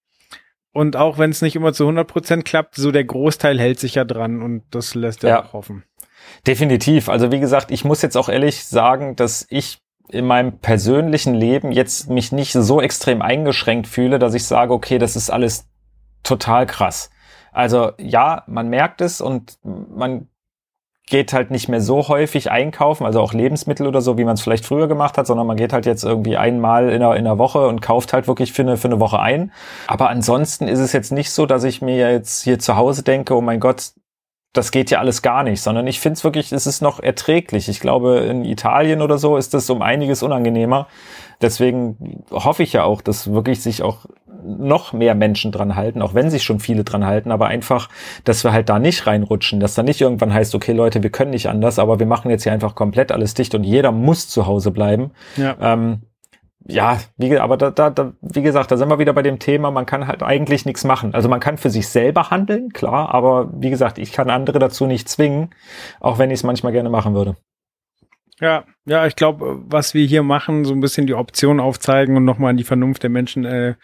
Und auch wenn es nicht immer zu 100 Prozent klappt, so der Großteil hält sich ja dran und das lässt ja, Ja. auch hoffen. Definitiv. Also wie gesagt, ich muss jetzt auch ehrlich sagen, dass ich in meinem persönlichen Leben jetzt mich nicht so extrem eingeschränkt fühle, dass ich sage, okay, das ist alles total krass. Also ja, man merkt es und man geht halt nicht mehr so häufig einkaufen, also auch Lebensmittel oder so, wie man es vielleicht früher gemacht hat, sondern man geht halt jetzt irgendwie einmal in der, in der Woche und kauft halt wirklich für eine, für eine Woche ein. Aber ansonsten ist es jetzt nicht so, dass ich mir jetzt hier zu Hause denke, oh mein Gott, das geht ja alles gar nicht, sondern ich finde es wirklich, es ist noch erträglich. Ich glaube, in Italien oder so ist das um einiges unangenehmer. Deswegen hoffe ich ja auch, dass wirklich sich auch noch mehr Menschen dran halten, auch wenn sich schon viele dran halten, aber einfach, dass wir halt da nicht reinrutschen, dass da nicht irgendwann heißt, okay Leute, wir können nicht anders, aber wir machen jetzt hier einfach komplett alles dicht und jeder muss zu Hause bleiben. Ja. Ähm, ja, wie, aber da, da, da, wie gesagt, da sind wir wieder bei dem Thema, man kann halt eigentlich nichts machen. Also man kann für sich selber handeln, klar, aber wie gesagt, ich kann andere dazu nicht zwingen, auch wenn ich es manchmal gerne machen würde. Ja, ja, ich glaube, was wir hier machen, so ein bisschen die Option aufzeigen und nochmal an die Vernunft der Menschen äh,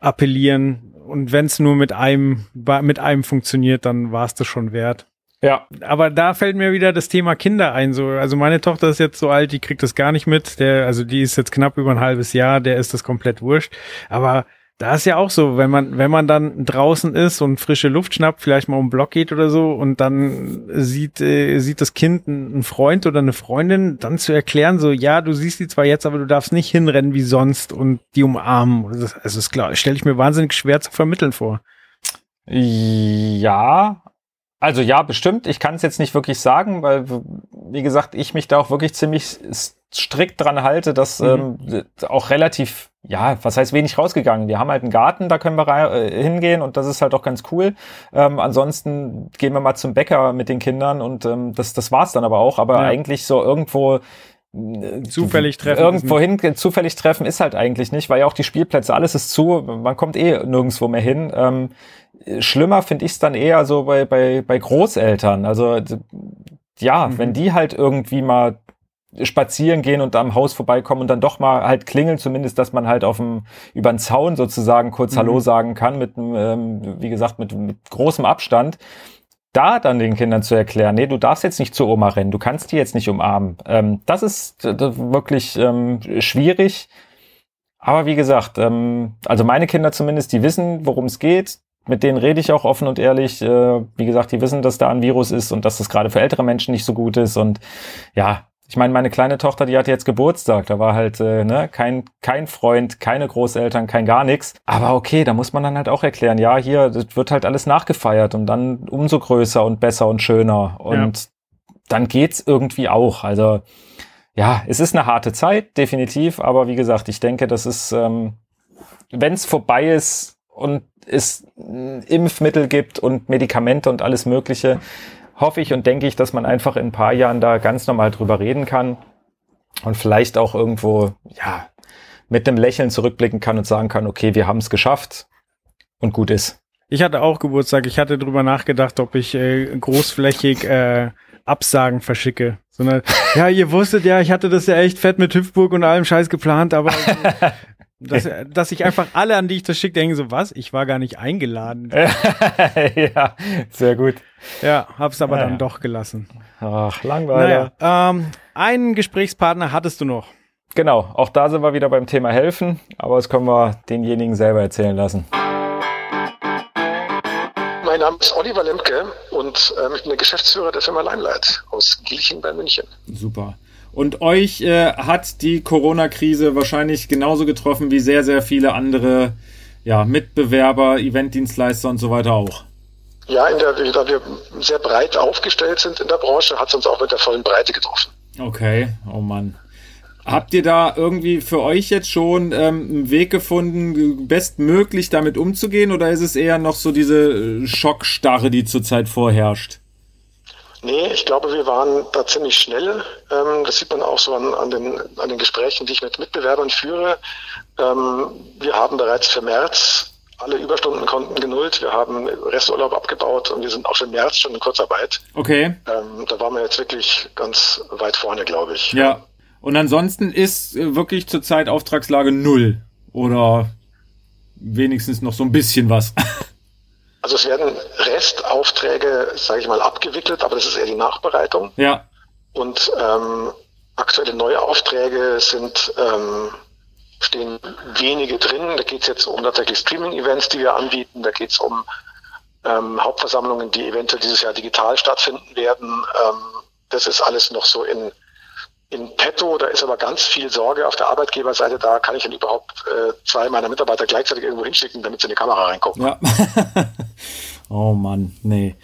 appellieren. Und wenn es nur mit einem, mit einem funktioniert, dann war es das schon wert. Ja, Aber da fällt mir wieder das Thema Kinder ein. So, also meine Tochter ist jetzt so alt, die kriegt das gar nicht mit. Der, also die ist jetzt knapp über ein halbes Jahr, der ist das komplett wurscht. Aber da ist ja auch so, wenn man, wenn man dann draußen ist und frische Luft schnappt, vielleicht mal um den Block geht oder so und dann sieht, äh, sieht das Kind einen Freund oder eine Freundin, dann zu erklären, so, ja, du siehst die zwar jetzt, aber du darfst nicht hinrennen wie sonst und die umarmen. Also das klar, stelle ich mir wahnsinnig schwer zu vermitteln vor. Ja, also ja, bestimmt. Ich kann es jetzt nicht wirklich sagen, weil, wie gesagt, ich mich da auch wirklich ziemlich strikt dran halte, dass mhm. ähm, auch relativ, ja, was heißt wenig rausgegangen. Wir haben halt einen Garten, da können wir äh, hingehen und das ist halt auch ganz cool. Ähm, ansonsten gehen wir mal zum Bäcker mit den Kindern und ähm, das, das war's dann aber auch. Aber ja. eigentlich so irgendwo äh, zufällig treffen. Irgendwo hin, zufällig treffen ist halt eigentlich nicht, weil ja auch die Spielplätze, alles ist zu, man kommt eh nirgendwo mehr hin. Ähm, schlimmer finde ich es dann eher so bei, bei, bei Großeltern. Also ja, mhm. wenn die halt irgendwie mal spazieren gehen und am Haus vorbeikommen und dann doch mal halt klingeln, zumindest, dass man halt auf dem über den Zaun sozusagen kurz mhm. Hallo sagen kann, mit ähm, wie gesagt, mit, mit großem Abstand. Da dann den Kindern zu erklären, nee, du darfst jetzt nicht zur Oma rennen, du kannst die jetzt nicht umarmen. Ähm, das ist wirklich ähm, schwierig. Aber wie gesagt, ähm, also meine Kinder zumindest, die wissen, worum es geht. Mit denen rede ich auch offen und ehrlich. Äh, wie gesagt, die wissen, dass da ein Virus ist und dass das gerade für ältere Menschen nicht so gut ist. Und ja, ich meine, meine kleine Tochter, die hatte jetzt Geburtstag. Da war halt äh, ne, kein, kein Freund, keine Großeltern, kein gar nichts. Aber okay, da muss man dann halt auch erklären, ja, hier das wird halt alles nachgefeiert und dann umso größer und besser und schöner. Und ja. dann geht's irgendwie auch. Also ja, es ist eine harte Zeit, definitiv. Aber wie gesagt, ich denke, das ist, ähm, wenn es vorbei ist und es Impfmittel gibt und Medikamente und alles Mögliche, hoffe ich und denke ich, dass man einfach in ein paar Jahren da ganz normal drüber reden kann und vielleicht auch irgendwo, ja, mit einem Lächeln zurückblicken kann und sagen kann, okay, wir haben es geschafft und gut ist. Ich hatte auch Geburtstag. Ich hatte drüber nachgedacht, ob ich äh, großflächig äh, Absagen verschicke. Sondern, ja, ihr wusstet ja, ich hatte das ja echt fett mit Hüpfburg und allem Scheiß geplant, aber also, dass, dass ich einfach alle, an die ich das schicke, denken so, was? Ich war gar nicht eingeladen. ja, sehr gut. Ja, hab's aber ja, dann ja. doch gelassen. Ach, langweilig. Naja, ähm, einen Gesprächspartner hattest du noch. Genau, auch da sind wir wieder beim Thema helfen, aber das können wir denjenigen selber erzählen lassen. Mein Name ist Oliver Lemke und äh, ich bin der Geschäftsführer der Firma Limelight aus Gilchen bei München. Super. Und euch äh, hat die Corona-Krise wahrscheinlich genauso getroffen wie sehr, sehr viele andere ja, Mitbewerber, Eventdienstleister und so weiter auch. Ja, in der, da wir sehr breit aufgestellt sind in der Branche, hat es uns auch mit der vollen Breite getroffen. Okay, oh Mann. Habt ihr da irgendwie für euch jetzt schon ähm, einen Weg gefunden, bestmöglich damit umzugehen oder ist es eher noch so diese äh, Schockstarre, die zurzeit vorherrscht? Nee, ich glaube, wir waren da ziemlich schnell. Ähm, das sieht man auch so an, an, den, an den Gesprächen, die ich mit Mitbewerbern führe. Ähm, wir haben bereits für März alle Überstundenkonten genullt. Wir haben Resturlaub abgebaut und wir sind auch schon im März schon in Kurzarbeit. Okay. Ähm, da waren wir jetzt wirklich ganz weit vorne, glaube ich. Ja. Und ansonsten ist äh, wirklich zurzeit Auftragslage null oder wenigstens noch so ein bisschen was. Also es werden Restaufträge, sage ich mal, abgewickelt, aber das ist eher die Nachbereitung. Ja. Und ähm, aktuelle neue Aufträge sind ähm, stehen wenige drin. Da geht es jetzt um tatsächlich Streaming-Events, die wir anbieten. Da geht es um ähm, Hauptversammlungen, die eventuell dieses Jahr digital stattfinden werden. Ähm, das ist alles noch so in in petto, da ist aber ganz viel Sorge auf der Arbeitgeberseite da, kann ich denn überhaupt äh, zwei meiner Mitarbeiter gleichzeitig irgendwo hinschicken, damit sie in die Kamera reingucken. Ja. oh Mann, nee.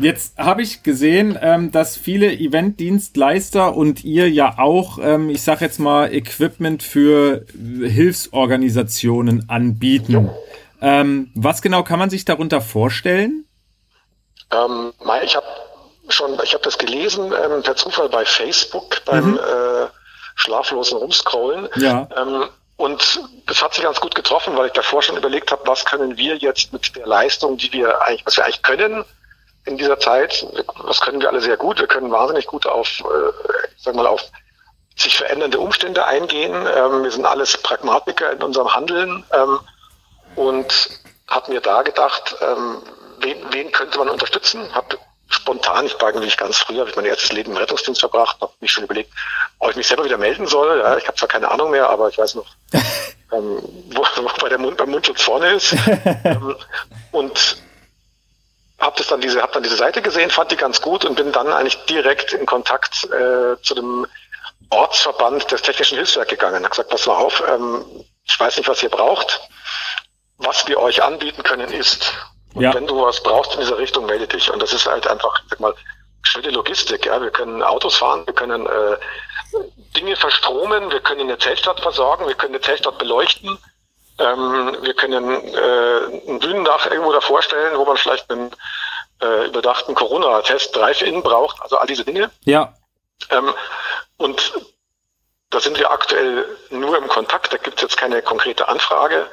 Jetzt habe ich gesehen, ähm, dass viele Eventdienstleister und ihr ja auch, ähm, ich sag jetzt mal, Equipment für Hilfsorganisationen anbieten. Ähm, was genau kann man sich darunter vorstellen? Ähm, ich habe schon, ich habe das gelesen ähm, per Zufall bei Facebook beim mhm. äh, schlaflosen Rumscrollen. Ja. Ähm, und das hat sich ganz gut getroffen, weil ich davor schon überlegt habe, was können wir jetzt mit der Leistung, die wir eigentlich, was wir eigentlich können in dieser Zeit, was können wir alle sehr gut. Wir können wahnsinnig gut auf, äh, sag mal, auf sich verändernde Umstände eingehen. Ähm, wir sind alles Pragmatiker in unserem Handeln ähm, und habe mir da gedacht, ähm, wen, wen könnte man unterstützen? Habe spontan, ich war eigentlich ganz früh, habe ich mein erstes Leben im Rettungsdienst verbracht, habe mich schon überlegt, ob ich mich selber wieder melden soll. Ja, ich habe zwar keine Ahnung mehr, aber ich weiß noch, ähm, wo, wo bei der Mund, beim Mundschutz vorne ist. ähm, und habe das dann diese, habe dann diese Seite gesehen, fand die ganz gut und bin dann eigentlich direkt in Kontakt äh, zu dem Ortsverband des Technischen Hilfswerk gegangen. Habe gesagt, pass mal auf, ähm, ich weiß nicht, was ihr braucht. Was wir euch anbieten können, ist Und ja. wenn du was brauchst in dieser Richtung, melde dich. Und das ist halt einfach, sag mal, schöne Logistik. Ja, wir können Autos fahren, wir können äh, Dinge verstromen, wir können eine Zeltstadt versorgen, wir können eine Zeltstadt beleuchten, ähm, wir können äh, ein Bühnendach irgendwo davor stellen, wo man vielleicht einen äh, überdachten Corona-Test Drive-In braucht, also all diese Dinge. Ja. Ähm, und da sind wir aktuell nur im Kontakt, da gibt es jetzt keine konkrete Anfrage.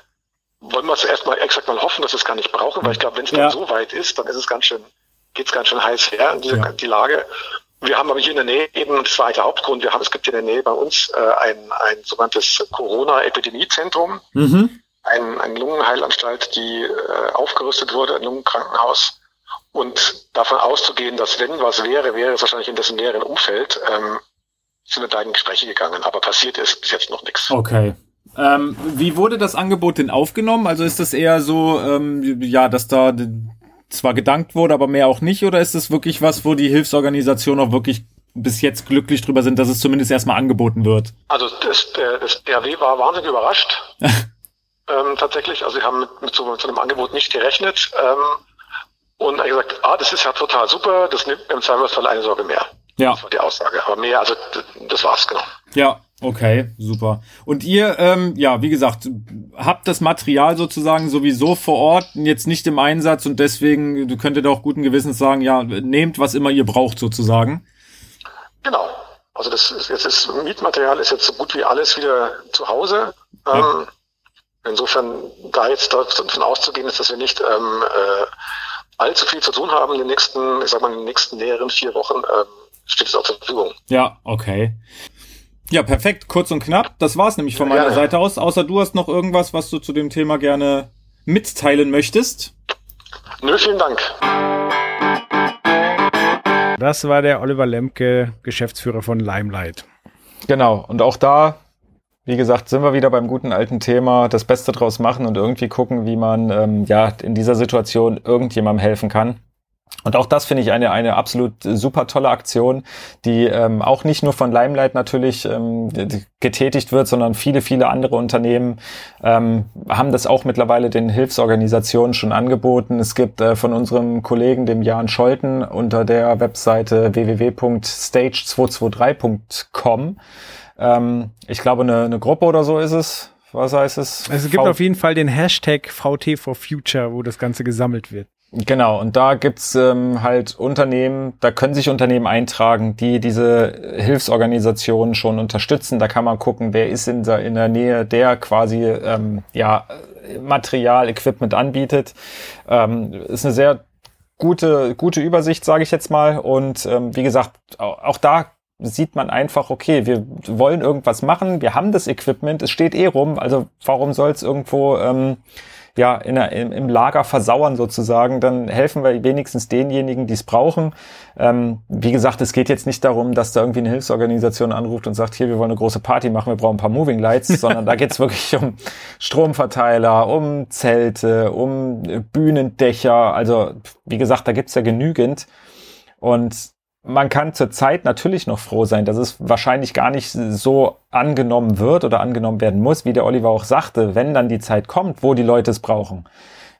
Wollen wir es erstmal exakt mal hoffen, dass wir es gar nicht brauchen, weil ich glaube, wenn es ja. dann so weit ist, dann ist es ganz schön, geht's ganz schön heiß her, diese, ja. die Lage. Wir haben aber hier in der Nähe eben, das war der Hauptgrund, wir haben, es gibt hier in der Nähe bei uns äh, ein, ein sogenanntes Corona-Epidemiezentrum, mhm. ein, ein Lungenheilanstalt, die äh, aufgerüstet wurde, ein Lungenkrankenhaus. Und davon auszugehen, dass wenn was wäre, wäre es wahrscheinlich in dessen näheren Umfeld, ähm, sind wir da in Gespräche gegangen, aber passiert ist bis jetzt noch nichts. Okay. Ähm, wie wurde das Angebot denn aufgenommen? Also ist das eher so, ähm, ja, dass da zwar gedankt wurde, aber mehr auch nicht? Oder ist das wirklich was, wo die Hilfsorganisationen auch wirklich bis jetzt glücklich drüber sind, dass es zumindest erstmal angeboten wird? Also das, das DRW war wahnsinnig überrascht. ähm, tatsächlich. Also sie haben mit, mit, so, mit so einem Angebot nicht gerechnet. Ähm, und gesagt, ah, das ist ja total super, das nimmt im Zweifelsfall eine Sorge mehr. Ja. Das war die Aussage. Aber mehr, also das war's, genau. Ja, Okay, super. Und ihr, ähm, ja, wie gesagt, habt das Material sozusagen sowieso vor Ort, jetzt nicht im Einsatz und deswegen, du könntet auch guten Gewissens sagen, ja, nehmt, was immer ihr braucht sozusagen. Genau. Also das ist, jetzt ist Mietmaterial ist jetzt so gut wie alles wieder zu Hause. Ja. Ähm, insofern da jetzt davon auszugehen ist, dass wir nicht ähm, äh, allzu viel zu tun haben in den nächsten, ich sag mal, in den nächsten näheren vier Wochen, ähm, steht es auch zur Verfügung. Ja, okay. Ja, perfekt, kurz und knapp. Das war's nämlich von meiner ja, Seite aus. Außer du hast noch irgendwas, was du zu dem Thema gerne mitteilen möchtest. Nö, vielen Dank. Das war der Oliver Lemke, Geschäftsführer von Limelight. Genau, und auch da, wie gesagt, sind wir wieder beim guten alten Thema, das Beste draus machen und irgendwie gucken, wie man ähm, ja in dieser Situation irgendjemandem helfen kann. Und auch das finde ich eine, eine absolut super tolle Aktion, die ähm, auch nicht nur von Limelight natürlich ähm, getätigt wird, sondern viele, viele andere Unternehmen ähm, haben das auch mittlerweile den Hilfsorganisationen schon angeboten. Es gibt äh, von unserem Kollegen, dem Jan Scholten, unter der Webseite www.stage223.com, ähm, ich glaube, eine, eine Gruppe oder so ist es. Was heißt es? Also es gibt v auf jeden Fall den Hashtag VT for Future, wo das Ganze gesammelt wird. Genau, und da gibt's ähm, halt Unternehmen, da können sich Unternehmen eintragen, die diese Hilfsorganisationen schon unterstützen. Da kann man gucken, wer ist in der, in der Nähe, der quasi ähm, ja, Material, Equipment anbietet. Ähm, ist eine sehr gute, gute Übersicht, sage ich jetzt mal. Und ähm, wie gesagt, auch, auch da sieht man einfach, okay, wir wollen irgendwas machen, wir haben das Equipment, es steht eh rum, also warum soll es irgendwo ähm, ja, in der, im, Lager versauern sozusagen, dann helfen wir wenigstens denjenigen, die es brauchen. Ähm, wie gesagt, es geht jetzt nicht darum, dass da irgendwie eine Hilfsorganisation anruft und sagt, hier, wir wollen eine große Party machen, wir brauchen ein paar Moving Lights, sondern da geht es wirklich um Stromverteiler, um Zelte, um Bühnendächer. Also, wie gesagt, da gibt's ja genügend. Und man kann zurzeit natürlich noch froh sein, dass es wahrscheinlich gar nicht so angenommen wird oder angenommen werden muss, wie der Oliver auch sagte, wenn dann die Zeit kommt, wo die Leute es brauchen.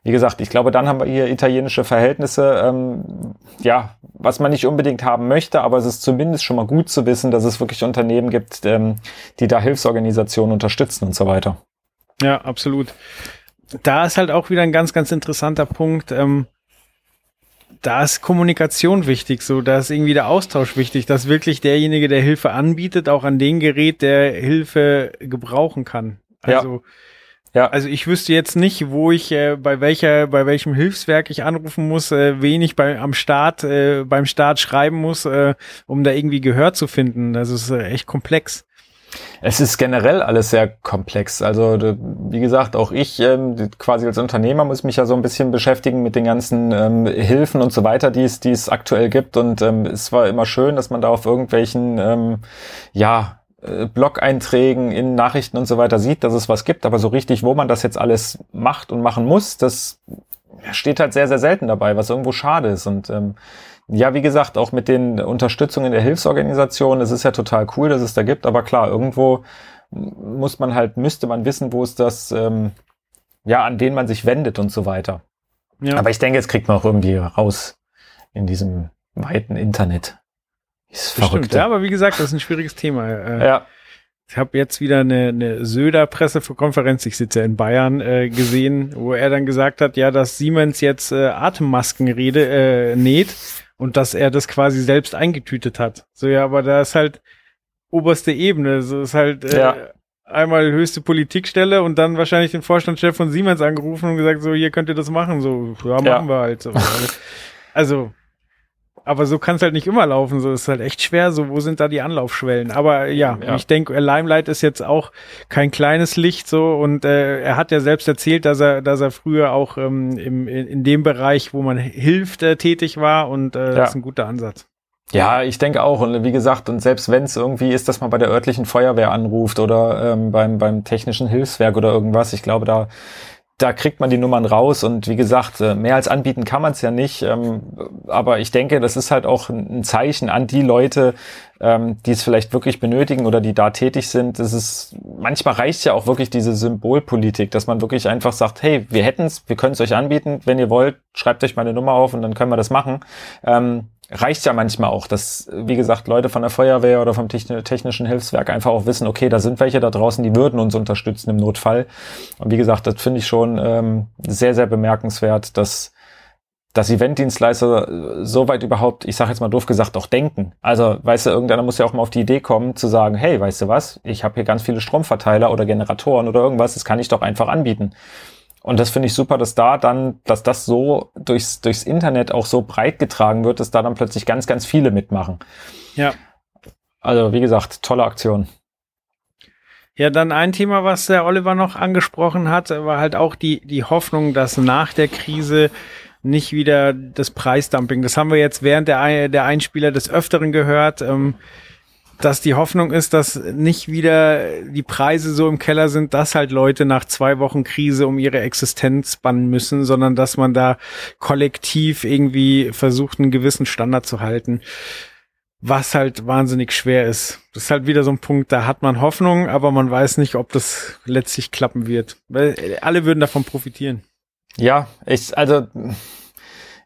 Wie gesagt, ich glaube, dann haben wir hier italienische Verhältnisse, ähm, ja, was man nicht unbedingt haben möchte, aber es ist zumindest schon mal gut zu wissen, dass es wirklich Unternehmen gibt, ähm, die da Hilfsorganisationen unterstützen und so weiter. Ja, absolut. Da ist halt auch wieder ein ganz, ganz interessanter Punkt. Ähm, da ist Kommunikation wichtig, so, da ist irgendwie der Austausch wichtig, dass wirklich derjenige, der Hilfe anbietet, auch an den Gerät, der Hilfe gebrauchen kann. Also, ja. ja. also ich wüsste jetzt nicht, wo ich, äh, bei welcher, bei welchem Hilfswerk ich anrufen muss, äh, wen ich bei, am Start, äh, beim Start schreiben muss, äh, um da irgendwie Gehör zu finden. Das ist äh, echt komplex. Es ist generell alles sehr komplex. Also wie gesagt, auch ich ähm, quasi als Unternehmer muss mich ja so ein bisschen beschäftigen mit den ganzen ähm, Hilfen und so weiter, die es, die es aktuell gibt. Und ähm, es war immer schön, dass man da auf irgendwelchen, ähm, ja, äh, Blog-Einträgen in Nachrichten und so weiter sieht, dass es was gibt. Aber so richtig, wo man das jetzt alles macht und machen muss, das steht halt sehr, sehr selten dabei, was irgendwo schade ist. Und ähm, ja, wie gesagt, auch mit den Unterstützungen der Hilfsorganisationen, es ist ja total cool, dass es da gibt, aber klar, irgendwo muss man halt, müsste man wissen, wo es das, ähm, ja, an denen man sich wendet und so weiter. Ja. Aber ich denke, jetzt kriegt man auch irgendwie raus in diesem weiten Internet. Ist verrückt. Ja, aber wie gesagt, das ist ein schwieriges Thema. Äh, ja. Ich habe jetzt wieder eine, eine Söder-Pressekonferenz, ich sitze ja in Bayern, äh, gesehen, wo er dann gesagt hat, ja, dass Siemens jetzt äh, Atemmaskenrede äh, näht und dass er das quasi selbst eingetütet hat. So, ja, aber da ist halt oberste Ebene. So ist halt äh, ja. einmal höchste Politikstelle und dann wahrscheinlich den Vorstandschef von Siemens angerufen und gesagt, so, hier könnt ihr das machen. So, ja, machen ja. wir halt. So. also, aber so kann es halt nicht immer laufen. So ist halt echt schwer. So, wo sind da die Anlaufschwellen? Aber ja, ja. ich denke, Limelight ist jetzt auch kein kleines Licht so und äh, er hat ja selbst erzählt, dass er, dass er früher auch ähm, im, in, in dem Bereich, wo man hilft, äh, tätig war und äh, ja. das ist ein guter Ansatz. Ja, ich denke auch. Und wie gesagt, und selbst wenn es irgendwie ist, dass man bei der örtlichen Feuerwehr anruft oder ähm, beim, beim technischen Hilfswerk oder irgendwas, ich glaube, da da kriegt man die Nummern raus und wie gesagt, äh, mehr als anbieten kann man es ja nicht. Ähm, aber ich denke, das ist halt auch ein Zeichen an die Leute, ähm, die es vielleicht wirklich benötigen oder die da tätig sind. Das ist manchmal reicht ja auch wirklich diese Symbolpolitik, dass man wirklich einfach sagt, hey, wir hätten es, wir können es euch anbieten, wenn ihr wollt, schreibt euch meine Nummer auf und dann können wir das machen. Reicht ja manchmal auch, dass, wie gesagt, Leute von der Feuerwehr oder vom technischen Hilfswerk einfach auch wissen, okay, da sind welche da draußen, die würden uns unterstützen im Notfall. Und wie gesagt, das finde ich schon ähm, sehr, sehr bemerkenswert, dass dass Eventdienstleister so weit überhaupt, ich sage jetzt mal doof gesagt, auch denken. Also, weißt du, irgendeiner muss ja auch mal auf die Idee kommen, zu sagen, hey, weißt du was, ich habe hier ganz viele Stromverteiler oder Generatoren oder irgendwas, das kann ich doch einfach anbieten. Und das finde ich super, dass da dann, dass das so durchs, durchs Internet auch so breit getragen wird, dass da dann plötzlich ganz, ganz viele mitmachen. Ja. Also, wie gesagt, tolle Aktion. Ja, dann ein Thema, was der Oliver noch angesprochen hat, war halt auch die, die Hoffnung, dass nach der Krise nicht wieder das Preisdumping. Das haben wir jetzt während der, der Einspieler des Öfteren gehört. Ähm, dass die Hoffnung ist, dass nicht wieder die Preise so im Keller sind, dass halt Leute nach zwei Wochen Krise um ihre Existenz bannen müssen, sondern dass man da kollektiv irgendwie versucht, einen gewissen Standard zu halten, was halt wahnsinnig schwer ist. Das ist halt wieder so ein Punkt, da hat man Hoffnung, aber man weiß nicht, ob das letztlich klappen wird. Weil alle würden davon profitieren. Ja, ich, also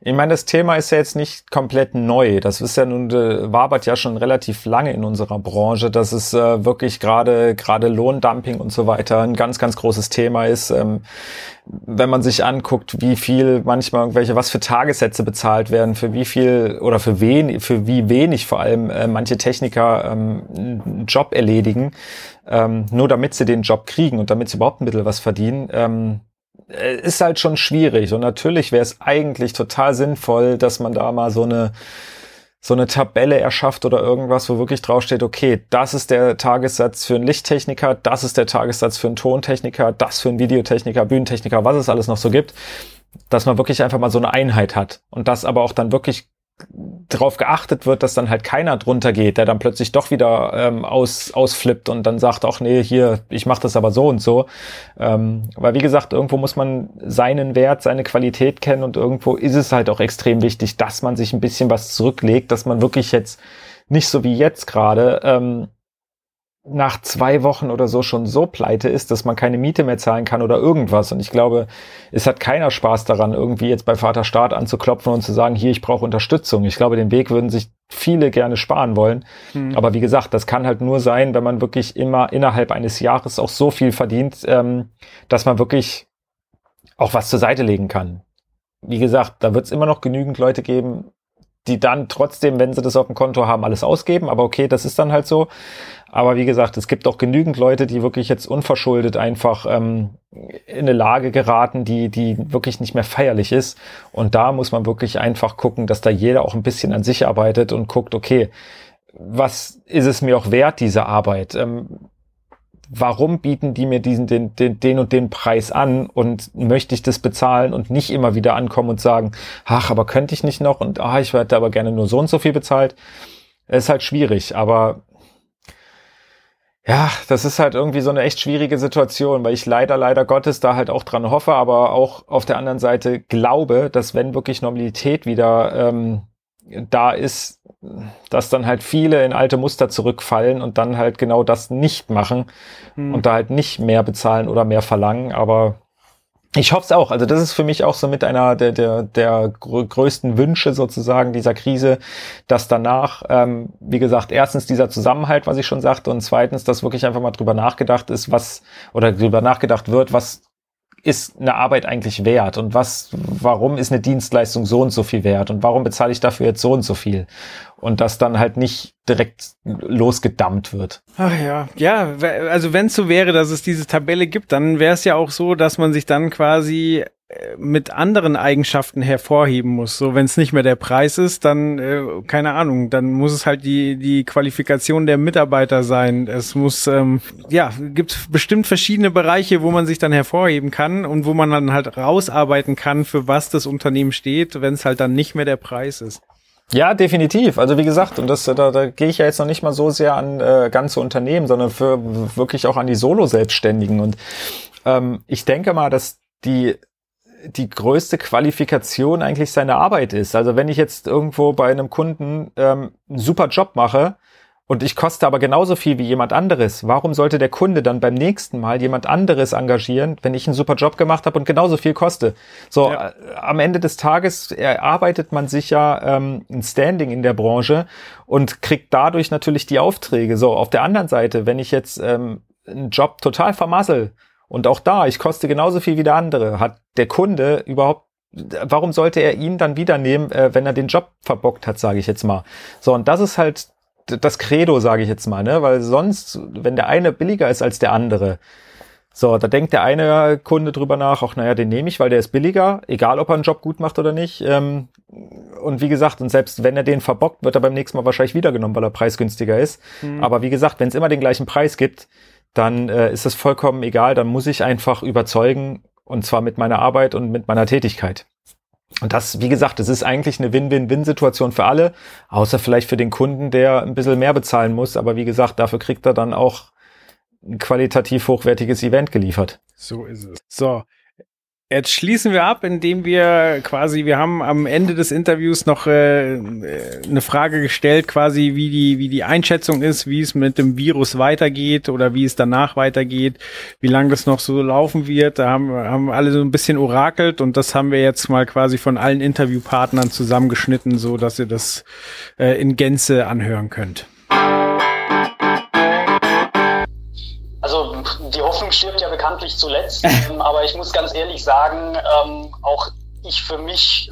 ich meine, das Thema ist ja jetzt nicht komplett neu. Das ist ja nun, äh, wabert ja schon relativ lange in unserer Branche, dass es äh, wirklich gerade gerade Lohndumping und so weiter ein ganz, ganz großes Thema ist. Ähm, wenn man sich anguckt, wie viel manchmal irgendwelche, was für Tagessätze bezahlt werden, für wie viel oder für wen, für wie wenig vor allem äh, manche Techniker ähm, einen Job erledigen, ähm, nur damit sie den Job kriegen und damit sie überhaupt ein bisschen was verdienen. Ähm, äh, ist halt schon schwierig. Und natürlich wäre es eigentlich total sinnvoll, dass man da mal so eine so eine Tabelle erschafft oder irgendwas, wo wirklich draufsteht, okay, das ist der Tagessatz für einen Lichttechniker, das ist der Tagessatz für einen Tontechniker, das für einen Videotechniker, Bühnentechniker, was es alles noch so gibt, dass man wirklich einfach mal so eine Einheit hat und das aber auch dann wirklich darauf geachtet wird, dass dann halt keiner drunter geht, der dann plötzlich doch wieder ähm, aus, ausflippt und dann sagt, ach nee, hier, ich mache das aber so und so. Ähm, weil wie gesagt, irgendwo muss man seinen Wert, seine Qualität kennen und irgendwo ist es halt auch extrem wichtig, dass man sich ein bisschen was zurücklegt, dass man wirklich jetzt nicht so wie jetzt gerade ähm, nach zwei Wochen oder so schon so pleite ist, dass man keine Miete mehr zahlen kann oder irgendwas. Und ich glaube, es hat keiner Spaß daran, irgendwie jetzt bei Vater Staat anzuklopfen und zu sagen, hier, ich brauche Unterstützung. Ich glaube, den Weg würden sich viele gerne sparen wollen. Hm. Aber wie gesagt, das kann halt nur sein, wenn man wirklich immer innerhalb eines Jahres auch so viel verdient, ähm, dass man wirklich auch was zur Seite legen kann. Wie gesagt, da wird es immer noch genügend Leute geben, die dann trotzdem, wenn sie das auf dem Konto haben, alles ausgeben. Aber okay, das ist dann halt so. Aber wie gesagt, es gibt auch genügend Leute, die wirklich jetzt unverschuldet einfach ähm, in eine Lage geraten, die, die wirklich nicht mehr feierlich ist. Und da muss man wirklich einfach gucken, dass da jeder auch ein bisschen an sich arbeitet und guckt, okay, was ist es mir auch wert, diese Arbeit? Ähm, warum bieten die mir diesen, den, den, den und den Preis an und möchte ich das bezahlen und nicht immer wieder ankommen und sagen, ach, aber könnte ich nicht noch und ah, ich hätte aber gerne nur so und so viel bezahlt. Es ist halt schwierig, aber ja, das ist halt irgendwie so eine echt schwierige Situation, weil ich leider, leider Gottes da halt auch dran hoffe, aber auch auf der anderen Seite glaube, dass wenn wirklich Normalität wieder ähm, da ist, dass dann halt viele in alte Muster zurückfallen und dann halt genau das nicht machen hm. und da halt nicht mehr bezahlen oder mehr verlangen, aber Ich hoffe es auch. Also das ist für mich auch so mit einer der, der, der größten Wünsche sozusagen dieser Krise, dass danach, ähm, wie gesagt, erstens dieser Zusammenhalt, was ich schon sagte, und zweitens, dass wirklich einfach mal drüber nachgedacht ist, was oder drüber nachgedacht wird, was ist eine Arbeit eigentlich wert? Und was, warum ist eine Dienstleistung so und so viel wert? Und warum bezahle ich dafür jetzt so und so viel? Und das dann halt nicht direkt losgedammt wird. Ach ja, ja, also wenn es so wäre, dass es diese Tabelle gibt, dann wäre es ja auch so, dass man sich dann quasi mit anderen Eigenschaften hervorheben muss. So, wenn es nicht mehr der Preis ist, dann äh, keine Ahnung, dann muss es halt die die Qualifikation der Mitarbeiter sein. Es muss ähm, ja gibt bestimmt verschiedene Bereiche, wo man sich dann hervorheben kann und wo man dann halt rausarbeiten kann, für was das Unternehmen steht, wenn es halt dann nicht mehr der Preis ist. Ja, definitiv. Also wie gesagt, und das, da, da gehe ich ja jetzt noch nicht mal so sehr an äh, ganze Unternehmen, sondern für wirklich auch an die Solo-Selbstständigen. Und ähm, ich denke mal, dass die die größte Qualifikation eigentlich seine Arbeit ist. Also wenn ich jetzt irgendwo bei einem Kunden ähm, einen super Job mache und ich koste aber genauso viel wie jemand anderes, warum sollte der Kunde dann beim nächsten Mal jemand anderes engagieren, wenn ich einen super Job gemacht habe und genauso viel koste? So, ja. äh, am Ende des Tages erarbeitet man sich ja ähm, ein Standing in der Branche und kriegt dadurch natürlich die Aufträge. So, auf der anderen Seite, wenn ich jetzt ähm, einen Job total vermassel, und auch da, ich koste genauso viel wie der andere. Hat der Kunde überhaupt, warum sollte er ihn dann wieder nehmen, äh, wenn er den Job verbockt hat, sage ich jetzt mal. So, und das ist halt das Credo, sage ich jetzt mal, ne? Weil sonst, wenn der eine billiger ist als der andere, so, da denkt der eine Kunde drüber nach, ach naja, den nehme ich, weil der ist billiger, egal ob er einen Job gut macht oder nicht. Ähm, und wie gesagt, und selbst wenn er den verbockt, wird er beim nächsten Mal wahrscheinlich wieder genommen, weil er preisgünstiger ist. Mhm. Aber wie gesagt, wenn es immer den gleichen Preis gibt, dann äh, ist es vollkommen egal, dann muss ich einfach überzeugen und zwar mit meiner Arbeit und mit meiner Tätigkeit. Und das, wie gesagt, es ist eigentlich eine Win-Win-Win-Situation für alle, außer vielleicht für den Kunden, der ein bisschen mehr bezahlen muss. Aber wie gesagt, dafür kriegt er dann auch ein qualitativ hochwertiges Event geliefert. So ist es. So, Jetzt schließen wir ab, indem wir quasi, wir haben am Ende des Interviews noch äh, eine Frage gestellt, quasi wie die, wie die Einschätzung ist, wie es mit dem Virus weitergeht oder wie es danach weitergeht, wie lange das noch so laufen wird. Da haben, haben alle so ein bisschen orakelt und das haben wir jetzt mal quasi von allen Interviewpartnern zusammengeschnitten, so dass ihr das äh, in Gänze anhören könnt. Bekanntlich zuletzt, ähm, aber ich muss ganz ehrlich sagen, ähm, auch ich für mich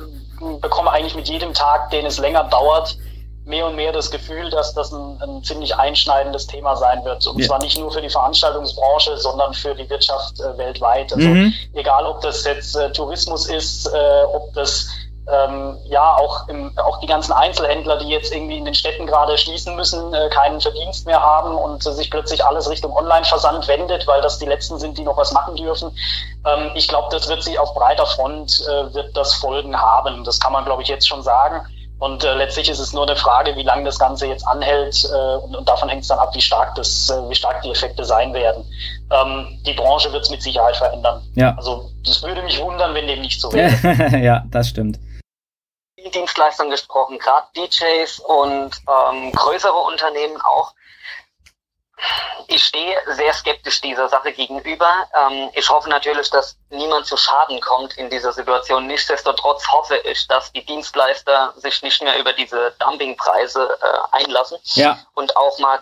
bekomme eigentlich mit jedem Tag, den es länger dauert, mehr und mehr das Gefühl, dass das ein, ein ziemlich einschneidendes Thema sein wird. Und ja. zwar nicht nur für die Veranstaltungsbranche, sondern für die Wirtschaft äh, weltweit. Also mhm. egal, ob das jetzt äh, Tourismus ist, äh, ob das ähm, ja auch, im, auch die ganzen Einzelhändler, die jetzt irgendwie in den Städten gerade schließen müssen, äh, keinen Verdienst mehr haben und äh, sich plötzlich alles Richtung Online-Versand wendet, weil das die letzten sind, die noch was machen dürfen. Ähm, ich glaube, das wird sich auf breiter Front äh, wird das Folgen haben. Das kann man, glaube ich, jetzt schon sagen. Und äh, letztlich ist es nur eine Frage, wie lange das Ganze jetzt anhält äh, und, und davon hängt es dann ab, wie stark das, äh, wie stark die Effekte sein werden. Ähm, die Branche wird es mit Sicherheit verändern. Ja. Also das würde mich wundern, wenn dem nicht so wäre. ja, das stimmt. Dienstleistern gesprochen, gerade DJs und ähm, größere Unternehmen auch. Ich stehe sehr skeptisch dieser Sache gegenüber. Ähm, ich hoffe natürlich, dass niemand zu Schaden kommt in dieser Situation. Nichtsdestotrotz hoffe ich, dass die Dienstleister sich nicht mehr über diese Dumpingpreise äh, einlassen ja. und auch mal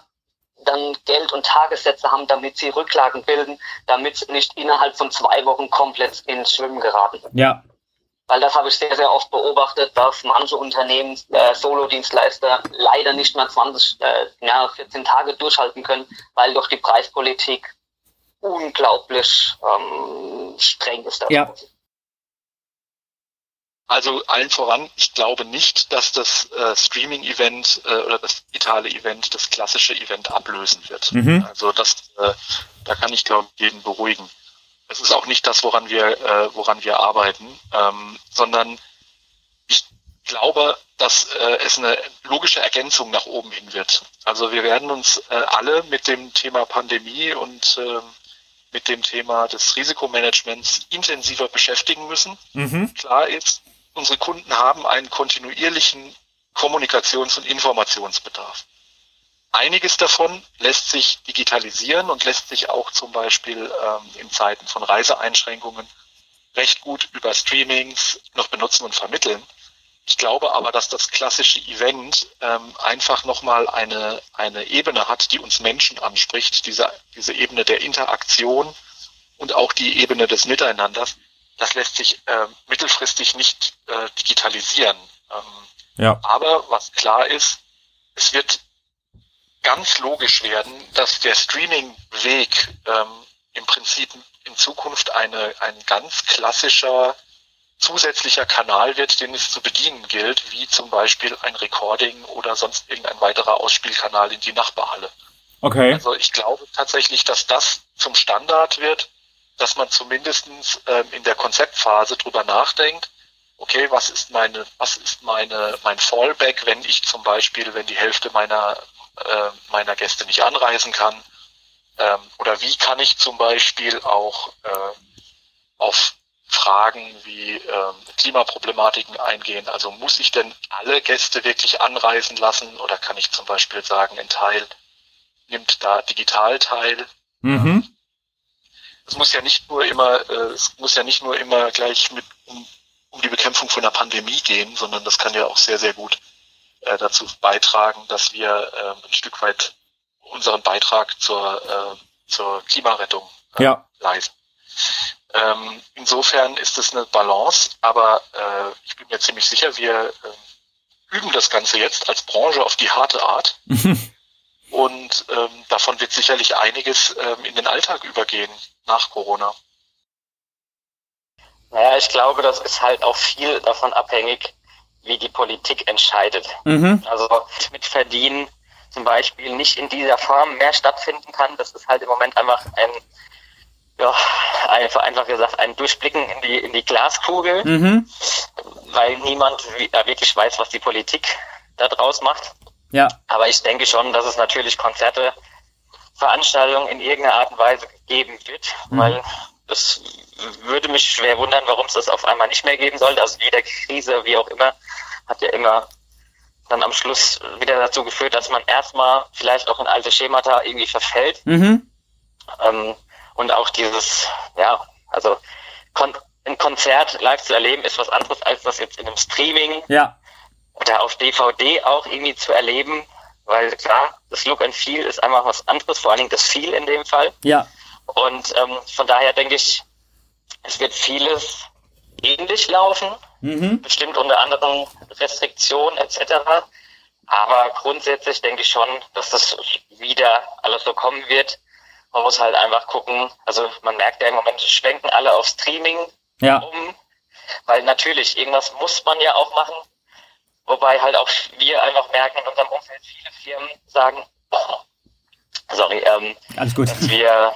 dann Geld und Tagessätze haben, damit sie Rücklagen bilden, damit sie nicht innerhalb von zwei Wochen komplett ins Schwimmen geraten. Ja, weil das habe ich sehr, sehr oft beobachtet, dass manche Unternehmen, äh, Solo-Dienstleister, leider nicht mehr 20, äh, ja, 14 Tage durchhalten können, weil durch die Preispolitik unglaublich ähm, streng ist. Ja. Also allen voran, ich glaube nicht, dass das äh, Streaming-Event äh, oder das digitale Event das klassische Event ablösen wird. Mhm. Also das, äh, da kann ich glaube ich jeden beruhigen. Es ist auch nicht das, woran wir, äh, woran wir arbeiten, ähm, sondern ich glaube, dass äh, es eine logische Ergänzung nach oben hin wird. Also wir werden uns äh, alle mit dem Thema Pandemie und äh, mit dem Thema des Risikomanagements intensiver beschäftigen müssen. Mhm. Klar ist, unsere Kunden haben einen kontinuierlichen Kommunikations- und Informationsbedarf. Einiges davon lässt sich digitalisieren und lässt sich auch zum Beispiel ähm, in Zeiten von Reiseeinschränkungen recht gut über Streamings noch benutzen und vermitteln. Ich glaube aber, dass das klassische Event ähm, einfach nochmal eine, eine Ebene hat, die uns Menschen anspricht, diese, diese Ebene der Interaktion und auch die Ebene des Miteinanders. Das lässt sich äh, mittelfristig nicht äh, digitalisieren. Ähm, ja. Aber was klar ist, es wird ganz logisch werden, dass der Streaming-Weg ähm, im Prinzip in Zukunft eine, ein ganz klassischer zusätzlicher Kanal wird, den es zu bedienen gilt, wie zum Beispiel ein Recording oder sonst irgendein weiterer Ausspielkanal in die Nachbarhalle. Okay. Also ich glaube tatsächlich, dass das zum Standard wird, dass man zumindestens ähm, in der Konzeptphase drüber nachdenkt, okay, was ist meine, was ist meine, mein Fallback, wenn ich zum Beispiel, wenn die Hälfte meiner, äh, meiner Gäste nicht anreisen kann, ähm, oder wie kann ich zum Beispiel auch äh, auf Fragen wie ähm, Klimaproblematiken eingehen. Also muss ich denn alle Gäste wirklich anreisen lassen oder kann ich zum Beispiel sagen, ein Teil nimmt da digital teil? Mhm. Es muss ja nicht nur immer, äh, es muss ja nicht nur immer gleich mit um, um die Bekämpfung von der Pandemie gehen, sondern das kann ja auch sehr, sehr gut äh, dazu beitragen, dass wir äh, ein Stück weit unseren Beitrag zur, äh, zur Klimarettung äh, ja. leisten. Ähm, insofern ist es eine Balance, aber äh, ich bin mir ziemlich sicher, wir äh, üben das Ganze jetzt als Branche auf die harte Art. Und ähm, davon wird sicherlich einiges ähm, in den Alltag übergehen nach Corona. Naja, ich glaube, das ist halt auch viel davon abhängig, wie die Politik entscheidet. Mhm. Also mit Verdienen zum Beispiel nicht in dieser Form mehr stattfinden kann. Das ist halt im Moment einfach ein ja, einfach, einfach gesagt, ein Durchblicken in die, in die Glaskugel, mhm. weil niemand wirklich weiß, was die Politik da draus macht. Ja. Aber ich denke schon, dass es natürlich Konzerte, Veranstaltungen in irgendeiner Art und Weise geben wird, mhm. weil das würde mich schwer wundern, warum es das auf einmal nicht mehr geben sollte. Also jede Krise, wie auch immer, hat ja immer dann am Schluss wieder dazu geführt, dass man erstmal vielleicht auch in alte Schemata irgendwie verfällt. Mhm. Ähm, und auch dieses, ja, also Kon ein Konzert live zu erleben ist was anderes, als das jetzt in einem Streaming ja. oder auf DVD auch irgendwie zu erleben. Weil klar, das Look and Feel ist einfach was anderes, vor allen Dingen das Feel in dem Fall. Ja. Und ähm, von daher denke ich, es wird vieles ähnlich laufen, mhm. bestimmt unter anderen Restriktionen etc. Aber grundsätzlich denke ich schon, dass das wieder alles so kommen wird, man muss halt einfach gucken, also man merkt ja im Moment, schwenken alle auf Streaming ja. um, weil natürlich, irgendwas muss man ja auch machen. Wobei halt auch wir einfach merken in unserem Umfeld, viele Firmen sagen, oh, sorry, ähm, Alles gut. dass wir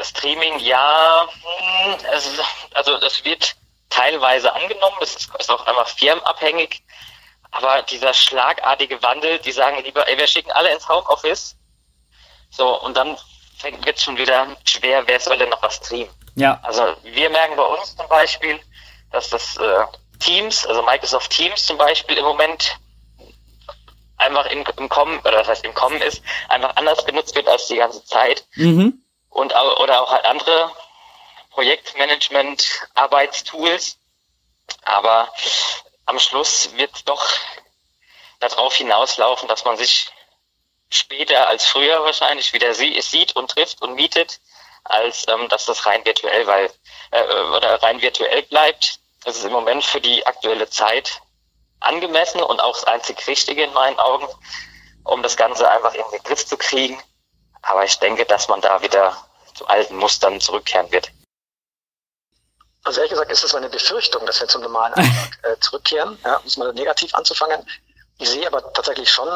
Streaming, ja, hm, also, also das wird teilweise angenommen, das ist, ist auch einfach firmenabhängig, aber dieser schlagartige Wandel, die sagen lieber, ey, wir schicken alle ins Homeoffice, so, und dann wird es schon wieder schwer, wer soll denn noch was streamen? Ja. Also wir merken bei uns zum Beispiel, dass das äh, Teams, also Microsoft Teams zum Beispiel im Moment einfach im, im Kommen, oder das heißt im Kommen ist, einfach anders benutzt wird als die ganze Zeit. Mhm. Und oder auch halt andere Projektmanagement, Arbeitstools. Aber am Schluss wird doch darauf hinauslaufen, dass man sich später als früher wahrscheinlich wieder sie, sieht und trifft und mietet, als ähm, dass das rein virtuell, weil äh, oder rein virtuell bleibt. Das ist im Moment für die aktuelle Zeit angemessen und auch das einzig Richtige in meinen Augen, um das Ganze einfach in den Griff zu kriegen. Aber ich denke, dass man da wieder zu alten Mustern zurückkehren wird. Also ehrlich gesagt ist es meine Befürchtung, dass wir zum normalen Alltag äh, zurückkehren, ja, um es mal negativ anzufangen. Ich sehe aber tatsächlich schon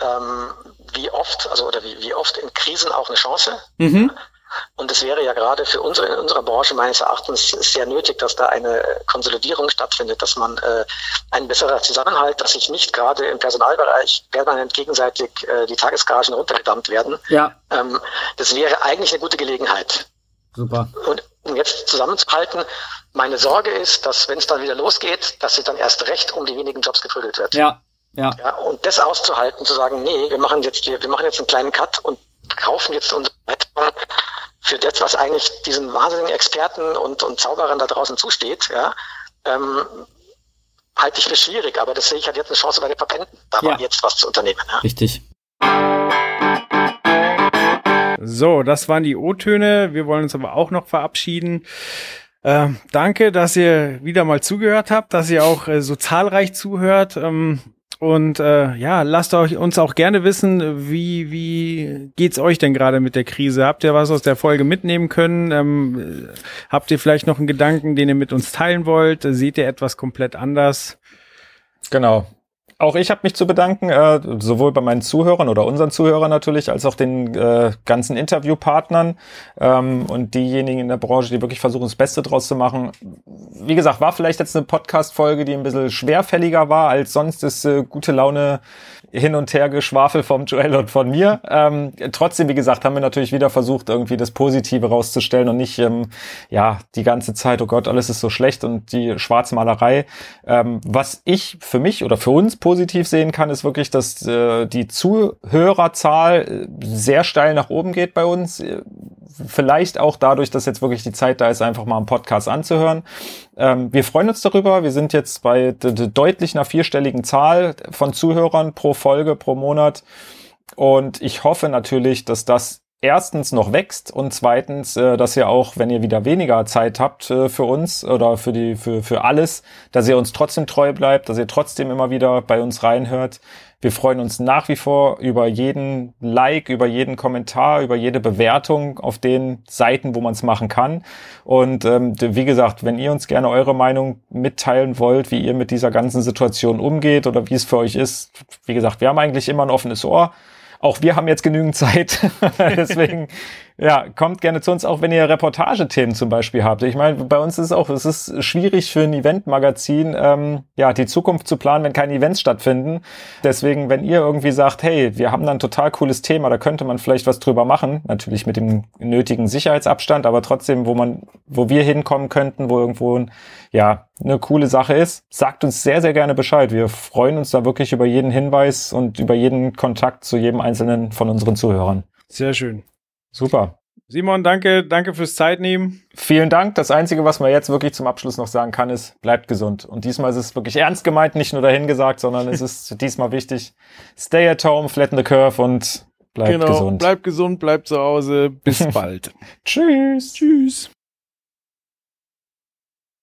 ähm, wie oft, also oder wie, wie oft in Krisen auch eine Chance. Mhm. Und es wäre ja gerade für unsere, in unserer Branche meines Erachtens sehr nötig, dass da eine Konsolidierung stattfindet, dass man äh, ein besserer Zusammenhalt, dass sich nicht gerade im Personalbereich permanent gegenseitig äh, die Tagesgagen runtergedammt werden. Ja. Ähm, das wäre eigentlich eine gute Gelegenheit. Super. Und um jetzt zusammenzuhalten, meine Sorge ist, dass wenn es dann wieder losgeht, dass sich dann erst recht um die wenigen Jobs getrödelt wird. Ja. Ja. ja. Und das auszuhalten, zu sagen, nee, wir machen jetzt, wir, wir machen jetzt einen kleinen Cut und kaufen jetzt unsere für das, was eigentlich diesen wahnsinnigen Experten und, und Zauberern da draußen zusteht, ja, ähm, halte ich für schwierig, aber das sehe ich halt jetzt eine Chance bei den Verbänden, da ja. jetzt was zu unternehmen. Ja. Richtig. So, das waren die O-Töne. Wir wollen uns aber auch noch verabschieden. Äh, danke, dass ihr wieder mal zugehört habt, dass ihr auch äh, so zahlreich zuhört. Ähm, und äh, ja, lasst euch uns auch gerne wissen, wie wie geht's euch denn gerade mit der Krise? Habt ihr was aus der Folge mitnehmen können? Ähm, habt ihr vielleicht noch einen Gedanken, den ihr mit uns teilen wollt? Seht ihr etwas komplett anders? Genau. Auch ich habe mich zu bedanken, äh, sowohl bei meinen Zuhörern oder unseren Zuhörern natürlich, als auch den äh, ganzen Interviewpartnern ähm, und diejenigen in der Branche, die wirklich versuchen, das Beste draus zu machen. Wie gesagt, war vielleicht jetzt eine Podcast-Folge, die ein bisschen schwerfälliger war, als sonst ist äh, gute Laune hin und her Geschwafel vom Joel und von mir. Ähm, trotzdem, wie gesagt, haben wir natürlich wieder versucht, irgendwie das Positive rauszustellen und nicht, ähm, ja, die ganze Zeit, oh Gott, alles ist so schlecht und die Schwarzmalerei. Ähm, was ich für mich oder für uns positiv sehen kann, ist wirklich, dass äh, die Zuhörerzahl äh, sehr steil nach oben geht bei uns. Vielleicht auch dadurch, dass jetzt wirklich die Zeit da ist, einfach mal einen Podcast anzuhören. Ähm, wir freuen uns darüber. Wir sind jetzt bei deutlich einer vierstelligen Zahl von Zuhörern pro Folge, pro Monat. Und ich hoffe natürlich, dass das erstens noch wächst und zweitens, äh, dass ihr auch, wenn ihr wieder weniger Zeit habt äh, für uns oder für die für für alles, dass ihr uns trotzdem treu bleibt, dass ihr trotzdem immer wieder bei uns reinhört. Wir freuen uns nach wie vor über jeden Like, über jeden Kommentar, über jede Bewertung auf den Seiten, wo man es machen kann. Und ähm, wie gesagt, wenn ihr uns gerne eure Meinung mitteilen wollt, wie ihr mit dieser ganzen Situation umgeht oder wie es für euch ist, wie gesagt, wir haben eigentlich immer ein offenes Ohr. Auch wir haben jetzt genügend Zeit. Deswegen ja, kommt gerne zu uns, auch wenn ihr Reportagethemen zum Beispiel habt. Ich meine, bei uns ist es auch, es ist schwierig für ein Eventmagazin, ähm, ja, die Zukunft zu planen, wenn keine Events stattfinden. Deswegen, wenn ihr irgendwie sagt, hey, wir haben da ein total cooles Thema, da könnte man vielleicht was drüber machen, natürlich mit dem nötigen Sicherheitsabstand, aber trotzdem, wo man, wo wir hinkommen könnten, wo irgendwo, ja, eine coole Sache ist, sagt uns sehr, sehr gerne Bescheid. Wir freuen uns da wirklich über jeden Hinweis und über jeden Kontakt zu jedem einzelnen von unseren Zuhörern. Sehr schön. Super. Simon, danke, danke fürs Zeitnehmen. Vielen Dank. Das Einzige, was man jetzt wirklich zum Abschluss noch sagen kann, ist, bleibt gesund. Und diesmal ist es wirklich ernst gemeint, nicht nur dahingesagt, sondern es ist diesmal wichtig. Stay at home, flatten the curve und bleibt genau, gesund. Bleibt gesund, bleibt zu Hause. Bis bald. Tschüss. Tschüss.